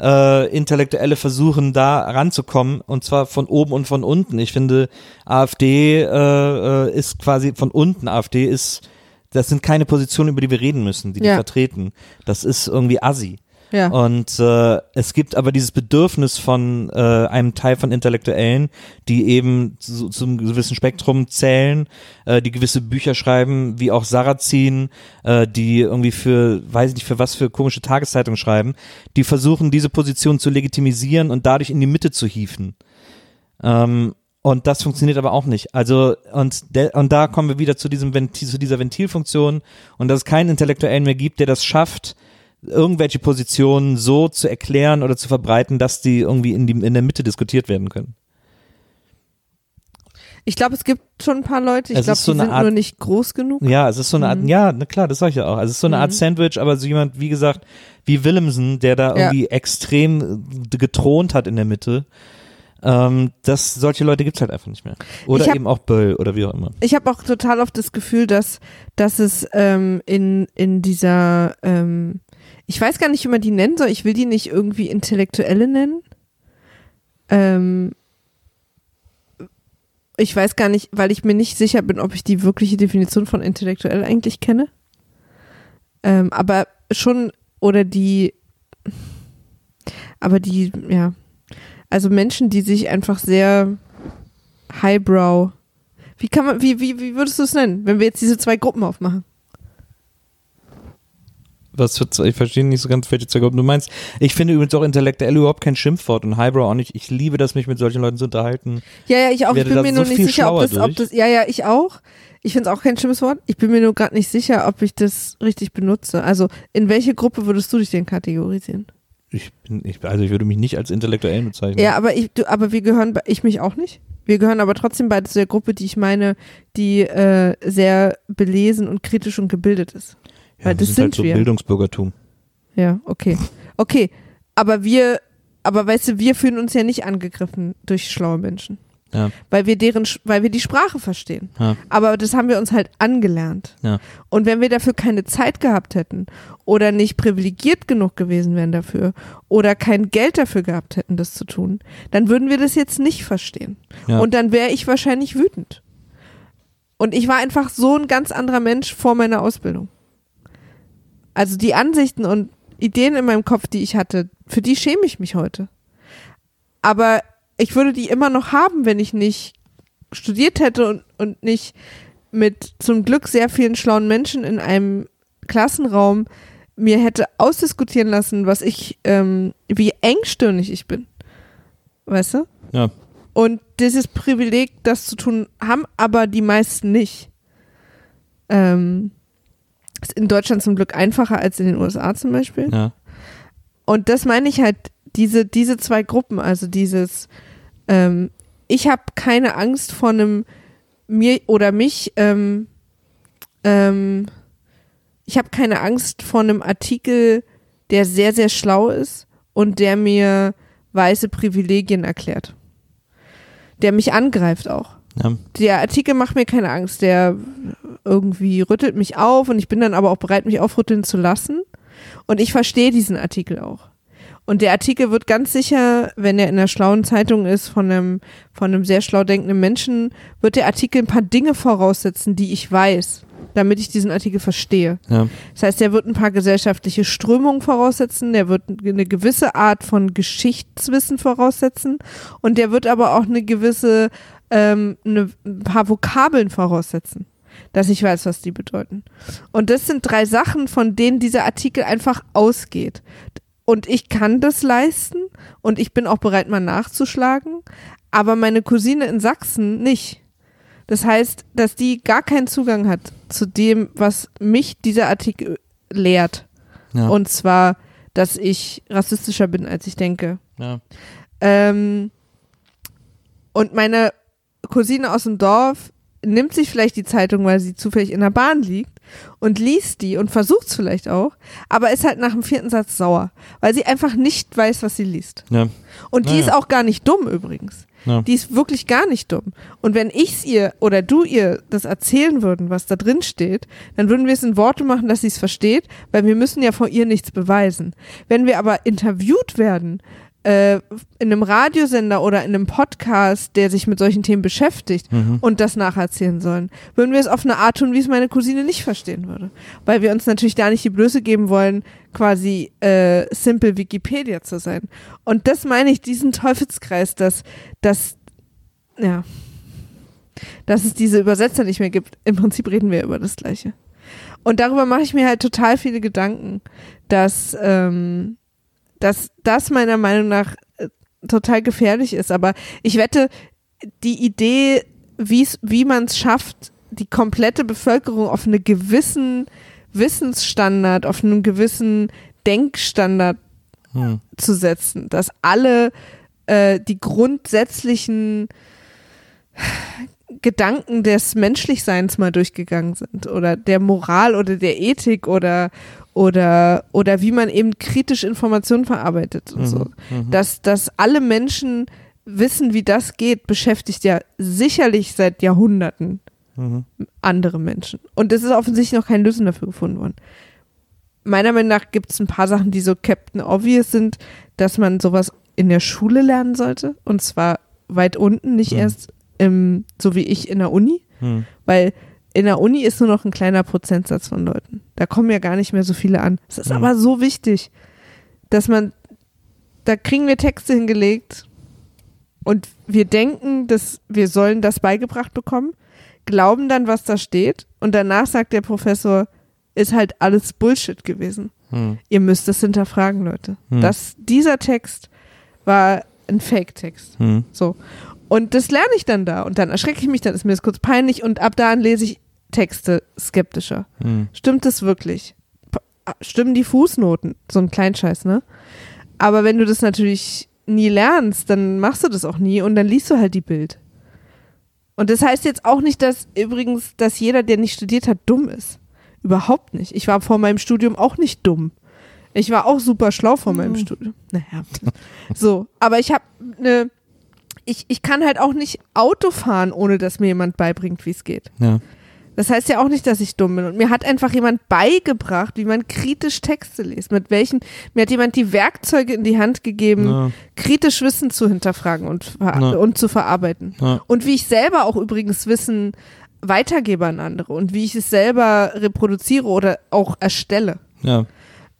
äh, Intellektuelle versuchen, da ranzukommen, und zwar von oben und von unten. Ich finde, AfD äh, äh, ist quasi von unten. AfD ist, das sind keine Positionen, über die wir reden müssen, die die Ja. vertreten. Das ist irgendwie assi. Ja. Und äh, es gibt aber dieses Bedürfnis von äh, einem Teil von Intellektuellen, die eben zu, zum gewissen Spektrum zählen, äh, die gewisse Bücher schreiben, wie auch Sarrazin, äh, die irgendwie für, weiß ich nicht, für was für komische Tageszeitungen schreiben, die versuchen, diese Position zu legitimisieren und dadurch in die Mitte zu hieven. Ähm, und das funktioniert aber auch nicht. Also, und, der, und da kommen wir wieder zu diesem Ventil, zu dieser Ventilfunktion und dass es keinen Intellektuellen mehr gibt, der das schafft, irgendwelche Positionen so zu erklären oder zu verbreiten, dass die irgendwie in, die, in der Mitte diskutiert werden können. Ich glaube, es gibt schon ein paar Leute, ich Es glaube, so die sind Art- nur nicht groß genug. Ja, es ist so eine Art, Mhm. ja, na klar, das sag ich ja auch. Also es ist so eine Art Sandwich, aber so jemand, wie gesagt, wie Willemsen, der da Ja. irgendwie extrem äh, getront hat in der Mitte. Ähm, das, solche Leute gibt's halt einfach nicht mehr. Oder hab- eben auch Böll oder wie auch immer. Ich habe auch total oft das Gefühl, dass, dass es ähm, in, in dieser, ähm, ich weiß gar nicht, wie man die nennen soll, ich will die nicht irgendwie Intellektuelle nennen. Ähm, ich weiß gar nicht, weil ich mir nicht sicher bin, ob ich die wirkliche Definition von intellektuell eigentlich kenne. Ähm, aber schon, oder die, aber die, ja, also Menschen, die sich einfach sehr highbrow wie kann man, wie, wie, wie würdest du es nennen, wenn wir jetzt diese zwei Gruppen aufmachen? Was für, ich verstehe nicht so ganz, welche Gruppen du meinst. Ich finde übrigens auch intellektuell überhaupt kein Schimpfwort und Highbrow auch nicht. Ich liebe das, mich mit solchen Leuten zu unterhalten. Ja, ja, ich auch. Ich bin mir so nur nicht sicher, ob das, ob das, ja, ja, ich auch. Ich finde es auch kein schlimmes Wort. Ich bin mir nur gerade nicht sicher, ob ich das richtig benutze. Also, in welche Gruppe würdest du dich denn kategorisieren? Ich bin, ich, also ich würde mich nicht als intellektuell bezeichnen. Ja, aber ich, du, aber wir gehören, ich mich auch nicht. Wir gehören aber trotzdem beide zu der Gruppe, die ich meine, die äh, sehr belesen und kritisch und gebildet ist. Ja weil das sind halt so wir. Bildungsbürgertum. Ja, okay. Okay, aber wir, aber weißt du, wir fühlen uns ja nicht angegriffen durch schlaue Menschen. Ja. Weil wir deren, weil wir die Sprache verstehen. Ja. Aber das haben wir uns halt angelernt. Ja. Und wenn wir dafür keine Zeit gehabt hätten oder nicht privilegiert genug gewesen wären dafür oder kein Geld dafür gehabt hätten, das zu tun, dann würden wir das jetzt nicht verstehen. Ja. Und dann wäre ich wahrscheinlich wütend. Und ich war einfach so ein ganz anderer Mensch vor meiner Ausbildung. Also die Ansichten und Ideen in meinem Kopf, die ich hatte, für die schäme ich mich heute. Aber ich würde die immer noch haben, wenn ich nicht studiert hätte und, und nicht mit zum Glück sehr vielen schlauen Menschen in einem Klassenraum mir hätte ausdiskutieren lassen, was ich, ähm, wie engstirnig ich bin. Weißt du? Ja. Und dieses Privileg, das zu tun, haben aber die meisten nicht. Ähm, ist in Deutschland zum Glück einfacher als in den USA zum Beispiel. Ja. Und das meine ich halt, diese, diese zwei Gruppen, also dieses, ähm, ich habe keine Angst vor einem mir oder mich, ähm, ähm, ich habe keine Angst vor einem Artikel, der sehr, sehr schlau ist und der mir weiße Privilegien erklärt. Der mich angreift auch ja. der Artikel macht mir keine Angst. Der irgendwie rüttelt mich auf und ich bin dann aber auch bereit, mich aufrütteln zu lassen. Und ich verstehe diesen Artikel auch. Und der Artikel wird ganz sicher, wenn er in einer schlauen Zeitung ist, von einem, von einem sehr schlau denkenden Menschen, wird der Artikel ein paar Dinge voraussetzen, die ich weiß, damit ich diesen Artikel verstehe. ja. Das heißt, er wird ein paar gesellschaftliche Strömungen voraussetzen, der wird eine gewisse Art von Geschichtswissen voraussetzen und der wird aber auch eine gewisse, ähm, eine, ein paar Vokabeln voraussetzen, dass ich weiß, was die bedeuten. Und das sind drei Sachen, von denen dieser Artikel einfach ausgeht. Und ich kann das leisten und ich bin auch bereit, mal nachzuschlagen, aber meine Cousine in Sachsen nicht. Das heißt, dass die gar keinen Zugang hat zu dem, was mich dieser Artikel lehrt. Ja. Und zwar, dass ich rassistischer bin, als ich denke. ja. Ähm, und meine Cousine aus dem Dorf nimmt sich vielleicht die Zeitung, weil sie zufällig in der Bahn liegt und liest die und versucht es vielleicht auch, aber ist halt nach dem vierten Satz sauer, weil sie einfach nicht weiß, was sie liest. ja. Und die Naja. ist auch gar nicht dumm übrigens. Ja. Die ist wirklich gar nicht dumm. Und wenn ich's ihr oder du ihr das erzählen würden, was da drin steht, dann würden wir es in Worte machen, dass sie es versteht, weil wir müssen ja vor ihr nichts beweisen. Wenn wir aber interviewt werden, in einem Radiosender oder in einem Podcast, der sich mit solchen Themen beschäftigt Mhm. und das nacherzählen sollen, würden wir es auf eine Art tun, wie es meine Cousine nicht verstehen würde. Weil wir uns natürlich da nicht die Blöße geben wollen, quasi äh, simple Wikipedia zu sein. Und das meine ich, diesen Teufelskreis, dass, dass, ja, dass es diese Übersetzer nicht mehr gibt. Im Prinzip reden wir über das Gleiche. Und darüber mache ich mir halt total viele Gedanken, dass, ähm, dass das meiner Meinung nach äh, total gefährlich ist. Aber ich wette, die Idee, wie's, wie man es schafft, die komplette Bevölkerung auf einen gewissen Wissensstandard, auf einen gewissen Denkstandard Hm. zu setzen, dass alle äh, die grundsätzlichen Gedanken des Menschlichseins mal durchgegangen sind oder der Moral oder der Ethik oder oder oder wie man eben kritisch Informationen verarbeitet und so. Mhm. Dass dass alle Menschen wissen, wie das geht, beschäftigt ja sicherlich seit Jahrhunderten Mhm. andere Menschen. Und es ist offensichtlich noch kein Lösung dafür gefunden worden. Meiner Meinung nach gibt es ein paar Sachen, die so Captain Obvious sind, dass man sowas in der Schule lernen sollte. Und zwar weit unten, nicht Mhm. erst im, so wie ich in der Uni. Hm. Weil in der Uni ist nur noch ein kleiner Prozentsatz von Leuten. Da kommen ja gar nicht mehr so viele an. Es ist Mhm. aber so wichtig, dass man, da kriegen wir Texte hingelegt und wir denken, dass wir sollen das beigebracht bekommen, glauben dann, was da steht und danach sagt der Professor, ist halt alles Bullshit gewesen. Hm. Ihr müsst es hinterfragen, Leute. Hm. Das, dieser Text war ein Fake-Text. Hm. So. Und das lerne ich dann da. Und dann erschrecke ich mich, dann ist mir das kurz peinlich und ab da an lese ich Texte skeptischer. Hm. Stimmt das wirklich? P- Stimmen die Fußnoten? So ein Kleinscheiß, ne? Aber wenn du das natürlich nie lernst, dann machst du das auch nie und dann liest du halt die Bild. Und das heißt jetzt auch nicht, dass übrigens, dass jeder, der nicht studiert hat, dumm ist. Überhaupt nicht. Ich war vor meinem Studium auch nicht dumm. Ich war auch super schlau vor meinem Studium. Naja. So, aber ich habe eine, ich, ich kann halt auch nicht Auto fahren, ohne dass mir jemand beibringt, wie es geht. Ja. Das heißt ja auch nicht, dass ich dumm bin. Und mir hat einfach jemand beigebracht, wie man kritisch Texte liest. Mit welchen, mir hat jemand die Werkzeuge in die Hand gegeben, Ja. kritisch Wissen zu hinterfragen und, Ja. und zu verarbeiten. Ja. Und wie ich selber auch übrigens Wissen weitergebe an andere und wie ich es selber reproduziere oder auch erstelle. Ja.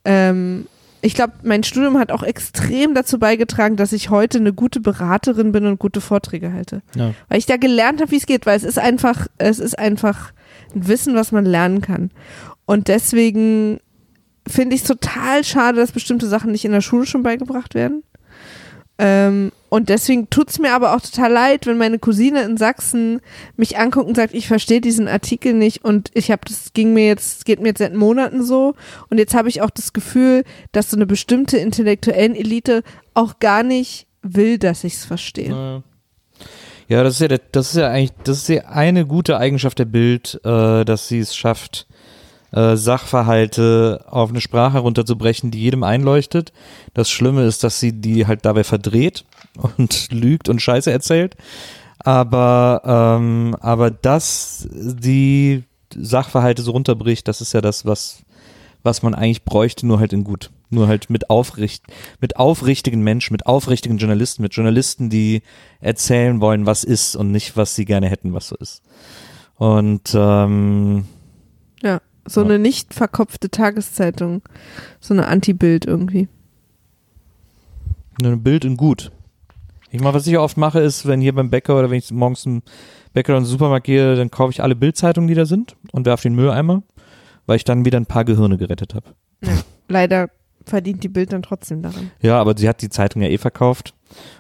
Ähm, ich glaube, mein Studium hat auch extrem dazu beigetragen, dass ich heute eine gute Beraterin bin und gute Vorträge halte. Ja. Weil ich da gelernt habe, wie es geht, weil es ist einfach, es ist einfach ein Wissen, was man lernen kann. Und deswegen finde ich es total schade, dass bestimmte Sachen nicht in der Schule schon beigebracht werden. Ähm, und deswegen tut es mir aber auch total leid, wenn meine Cousine in Sachsen mich anguckt und sagt, ich verstehe diesen Artikel nicht und ich habe das ging mir jetzt geht mir jetzt seit Monaten so und jetzt habe ich auch das Gefühl, dass so eine bestimmte intellektuellen Elite auch gar nicht will, dass ich es verstehe. Ja. Das ist ja, das ist ja eigentlich, das ist ja eine gute Eigenschaft der Bild, äh, dass sie es schafft, äh, Sachverhalte auf eine Sprache runterzubrechen, die jedem einleuchtet. Das Schlimme ist, dass sie die halt dabei verdreht und lügt und Scheiße erzählt. Aber, ähm, aber dass die Sachverhalte so runterbricht, das ist ja das, was, was man eigentlich bräuchte, nur halt in gut. Nur halt mit aufricht, mit aufrichtigen Menschen, mit aufrichtigen Journalisten, mit Journalisten, die erzählen wollen, was ist und nicht, was sie gerne hätten, was so ist. Und ähm, so Ja. eine nicht verkopfte Tageszeitung, so eine Anti-Bild irgendwie. ein Bild in gut. Ich mal, was ich oft mache, ist, wenn hier beim Bäcker oder wenn ich morgens im Bäcker oder im Supermarkt gehe, dann kaufe ich alle Bildzeitungen, die da sind und werfe den Mülleimer, weil ich dann wieder ein paar Gehirne gerettet habe. Leider verdient die Bild dann trotzdem daran. Ja, aber sie hat die Zeitung ja eh verkauft.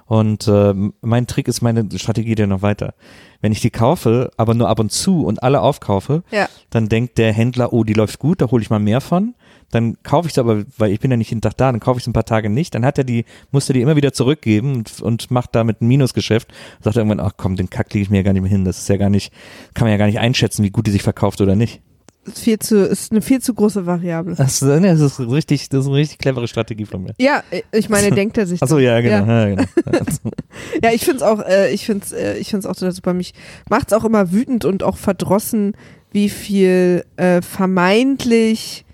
Und äh, mein Trick ist, meine Strategie ja noch weiter. Wenn ich die kaufe, aber nur ab und zu und alle aufkaufe, Ja. dann denkt der Händler, oh, die läuft gut, da hole ich mal mehr von. Dann kaufe ich es aber, weil ich bin ja nicht jeden Tag da, dann kaufe ich es ein paar Tage nicht. Dann hat er die, muss er die immer wieder zurückgeben und, und macht damit ein Minusgeschäft. Sagt irgendwann, ach komm, den Kack lege ich mir ja gar nicht mehr hin. Das ist ja gar nicht, kann man ja gar nicht einschätzen, wie gut die sich verkauft oder nicht. Ist, viel zu, ist eine viel zu große Variable. Das, ne, das ist richtig, das ist eine richtig clevere Strategie von mir. Ja, ich meine, denkt er sich. Achso, ja, genau. Ja. Ja. genau. Ja, ich find's auch, äh, ich find's, äh, ich find's auch total super. Mich macht's auch immer wütend und auch verdrossen, wie viel äh, vermeintlich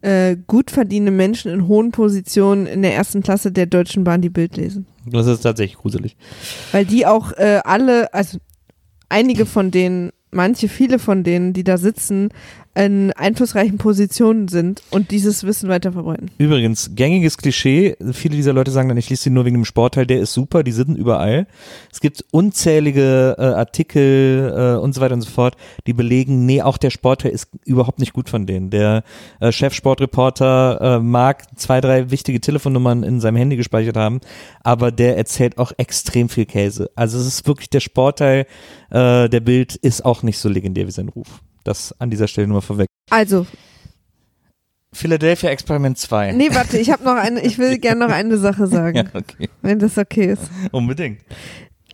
äh, gut verdienende Menschen in hohen Positionen in der ersten Klasse der Deutschen Bahn die Bild lesen. Das ist tatsächlich gruselig. Weil die auch äh, alle, also einige von denen, manche, viele von denen, die da sitzen, in einflussreichen Positionen sind und dieses Wissen weiter verbreiten. Übrigens, gängiges Klischee, viele dieser Leute sagen dann, ich lese den nur wegen dem Sportteil, der ist super, die sind überall. Es gibt unzählige äh, Artikel äh, und so weiter und so fort, die belegen, nee, auch der Sportteil ist überhaupt nicht gut von denen. Der äh, Chefsportreporter äh, mag zwei, drei wichtige Telefonnummern in seinem Handy gespeichert haben, aber der erzählt auch extrem viel Käse. Also es ist wirklich der Sportteil äh, der Bild ist auch nicht so legendär wie sein Ruf. Das an dieser Stelle nur mal vorweg. Also, Philadelphia Experiment 2. nee, warte, ich habe noch eine, ich will gerne noch eine Sache sagen, Ja, okay. wenn das okay ist. Unbedingt.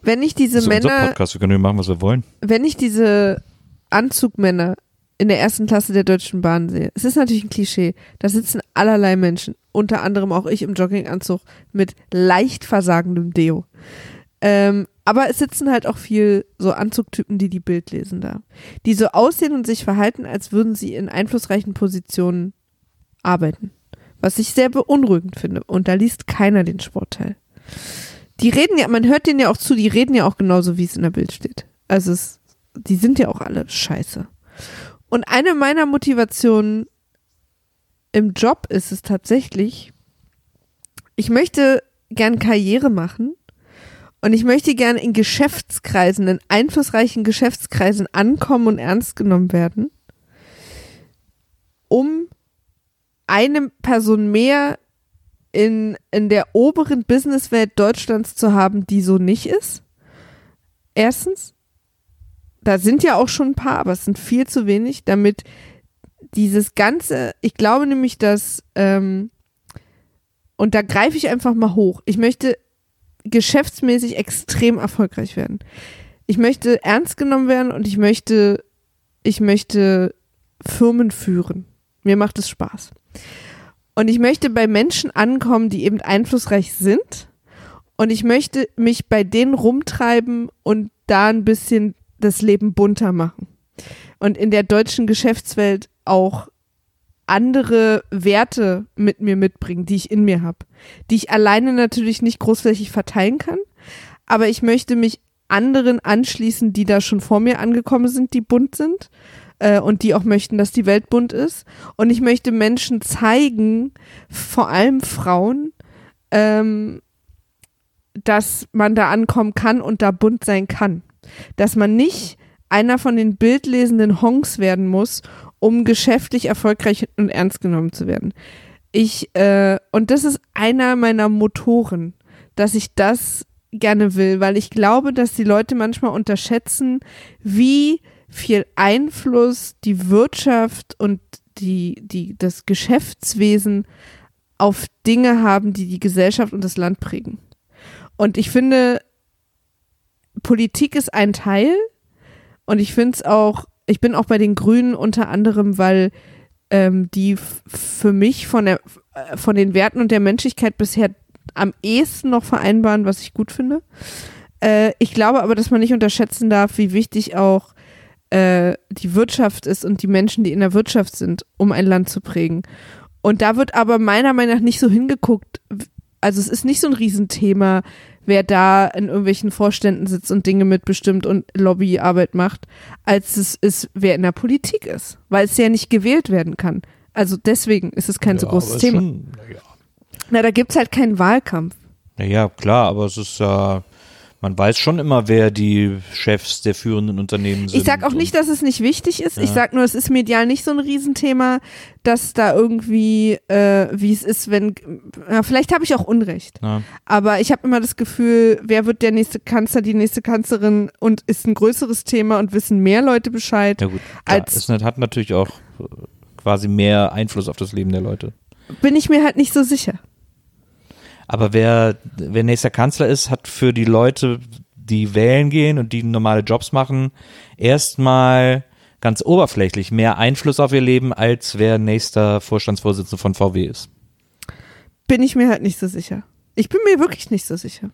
Wenn ich diese Das ist unser Männer, Podcast, wir können machen, was wir wollen. wenn ich diese Anzugmänner in der ersten Klasse der Deutschen Bahn sehe, es ist natürlich ein Klischee, da sitzen allerlei Menschen, unter anderem auch ich im Jogginganzug mit leicht versagendem Deo. Ähm, aber es sitzen halt auch viel so Anzugtypen, die die Bild lesen da, die so aussehen und sich verhalten, als würden sie in einflussreichen Positionen arbeiten. Was ich sehr beunruhigend finde. Und da liest keiner den Sportteil. Die reden ja, man hört denen ja auch zu, die reden ja auch genauso, wie es in der Bild steht. Also es, die sind ja auch alle scheiße. Und eine meiner Motivationen im Job ist es tatsächlich, ich möchte gern Karriere machen und ich möchte gern in Geschäftskreisen, in einflussreichen Geschäftskreisen ankommen und ernst genommen werden, um eine Person mehr in, in der oberen Businesswelt Deutschlands zu haben, die so nicht ist. Erstens, da sind ja auch schon ein paar, aber es sind viel zu wenig, damit dieses ganze, ich glaube nämlich, dass, ähm, und da greife ich einfach mal hoch, ich möchte geschäftsmäßig extrem erfolgreich werden. Ich möchte ernst genommen werden und ich möchte, ich möchte Firmen führen. Mir macht es Spaß. Und ich möchte bei Menschen ankommen, die eben einflussreich sind. Und ich möchte mich bei denen rumtreiben und da ein bisschen das Leben bunter machen. Und in der deutschen Geschäftswelt auch andere Werte mit mir mitbringen, die ich in mir habe, die ich alleine natürlich nicht großflächig verteilen kann, aber ich möchte mich anderen anschließen, die da schon vor mir angekommen sind, die bunt sind äh, und die auch möchten, dass die Welt bunt ist. Und ich möchte Menschen zeigen, vor allem Frauen, ähm, dass man da ankommen kann und da bunt sein kann. Dass man nicht einer von den bildlesenden Honks werden muss, um geschäftlich erfolgreich und ernst genommen zu werden. Ich, äh, und das ist einer meiner Motoren, dass ich das gerne will, weil ich glaube, dass die Leute manchmal unterschätzen, wie viel Einfluss die Wirtschaft und die, die, das Geschäftswesen auf Dinge haben, die die Gesellschaft und das Land prägen. Und ich finde, Politik ist ein Teil und ich finde es auch, ich bin auch bei den Grünen unter anderem, weil ähm, die für mich von, der, äh, von den Werten und der Menschlichkeit bisher am ehesten noch vereinbaren, was ich gut finde. Äh, ich glaube aber, dass man nicht unterschätzen darf, wie wichtig auch äh, die Wirtschaft ist und die Menschen, die in der Wirtschaft sind, um ein Land zu prägen. Und da wird aber meiner Meinung nach nicht so hingeguckt. Also es ist nicht so ein Riesenthema, wer da in irgendwelchen Vorständen sitzt und Dinge mitbestimmt und Lobbyarbeit macht, als es ist, wer in der Politik ist, weil es ja nicht gewählt werden kann. Also deswegen ist es kein so großes Thema. Schon, naja. Na, da gibt's halt keinen Wahlkampf. Ja, klar, aber es ist ja, Man weiß schon immer, wer die Chefs der führenden Unternehmen sind. Ich sag auch nicht, dass es nicht wichtig ist. Ich sag nur, es ist medial nicht so ein Riesenthema, dass da irgendwie, äh, wie es ist, wenn, ja, vielleicht habe ich auch Unrecht. Ja. Aber ich habe immer das Gefühl, wer wird der nächste Kanzler, die nächste Kanzlerin und ist ein größeres Thema und wissen mehr Leute Bescheid. Ja gut, klar, Als- es hat natürlich auch äh, quasi mehr Einfluss auf das Leben der Leute. Bin ich mir halt nicht so sicher. Aber wer, wer nächster Kanzler ist, hat für die Leute, die wählen gehen und die normale Jobs machen, erstmal ganz oberflächlich mehr Einfluss auf ihr Leben, als wer nächster Vorstandsvorsitzender von VW ist. Bin ich mir halt nicht so sicher. Ich bin mir wirklich nicht so sicher.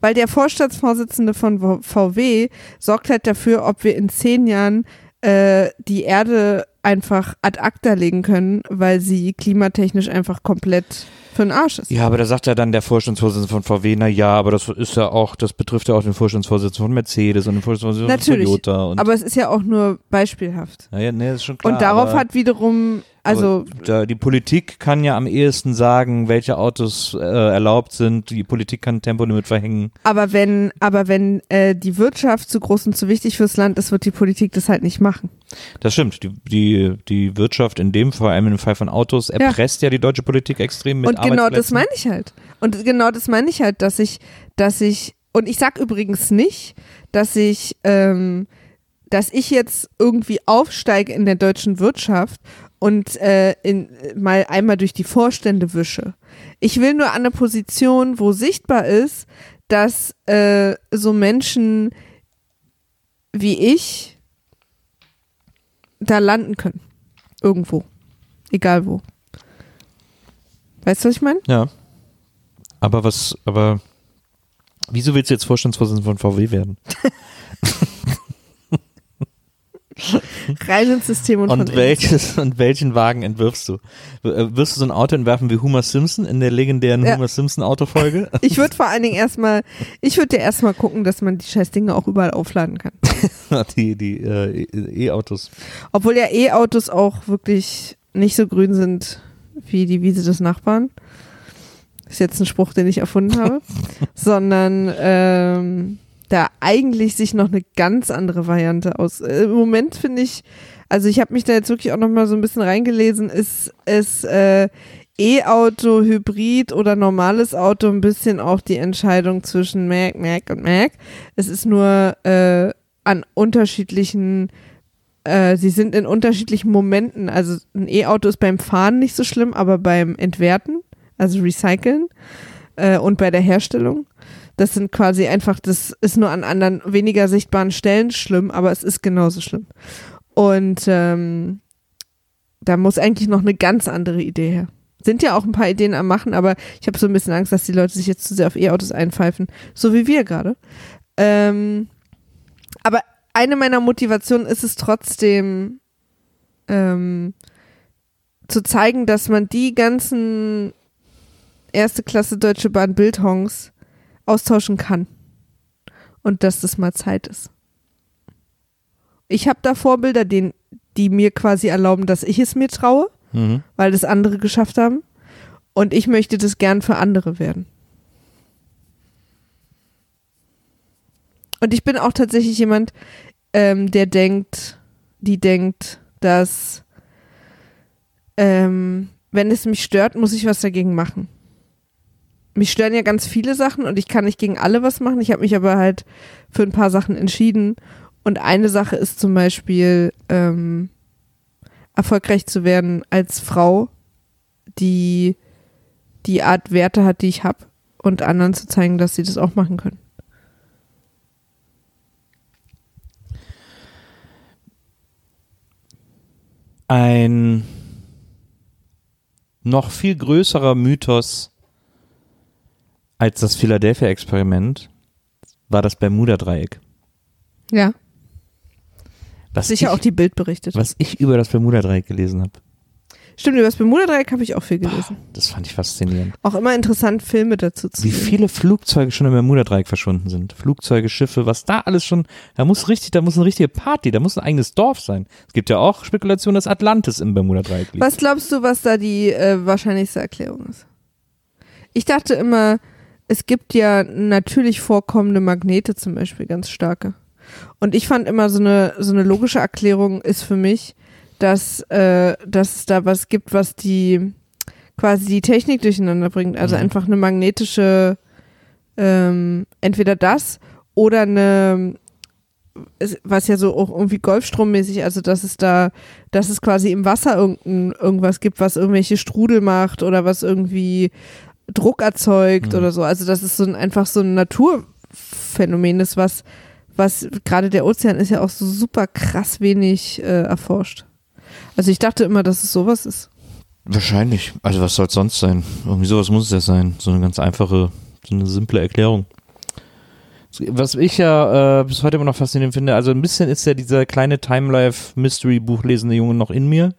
Weil der Vorstandsvorsitzende von VW sorgt halt dafür, ob wir in zehn Jahren äh, die Erde einfach ad acta legen können, weil sie klimatechnisch einfach komplett für den Arsch ist. Ja, aber da sagt ja dann der Vorstandsvorsitzende von VW, na ja, aber das ist ja auch, das betrifft ja auch den Vorstandsvorsitzenden von Mercedes und den Vorstandsvorsitzenden Natürlich, von Toyota. Und, Aber es ist ja auch nur beispielhaft. naja, nee, ist schon klar. Und darauf hat wiederum, also aber die Politik kann ja am ehesten sagen, welche Autos äh, erlaubt sind. Die Politik kann Tempolimit verhängen. Aber wenn, aber wenn äh, die Wirtschaft zu groß und zu wichtig fürs Land ist, wird die Politik das halt nicht machen. Das stimmt. Die, die, die Wirtschaft in dem, vor allem im Fall von Autos, erpresst ja, die deutsche Politik extrem mit und genau das meine ich halt. Und genau das meine ich halt, dass ich, dass ich, und ich sag übrigens nicht, dass ich, ähm, dass ich jetzt irgendwie aufsteige in der deutschen Wirtschaft und äh, in, mal einmal durch die Vorstände wische. Ich will nur an eine Position, wo sichtbar ist, dass äh, so Menschen wie ich da landen können. Irgendwo. Egal wo. Weißt du, was ich meine? Ja. Aber was, aber wieso willst du jetzt Vorstandsvorsitzender von VW werden? Rein ins System und, Und, welches und welchen Wagen entwirfst du? Äh, Wirst du so ein Auto entwerfen wie Homer Simpson in der legendären Ja. Homer Simpson Autofolge? Ich würde vor allen Dingen erstmal, ich würde ja erstmal gucken, dass man die Scheißdinge auch überall aufladen kann. die die äh, E-Autos. Obwohl ja E-Autos auch wirklich nicht so grün sind wie die Wiese des Nachbarn. Ist jetzt ein Spruch, den ich erfunden habe. sondern ähm, da eigentlich sich noch eine ganz andere Variante aus. Äh, Im Moment finde ich, also ich habe mich da jetzt wirklich auch noch mal so ein bisschen reingelesen, ist es äh, E-Auto, Hybrid oder normales Auto ein bisschen auch die Entscheidung zwischen Mac, Mac und Mac. Es ist nur äh, an unterschiedlichen äh, sie sind in unterschiedlichen Momenten. Also ein E-Auto ist beim Fahren nicht so schlimm, aber beim Entwerten, also Recyceln äh, und bei der Herstellung, das sind quasi einfach, das ist nur an anderen weniger sichtbaren Stellen schlimm, aber es ist genauso schlimm. Und ähm, da muss eigentlich noch eine ganz andere Idee her. Sind ja auch ein paar Ideen am Machen, aber ich habe so ein bisschen Angst, dass die Leute sich jetzt zu sehr auf E-Autos einpfeifen, so wie wir gerade. Ähm, aber eine meiner Motivationen ist es trotzdem, ähm, zu zeigen, dass man die ganzen erste Klasse Deutsche Bahn Bildhongs austauschen kann. Und dass das mal Zeit ist. Ich habe da Vorbilder, den, die mir quasi erlauben, dass ich es mir traue, Mhm. weil das andere geschafft haben. Und ich möchte das gern für andere werden. Und ich bin auch tatsächlich jemand, ähm, der denkt, die denkt, dass ähm, wenn es mich stört, muss ich was dagegen machen. Mich stören ja ganz viele Sachen und ich kann nicht gegen alle was machen. Ich habe mich aber halt für ein paar Sachen entschieden. Und eine Sache ist zum Beispiel ähm, erfolgreich zu werden als Frau, die die Art Werte hat, die ich habe, und anderen zu zeigen, dass sie das auch machen können. Ein noch viel größerer Mythos als das Philadelphia-Experiment war das Bermuda-Dreieck. Ja. Was Sicher ich, auch die Bild berichtet. Was ich über das Bermuda-Dreieck gelesen habe. Stimmt, über das Bermuda-Dreieck habe ich auch viel gelesen. Das fand ich faszinierend. Auch immer interessant, Filme dazu zu Wie sehen. viele Flugzeuge schon im Bermuda-Dreieck verschwunden sind. Flugzeuge, Schiffe, was da alles schon, da muss richtig, da muss eine richtige Party, da muss ein eigenes Dorf sein. Es gibt ja auch Spekulationen, dass Atlantis im Bermuda-Dreieck liegt. Was glaubst du, was da die äh, wahrscheinlichste Erklärung ist? Ich dachte immer, es gibt ja natürlich vorkommende Magnete zum Beispiel, ganz starke. Und ich fand immer so eine, so eine logische Erklärung ist für mich, dass, äh, dass es da was gibt, was die quasi die Technik durcheinander bringt. Also Mhm. einfach eine magnetische, ähm, entweder das oder eine, was ja so auch irgendwie Golfstrommäßig, also dass es da, dass es quasi im Wasser irgendein, irgendwas gibt, was irgendwelche Strudel macht oder was irgendwie Druck erzeugt Mhm. oder so. Also dass es so ein, einfach so ein Naturphänomen ist, was, was gerade der Ozean ist ja auch so super krass wenig äh, erforscht. Also ich dachte immer, dass es sowas ist. Wahrscheinlich. Also was soll es sonst sein? Irgendwie sowas muss es ja sein. So eine ganz einfache, so eine simple Erklärung. Was ich ja äh, bis heute immer noch faszinierend finde, also ein bisschen ist ja dieser kleine Time-Life-Mystery-Buch lesende Junge noch in mir.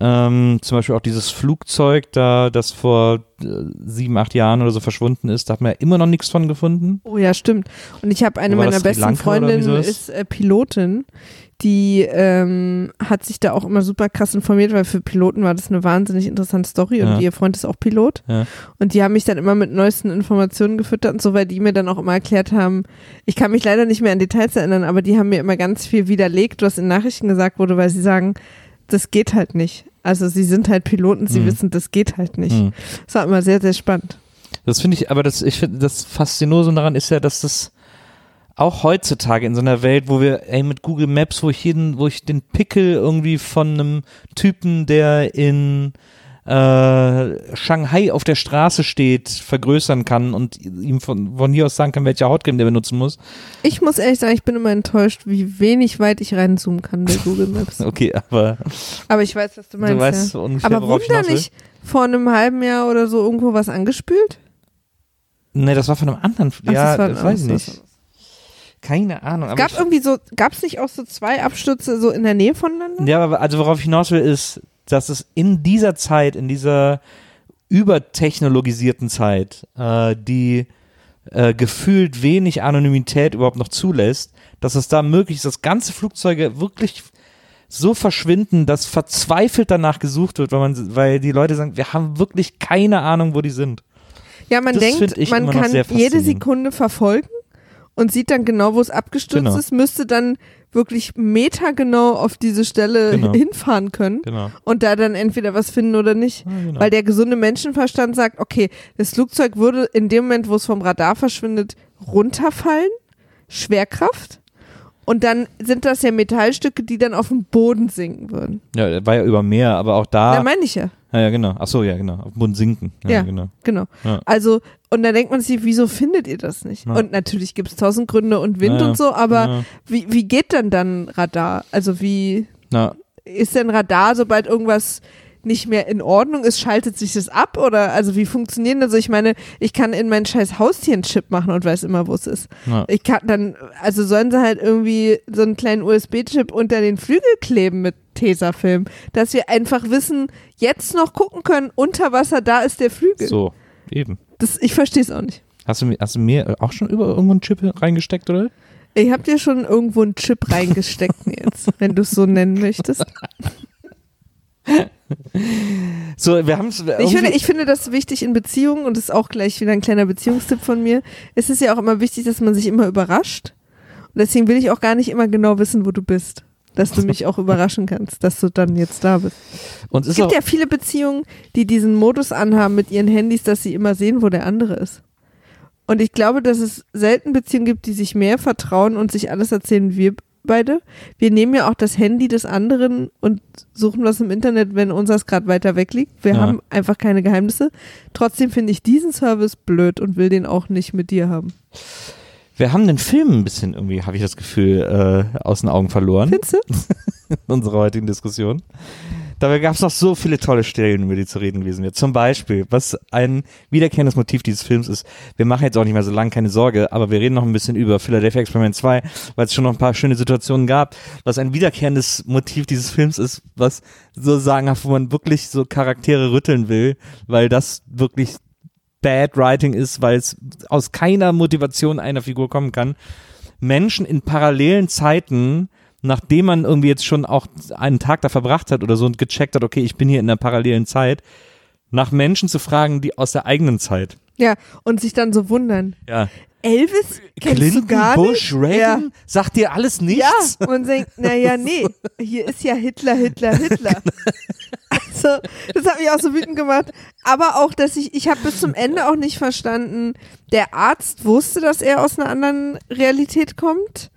Ähm, zum Beispiel auch dieses Flugzeug, da das vor äh, sieben, acht Jahren oder so verschwunden ist, da hat man ja immer noch nichts von gefunden. Oh ja, stimmt. Und ich habe eine meiner besten Freundinnen ist äh, Pilotin, die ähm, hat sich da auch immer super krass informiert, weil für Piloten war das eine wahnsinnig interessante Story Ja. und ihr Freund ist auch Pilot. Ja. Und die haben mich dann immer mit neuesten Informationen gefüttert und so, weil die mir dann auch immer erklärt haben, ich kann mich leider nicht mehr an Details erinnern, aber die haben mir immer ganz viel widerlegt, was in Nachrichten gesagt wurde, weil sie sagen, das geht halt nicht. Also sie sind halt Piloten, sie Mhm. wissen, das geht halt nicht. Hm. Das war immer sehr, sehr spannend. Das finde ich, aber das, ich finde, das Faszinosum daran ist ja, dass das auch heutzutage in so einer Welt, wo wir, ey, mit Google Maps, wo ich jeden, wo ich den Pickel irgendwie von einem Typen, der in äh, Shanghai auf der Straße steht, vergrößern kann und ihm von, von hier aus sagen kann, welche Hautcreme der benutzen muss. Ich muss ehrlich sagen, ich bin immer enttäuscht, wie wenig weit ich reinzoomen kann bei Google Maps. Okay, aber Aber ich weiß, was du meinst. du weißt ja. ungefähr, Aber worauf wurde da nicht vor einem halben Jahr oder so irgendwo was angespült? Nee, das war von einem anderen, Ach, ja, das war- das weiß ich nicht. Keine Ahnung. Es gab irgendwie so, gab es nicht auch so zwei Abstürze so in der Nähe voneinander? Ja, aber also worauf ich hinaus will, ist, dass es in dieser Zeit, in dieser übertechnologisierten Zeit, äh, die äh, gefühlt wenig Anonymität überhaupt noch zulässt, dass es da möglich ist, dass ganze Flugzeuge wirklich so verschwinden, dass verzweifelt danach gesucht wird, weil man, weil die Leute sagen, wir haben wirklich keine Ahnung, wo die sind. Ja, man Das denkt, man kann jede. Sekunde verfolgen und sieht dann genau, wo es abgestürzt Genau. ist, müsste dann wirklich metergenau auf diese Stelle Genau. hinfahren können Genau. und da dann entweder was finden oder nicht. Ja, genau. Weil der gesunde Menschenverstand sagt, okay, das Flugzeug würde in dem Moment, wo es vom Radar verschwindet, runterfallen, Schwerkraft. Und dann sind das ja Metallstücke, die dann auf den Boden sinken würden. ja, der war ja über Meer, aber auch da. Da meine ich ja. ja, ja, genau. Ach so, ja, genau. Auf dem Boden sinken. Ja, Ja. genau. Genau. Ja. Also, und dann denkt man sich, wieso findet ihr das nicht? Ja. Und natürlich gibt es tausend Gründe und Wind Ja, ja. und so, aber Ja. wie, wie geht denn dann Radar? Also wie ist denn Radar, sobald irgendwas nicht mehr in Ordnung ist, schaltet sich das ab? Oder also wie funktionieren das? Also ich meine, ich kann in mein scheiß Haustier einen Chip machen und weiß immer, wo es ist. na. Ich kann dann, also sollen sie halt irgendwie so einen kleinen USB-Chip unter den Flügel kleben mit Tesafilm, dass wir einfach wissen, jetzt noch gucken können, unter Wasser, da ist der Flügel. So, eben. Das, ich verstehe es auch nicht. Hast du, mir- hast du mir auch schon über irgendwo einen Chip reingesteckt, oder? Ich habe dir schon irgendwo einen Chip reingesteckt jetzt, wenn du es so nennen möchtest. So, wir haben es. Ich finde, ich finde das wichtig in Beziehungen und das ist auch gleich wieder ein kleiner Beziehungstipp von mir. Es ist ja auch immer wichtig, dass man sich immer überrascht. Und deswegen will ich auch gar nicht immer genau wissen, wo du bist. Dass du mich auch überraschen kannst, dass du dann jetzt da bist. Und Es gibt ja viele Beziehungen, die diesen Modus anhaben mit ihren Handys, dass sie immer sehen, wo der andere ist. Und ich glaube, dass es selten Beziehungen gibt, die sich mehr vertrauen und sich alles erzählen wie beide. Wir nehmen ja auch das Handy des anderen und suchen was im Internet, wenn unseres gerade weiter weg liegt. Wir Ja. haben einfach keine Geheimnisse. Trotzdem finde ich diesen Service blöd und will den auch nicht mit dir haben. wir haben den Film ein bisschen irgendwie, habe ich das Gefühl, äh, aus den Augen verloren Findest du? in unserer heutigen Diskussion. Dabei gab es noch so viele tolle Stellen, über die zu reden gewesen wäre. Zum Beispiel, was ein wiederkehrendes Motiv dieses Films ist, wir machen jetzt auch nicht mehr so lange, keine Sorge, aber wir reden noch ein bisschen über Philadelphia Experiment 2, weil es schon noch ein paar schöne Situationen gab, was ein wiederkehrendes Motiv dieses Films ist, was so sagenhaft, wo man wirklich so Charaktere rütteln will, weil das wirklich Bad Writing ist, weil es aus keiner Motivation einer Figur kommen kann. Menschen in parallelen Zeiten, nachdem man irgendwie jetzt schon auch einen Tag da verbracht hat oder so und gecheckt hat, okay, ich bin hier in einer parallelen Zeit, nach Menschen zu fragen, die aus der eigenen Zeit Ja, und sich dann so wundern. Ja. Elvis kennst Clinton, du gar Bush, nicht? Reagan, sagt dir alles Ja. nichts? ja, und denkt, naja, nee, hier ist ja Hitler, Hitler, Hitler. Also, das hat mich auch so wütend gemacht. Aber auch, dass ich, ich habe bis zum Ende auch nicht verstanden, der Arzt wusste, dass er aus einer anderen Realität kommt.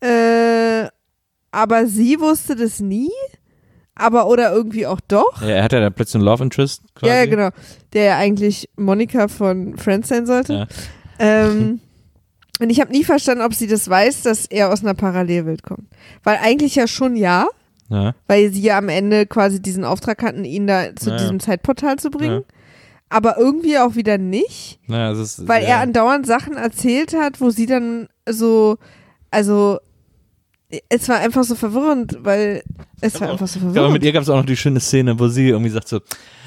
Äh, aber sie wusste das nie. Aber, oder irgendwie auch doch. Ja, er hat ja dann plötzlich einen Love Interest quasi. Ja, ja, genau. Der ja eigentlich Monika von Friends sein sollte. Ja. Ähm, und ich habe nie verstanden, ob sie das weiß, dass er aus einer Parallelwelt kommt. Weil eigentlich ja schon ja, Ja. weil sie ja am Ende quasi diesen Auftrag hatten, ihn da zu diesem Zeitportal zu bringen. Aber irgendwie auch wieder nicht, Naja, ist, weil ja. er andauernd Sachen erzählt hat, wo sie dann so, also es war einfach so verwirrend, weil es war einfach so Ja, aber verwirrend. mit ihr gab es auch noch die schöne Szene, wo sie irgendwie sagt so,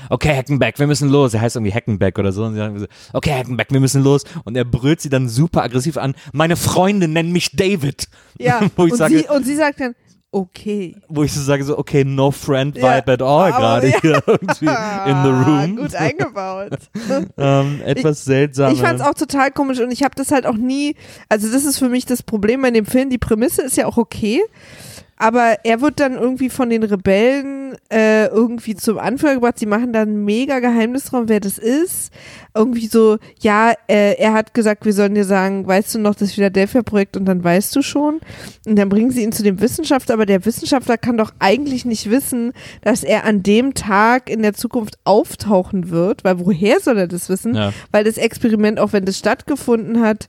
okay, Hackenback, wir müssen los. Er heißt irgendwie Hackenback oder so. Und sie sagen so, okay, Hackenback, wir müssen los. Und er brüllt sie dann super aggressiv an, meine Freunde nennen mich David. ja, und, sage, sie, und sie sagt dann, okay. wo ich so sage, so, okay, no friend Ja, vibe at all aber- gerade ja. hier irgendwie in the room. Gut eingebaut. ähm, etwas seltsam. Ich fand es auch total komisch und ich habe das halt auch nie, also das ist für mich das Problem bei dem Film, die Prämisse ist ja auch okay, aber er wird dann irgendwie von den Rebellen äh, irgendwie zum Anführer gebracht, sie machen dann mega Geheimnis drauf, wer das ist, irgendwie so, ja, äh, er hat gesagt, wir sollen dir sagen, weißt du noch das Philadelphia-Projekt und dann weißt du schon. Und dann bringen sie ihn zu dem Wissenschaftler, aber der Wissenschaftler kann doch eigentlich nicht wissen, dass er an dem Tag in der Zukunft auftauchen wird, weil woher soll er das wissen? Ja. weil das Experiment, auch wenn das stattgefunden hat,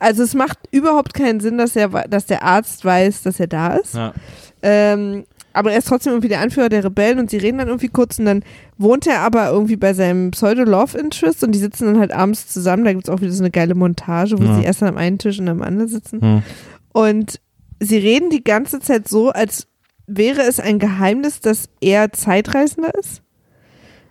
also es macht überhaupt keinen Sinn, dass, er, dass der Arzt weiß, dass er da ist. Ja. Ähm, aber er ist trotzdem irgendwie der Anführer der Rebellen und sie reden dann irgendwie kurz und dann wohnt er aber irgendwie bei seinem Pseudo-Love-Interest und die sitzen dann halt abends zusammen. Da gibt es auch wieder so eine geile Montage, wo Ja. sie erst an einem Tisch und am anderen sitzen. Hm. Und sie reden die ganze Zeit so, als wäre es ein Geheimnis, dass er Zeitreisender ist.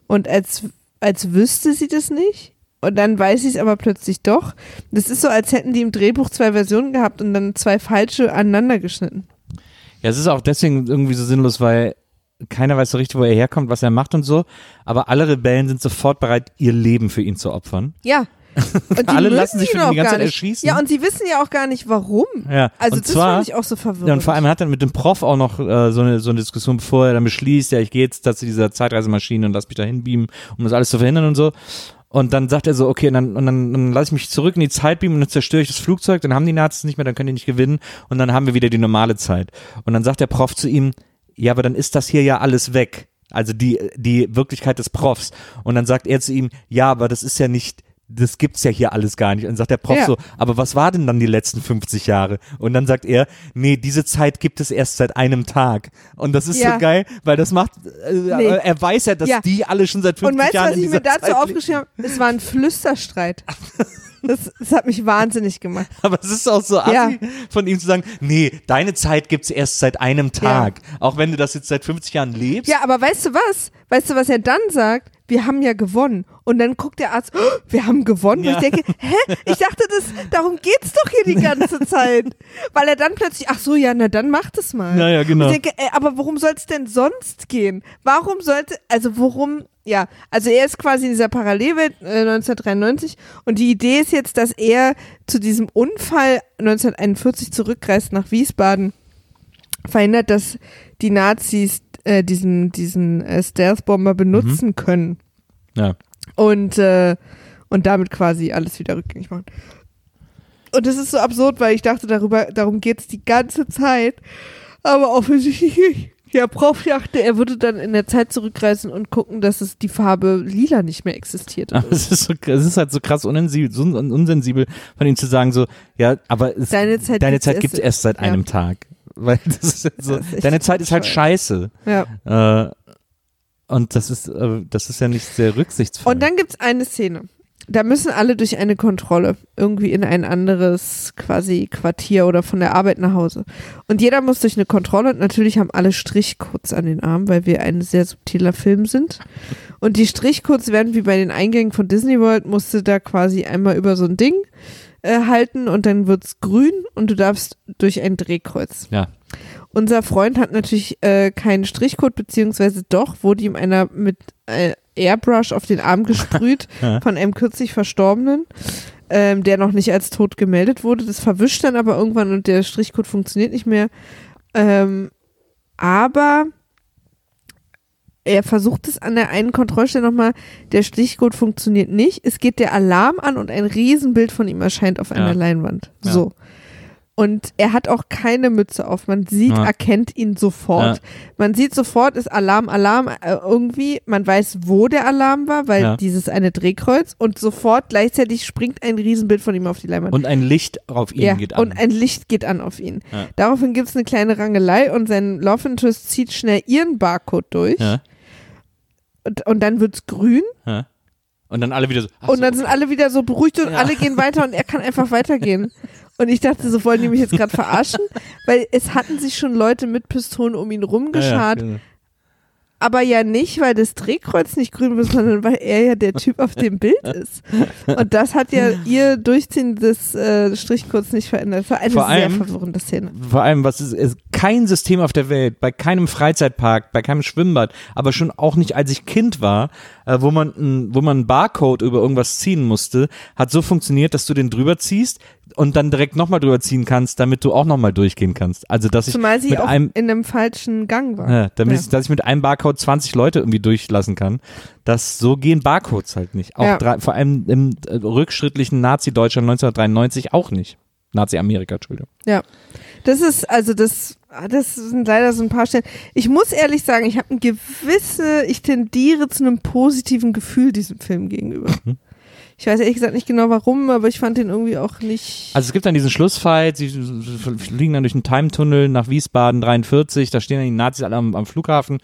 Und als, als wüsste sie das nicht. Und dann weiß sie es aber plötzlich doch. Das ist so, als hätten die im Drehbuch zwei Versionen gehabt und dann zwei falsche aneinander geschnitten. Ja, es ist auch deswegen irgendwie so sinnlos, weil keiner weiß so richtig, wo er herkommt, was er macht und so. Aber alle Rebellen sind sofort bereit, ihr Leben für ihn zu opfern. Ja. Und Alle lassen sich für ihn auch die ganze gar Zeit nicht. erschießen. Ja, und sie wissen ja auch gar nicht, warum. Ja, Also und das zwar, fand ich auch so verwirrend. Ja, und vor allem hat er mit dem Prof auch noch äh, so, eine, so eine Diskussion, bevor er dann beschließt, ja, ich gehe jetzt da zu dieser Zeitreisemaschine und lass mich da hinbeamen, um das alles zu verhindern und so. Und dann sagt er so, okay, und dann, und dann, dann lasse ich mich zurück in die Zeit beamen und dann zerstöre ich das Flugzeug, dann haben die Nazis nicht mehr, dann können die nicht gewinnen und dann haben wir wieder die normale Zeit. Und dann sagt der Prof zu ihm, ja, aber dann ist das hier ja alles weg. Also die, die Wirklichkeit des Profs. Und dann sagt er zu ihm, ja, aber das ist ja nicht, das gibt's ja hier alles gar nicht. Und dann sagt der Prof Ja. so, aber was war denn dann die letzten 50 Jahre? Und dann sagt er, nee, diese Zeit gibt es erst seit einem Tag. Und das ist Ja. so geil, weil das macht, äh, Nee. er weiß ja, dass Ja. die alle schon seit 50 Und weißt du, Jahren was ich mir dazu Zeit aufgeschrieben habe? Es war ein Flüsterstreit. Das, das hat mich wahnsinnig gemacht. Aber es ist auch so assi Ja. von ihm zu sagen, nee, deine Zeit gibt's erst seit einem Tag. Auch wenn du das jetzt seit 50 Jahren lebst. Ja, aber weißt du was? Weißt du, was er dann sagt? Wir haben ja gewonnen. Und dann guckt der Arzt, "Oh, wir haben gewonnen. Ja. Und ich denke, hä? Ich dachte, das, darum geht's doch hier die ganze Zeit. Weil er dann plötzlich, ach so, ja, na dann macht es mal. Ja, ja, genau. Und ich denke, ey, aber worum soll es denn sonst gehen? Warum sollte, also worum, ja, also er ist quasi in dieser Parallelwelt äh, 1993 und die Idee ist jetzt, dass er zu diesem Unfall 1941 zurückreist nach Wiesbaden, verhindert, dass die Nazis äh, diesen, diesen äh, Stealth-Bomber benutzen können Ja. und, äh, und damit quasi alles wieder rückgängig machen. Und das ist so absurd, weil ich dachte, darüber, darum geht es die ganze Zeit. Aber offensichtlich nicht. Der Prof dachte, er würde dann in der Zeit zurückreisen und gucken, dass es die Farbe lila nicht mehr existiert. Aber es ist, so, es ist halt so krass unsensibel, so un- unsensibel von ihm zu sagen, so, ja, aber es, Deine Zeit deine gibt's Zeit erst- gibt's erst seit ja. einem Tag. Weil das ist so, Das ist deine Zeit ist halt scheiße. Ja. Äh, und das ist, äh, das ist ja nicht sehr rücksichtsvoll. Und dann gibt es eine Szene. Da müssen alle durch eine Kontrolle irgendwie in ein anderes quasi Quartier oder von der Arbeit nach Hause. Und jeder muss durch eine Kontrolle und natürlich haben alle Strichcodes an den Armen, weil wir ein sehr subtiler Film sind. Und die Strichcodes werden wie bei den Eingängen von Disney World, musst du da quasi einmal über so ein Ding äh, halten und dann wird's grün und du darfst durch ein Drehkreuz. ja. unser Freund hat natürlich äh, keinen Strichcode, beziehungsweise doch, wurde ihm einer mit äh, Airbrush auf den Arm gesprüht von einem kürzlich Verstorbenen, ähm, der noch nicht als tot gemeldet wurde. Das verwischt dann aber irgendwann und der Strichcode funktioniert nicht mehr. Ähm, aber er versucht es an der einen Kontrollstelle nochmal, der Strichcode funktioniert nicht. Es geht der Alarm an und ein Riesenbild von ihm erscheint auf einer Ja. Leinwand. Ja. So. Und er hat auch keine Mütze auf. Man sieht, Ja. erkennt ihn sofort. Man sieht sofort, ist Alarm, Alarm äh, irgendwie. Man weiß, wo der Alarm war, weil dieses eine Drehkreuz und sofort gleichzeitig springt ein Riesenbild von ihm auf die Leinwand. Und ein Licht auf ihn geht an. und ein Licht geht an auf ihn. Daraufhin gibt es eine kleine Rangelei und sein Love Interest zieht schnell ihren Barcode durch ja, und, und dann wird's grün ja. Und dann alle wieder so. und so, dann sind alle wieder so beruhigt und Ja. alle gehen weiter und er kann einfach weitergehen. Und ich dachte, so wollen die mich jetzt gerade verarschen, weil es hatten sich schon Leute mit Pistolen um ihn ja, ja, rumgeschart, genau. Aber ja nicht, weil das Drehkreuz nicht grün wird, sondern weil er ja der Typ auf dem Bild ist. Und das hat ja ihr Durchziehen des äh, Strichcodes nicht verändert. Das war eine Vor sehr allem- verwirrende Szene. Vor allem, was ist, ist kein System auf der Welt, bei keinem Freizeitpark, bei keinem Schwimmbad, aber schon auch nicht, als ich Kind war, äh, wo man, n- wo man einen Barcode über irgendwas ziehen musste, hat so funktioniert, dass du den drüber ziehst und dann direkt nochmal drüber ziehen kannst, damit du auch nochmal durchgehen kannst. Also, dass ich Zumal sie mit auch einem, in einem falschen Gang war. ja, damit Ja. Ich, dass ich mit einem Barcode 20 Leute irgendwie durchlassen kann. Das, so gehen Barcodes halt nicht. Auch Ja. drei, vor allem im äh, rückschrittlichen Nazi-Deutschland 1993 auch nicht. Nazi-Amerika, Entschuldigung. Ja. Das ist, also das, ah, das sind leider so ein paar Stellen. Ich muss ehrlich sagen, ich habe ein gewisse, ich tendiere zu einem positiven Gefühl diesem Film gegenüber. Ich weiß ehrlich gesagt nicht genau warum, aber ich fand den irgendwie auch nicht. Also es gibt dann diesen Schlussfight, sie fliegen dann durch einen Time-Tunnel nach Wiesbaden 43, da stehen dann die Nazis alle am, am Flughafen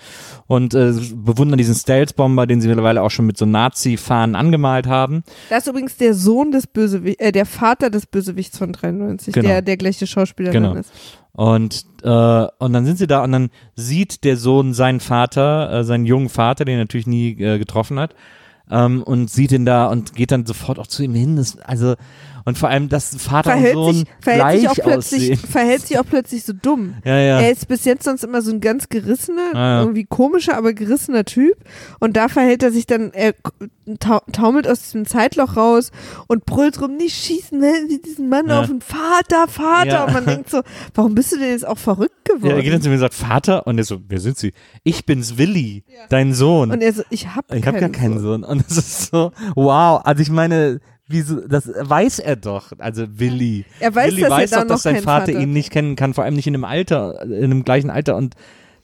und äh, bewundern diesen Stealth-Bomber, den sie mittlerweile auch schon mit so Nazi-Fahnen angemalt haben. Das ist übrigens der Sohn des Bösewichts, äh, der Vater des Bösewichts von 93, Genau. der der gleiche Schauspieler Genau. dann ist. Und, äh, und dann sind sie da und dann sieht der Sohn seinen Vater, äh, seinen jungen Vater, den er natürlich nie äh, getroffen hat, ähm, und sieht ihn da und geht dann sofort auch zu ihm hin. Das, also, und vor allem, dass Vater Verhält, und Sohn sich, verhält, sich auch plötzlich, aussehen. verhält sich auch plötzlich so dumm. Ja, ja. Er ist bis jetzt sonst immer so ein ganz gerissener, ja. irgendwie komischer, aber gerissener Typ. Und da verhält er sich dann, er tau taumelt aus diesem Zeitloch raus und brüllt rum, nicht schießen, ne, diesen Mann Ja. auf den Vater, Vater. Ja. Und man denkt so, warum bist du denn jetzt auch verrückt Ja, geworden? er geht dann zu mir und sagt, Vater, und er so, wer sind Sie? Ich bin's, Willi, dein Sohn. und er so, ich hab ich habe gar keinen Sohn. Und das ist so, wow, also ich meine, wieso, das weiß er doch, also Willi. Er weiß, Willi dass weiß da doch, dass sein Vater, Vater- ihn nicht kennen kann, vor allem nicht in einem Alter, in einem gleichen Alter und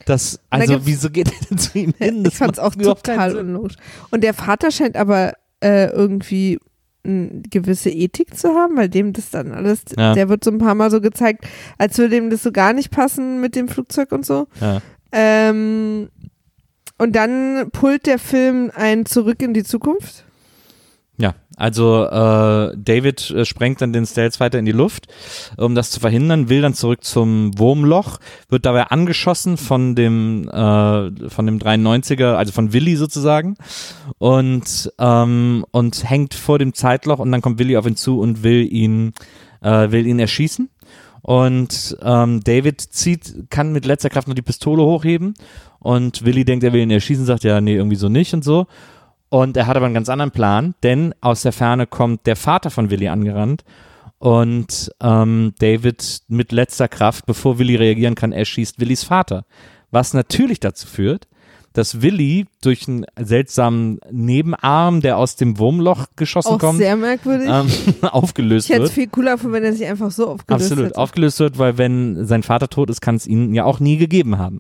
das, da also gibt's- wieso geht er denn zu ihm hin? ich fand's auch total unlogisch. Und der Vater scheint aber äh, irgendwie eine gewisse Ethik zu haben, weil dem das dann alles, Ja. der wird so ein paar Mal so gezeigt, als würde dem das so gar nicht passen mit dem Flugzeug und so. Ja. Ähm, und dann pullt der Film ein Zurück in die Zukunft. Ja, also äh, David äh, sprengt dann den Stealth weiter in die Luft, um das zu verhindern, will dann zurück zum Wurmloch, wird dabei angeschossen von dem äh, von dem 93er, also von Willi sozusagen. Und ähm, und hängt vor dem Zeitloch und dann kommt Willi auf ihn zu und will ihn äh, will ihn erschießen. Und ähm, David zieht kann mit letzter Kraft noch die Pistole hochheben. Und Willi denkt, er will ihn erschießen, sagt ja, nee, irgendwie so nicht und so. Und er hat aber einen ganz anderen Plan, denn aus der Ferne kommt der Vater von Willi angerannt und ähm, David mit letzter Kraft, bevor Willi reagieren kann, erschießt Willis Vater. Was natürlich dazu führt, dass Willi durch einen seltsamen Nebenarm, der aus dem Wurmloch geschossen Auch kommt, sehr merkwürdig. ähm, aufgelöst ich hätte es wird. viel cooler gefunden, wenn er sich einfach so aufgelöst Absolut, hätte. aufgelöst wird, weil wenn sein Vater tot ist, kann es ihn ja auch nie gegeben haben.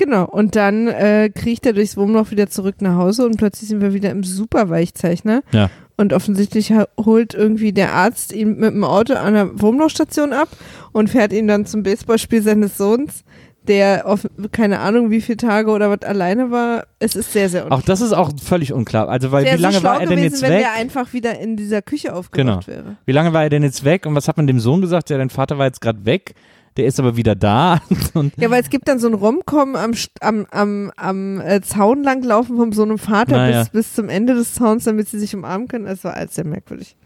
Genau, und dann äh, kriecht er durchs Wurmloch wieder zurück nach Hause und plötzlich sind wir wieder im Superweichzeichner. Ja. Und offensichtlich holt irgendwie der Arzt ihn mit dem Auto an der Wurmlochstation ab und fährt ihn dann zum Baseballspiel seines Sohns, der auf keine Ahnung wie viele Tage oder was alleine war. Es ist sehr, sehr Auch das ist auch völlig unklar. Also, weil Wäre wie lange so war er denn gewesen, jetzt wenn weg? der einfach wieder in dieser Küche aufgewacht Genau. wäre. Wie lange war er denn jetzt weg? Und was hat man dem Sohn gesagt? Ja, dein Vater war jetzt gerade weg. Der ist aber wieder da. Ja, weil es gibt dann so ein Romcom am, am, am, am äh, Zaun langlaufen von so einem Vater Naja. bis, bis zum Ende des Zauns, damit sie sich umarmen können. Das war alles sehr merkwürdig.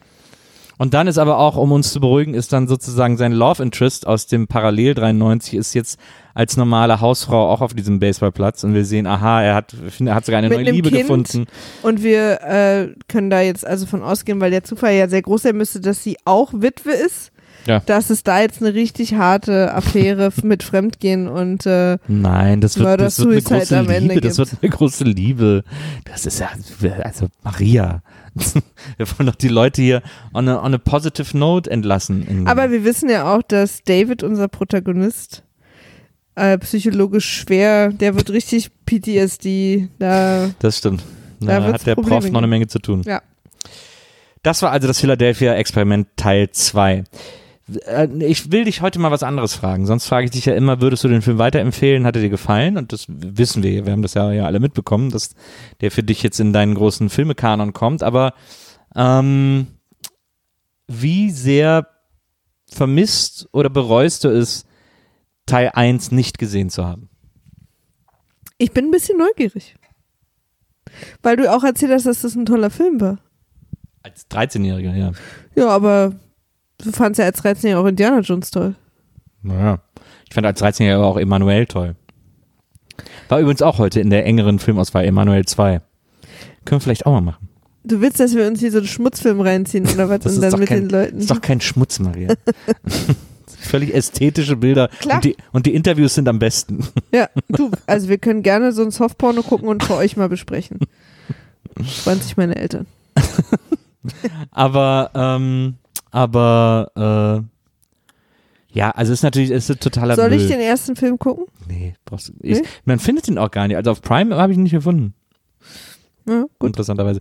Und dann ist aber auch, um uns zu beruhigen, ist dann sozusagen sein Love Interest aus dem Parallel 93 ist jetzt als normale Hausfrau auch auf diesem Baseballplatz und wir sehen, aha, er hat, er hat sogar eine Mit neue Liebe Kind. gefunden. Und wir äh, können da jetzt also von ausgehen, weil der Zufall ja sehr groß sein müsste, dass sie auch Witwe ist. Ja. Dass es da jetzt eine richtig harte Affäre mit Fremdgehen und äh, Nein, das wird, das wird eine große am Ende Liebe, das wird eine große Liebe. Das ist ja, also Maria. Wir wollen doch die Leute hier on a, on a positive note entlassen. Aber wir wissen ja auch, dass David, unser Protagonist, äh, psychologisch schwer, der wird richtig PTSD. Da das stimmt. Da Da hat der Probleme Prof noch eine. Menge zu tun. Ja. Das war also das Philadelphia-Experiment Teil 2. Äh, Ich will dich heute mal was anderes fragen. Sonst frage ich dich ja immer, würdest du den Film weiterempfehlen? Hat er dir gefallen? Und das wissen wir. Wir haben das ja, ja alle mitbekommen, dass der für dich jetzt in deinen großen Filmekanon kommt. Aber ähm, wie sehr vermisst oder bereust du es, Teil 1 nicht gesehen zu haben? ich bin ein bisschen neugierig. Weil du auch erzählt hast, dass das ein toller Film war. Als 13-Jähriger, ja. Ja, aber du fandst ja als 13-Jähriger auch Indiana Jones toll. Naja. Ich fand als 13-Jähriger auch Emanuel toll. War übrigens auch heute in der engeren Filmauswahl Emanuel 2. Können wir vielleicht auch mal machen. Du willst, dass wir uns hier so einen Schmutzfilm reinziehen oder was Das und ist dann doch mit kein- den Leuten. Ist doch kein Schmutz, Maria. Völlig ästhetische Bilder. Klar. Und die, und die Interviews sind am besten. Ja, du, also wir können gerne so ein Softporno gucken und für euch mal besprechen. 20 meine Eltern. Aber, ähm, aber, äh, ja, also es ist natürlich, ist totaler Soll Müll. ich den ersten Film gucken? Nee, brauchst du, Nee? man findet ihn auch gar nicht. Also auf Prime habe ich ihn nicht gefunden. Ja, gut. interessanterweise.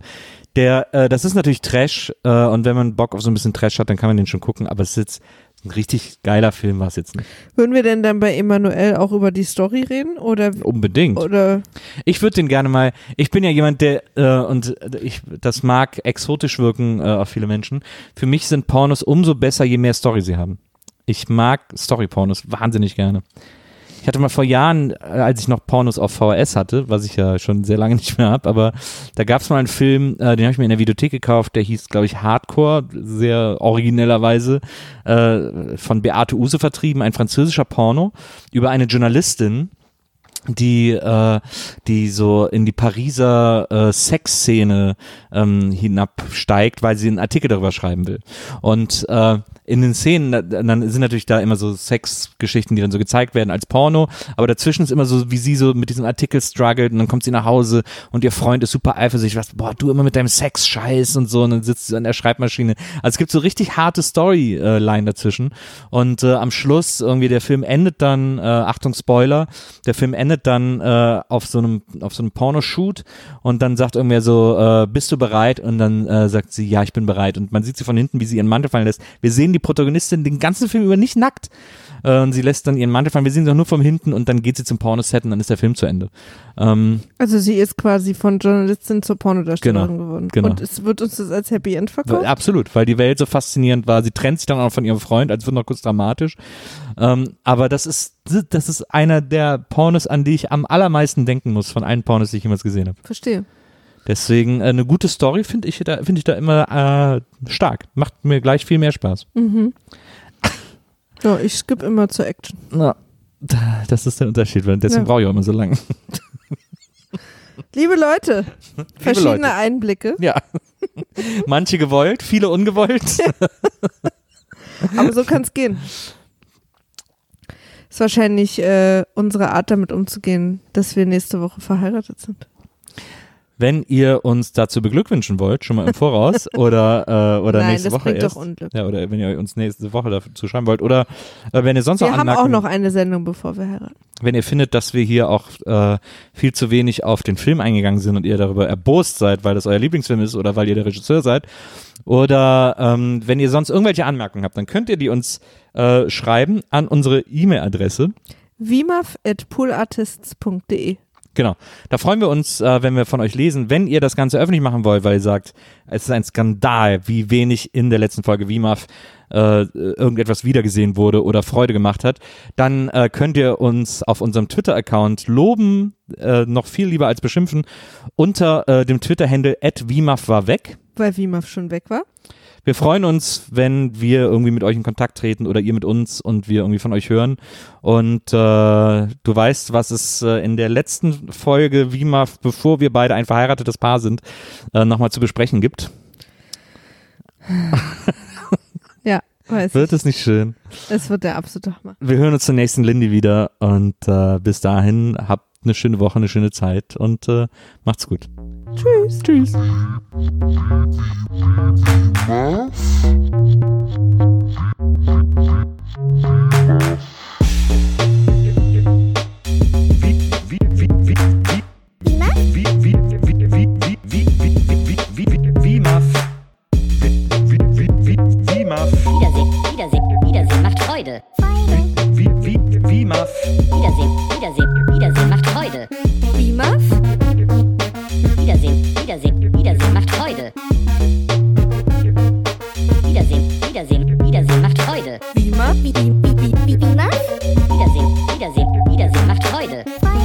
Der, äh, das ist natürlich Trash äh, und wenn man Bock auf so ein bisschen Trash hat, dann kann man den schon gucken, aber es ist jetzt ein richtig geiler Film, war es jetzt nicht. Würden wir denn dann bei Emanuel auch über die Story reden? Oder, Unbedingt. oder Ich würde den gerne mal, ich bin ja jemand, der, äh, und ich, das mag exotisch wirken äh, auf viele Menschen. Für mich sind Pornos umso besser, je mehr Story sie haben. Ich mag Story-Pornos wahnsinnig gerne. Ich hatte mal vor Jahren, äh, als ich noch Pornos auf VHS hatte, was ich ja schon sehr lange nicht mehr habe, aber da gab es mal einen Film, äh, den habe ich mir in der Videothek gekauft, der hieß, glaube ich, Hardcore, sehr originellerweise, äh, von Beate Use vertrieben, ein französischer Porno über eine Journalistin, die äh, die so in die Pariser äh, Sexszene ähm, hinabsteigt, weil sie einen Artikel darüber schreiben will. Und äh, in den Szenen, da- dann sind natürlich da immer so Sexgeschichten, die dann so gezeigt werden als Porno, aber dazwischen ist immer so, wie sie so mit diesem Artikel struggelt und dann kommt sie nach Hause und ihr Freund ist super eifersüchtig, was, boah, du immer mit deinem Sex-Scheiß und so und dann sitzt sie an der Schreibmaschine. Also es gibt so richtig harte Storyline dazwischen und äh, am Schluss irgendwie der Film endet dann, äh, Achtung Spoiler, der Film endet dann äh, auf so einem auf so einem Pornoshoot und dann sagt irgendwer so, äh, bist du bereit? Und dann äh, sagt sie, ja, ich bin bereit. Und man sieht sie von hinten, wie sie ihren Mantel fallen lässt. Wir sehen die Protagonistin den ganzen Film über nicht nackt. Äh, und sie lässt dann ihren Mantel fallen. Wir sehen sie auch nur vom hinten und dann geht sie zum Pornoset und dann ist der Film zu Ende. Ähm, also sie ist quasi von Journalistin zur Pornodarstellerin Genau, geworden. genau. Und es wird uns das als Happy End verkauft? Absolut, weil die Welt so faszinierend war. Sie trennt sich dann auch von ihrem Freund, als wird noch kurz dramatisch. Ähm, aber das ist, das ist einer der Pornos, an die ich am allermeisten denken muss, von allen Pornos, die ich jemals gesehen habe. Verstehe. Deswegen äh, eine gute Story finde ich da finde ich da immer äh, stark. Macht mir gleich viel mehr Spaß. Mhm. Ja, ich skippe immer zur Action. Na, das ist der Unterschied, weil deswegen Ja. brauche ich auch immer so lange. Liebe Leute, verschiedene Leute. Einblicke, Ja. Manche gewollt, viele ungewollt. aber so kann es gehen. Ist wahrscheinlich äh, unsere Art, damit umzugehen, dass wir nächste Woche verheiratet sind. Wenn ihr uns dazu beglückwünschen wollt, schon mal im Voraus oder, äh, oder Nein, nächste das Woche erst. doch Unglück. Ja, oder wenn ihr uns nächste Woche dazu schreiben wollt. Oder äh, wenn ihr sonst Wir noch haben auch Anmerkungen, noch eine Sendung, bevor wir heiraten. wenn ihr findet, dass wir hier auch äh, viel zu wenig auf den Film eingegangen sind und ihr darüber erbost seid, weil das euer Lieblingsfilm ist oder weil ihr der Regisseur seid. Oder ähm, wenn ihr sonst irgendwelche Anmerkungen habt, dann könnt ihr die uns äh, schreiben an unsere E-Mail-Adresse. vimaf.poolartists.de Genau. Da freuen wir uns, äh, wenn wir von euch lesen. Wenn ihr das Ganze öffentlich machen wollt, weil ihr sagt, es ist ein Skandal, wie wenig in der letzten Folge WIMAF äh, irgendetwas wiedergesehen wurde oder Freude gemacht hat, dann äh, könnt ihr uns auf unserem Twitter-Account loben, äh, noch viel lieber als beschimpfen, unter äh, dem Twitter-Handle @wimaf war weg. Weil Vimaf schon weg war. Wir freuen uns, wenn wir irgendwie mit euch in Kontakt treten oder ihr mit uns und wir irgendwie von euch hören. Und äh, du weißt, was es äh, in der letzten Folge, wie mal bevor wir beide ein verheiratetes Paar sind, äh, nochmal zu besprechen gibt. Ja, weiß Wird ich. es nicht schön? Es wird der absolute Hammer. Wir hören uns zur nächsten Lindy wieder und äh, bis dahin habt eine schöne Woche, eine schöne Zeit und äh, macht's gut. Tschüss. Tschüss. Was? Freude. Wie, wie, wie, wie, Wiedersehen, Wiedersehen, Wiedersehen macht Freude. Wie, Muff? Wiedersehen, Wiedersehen, Wiedersehen macht Freude. Wiedersehen, Wiedersehen, Wiedersehen macht Freude. Wie macht, wie, wie, wie, wie, wie macht? Wiedersehen, Wiedersehen, Wiedersehen macht Freude. Freude.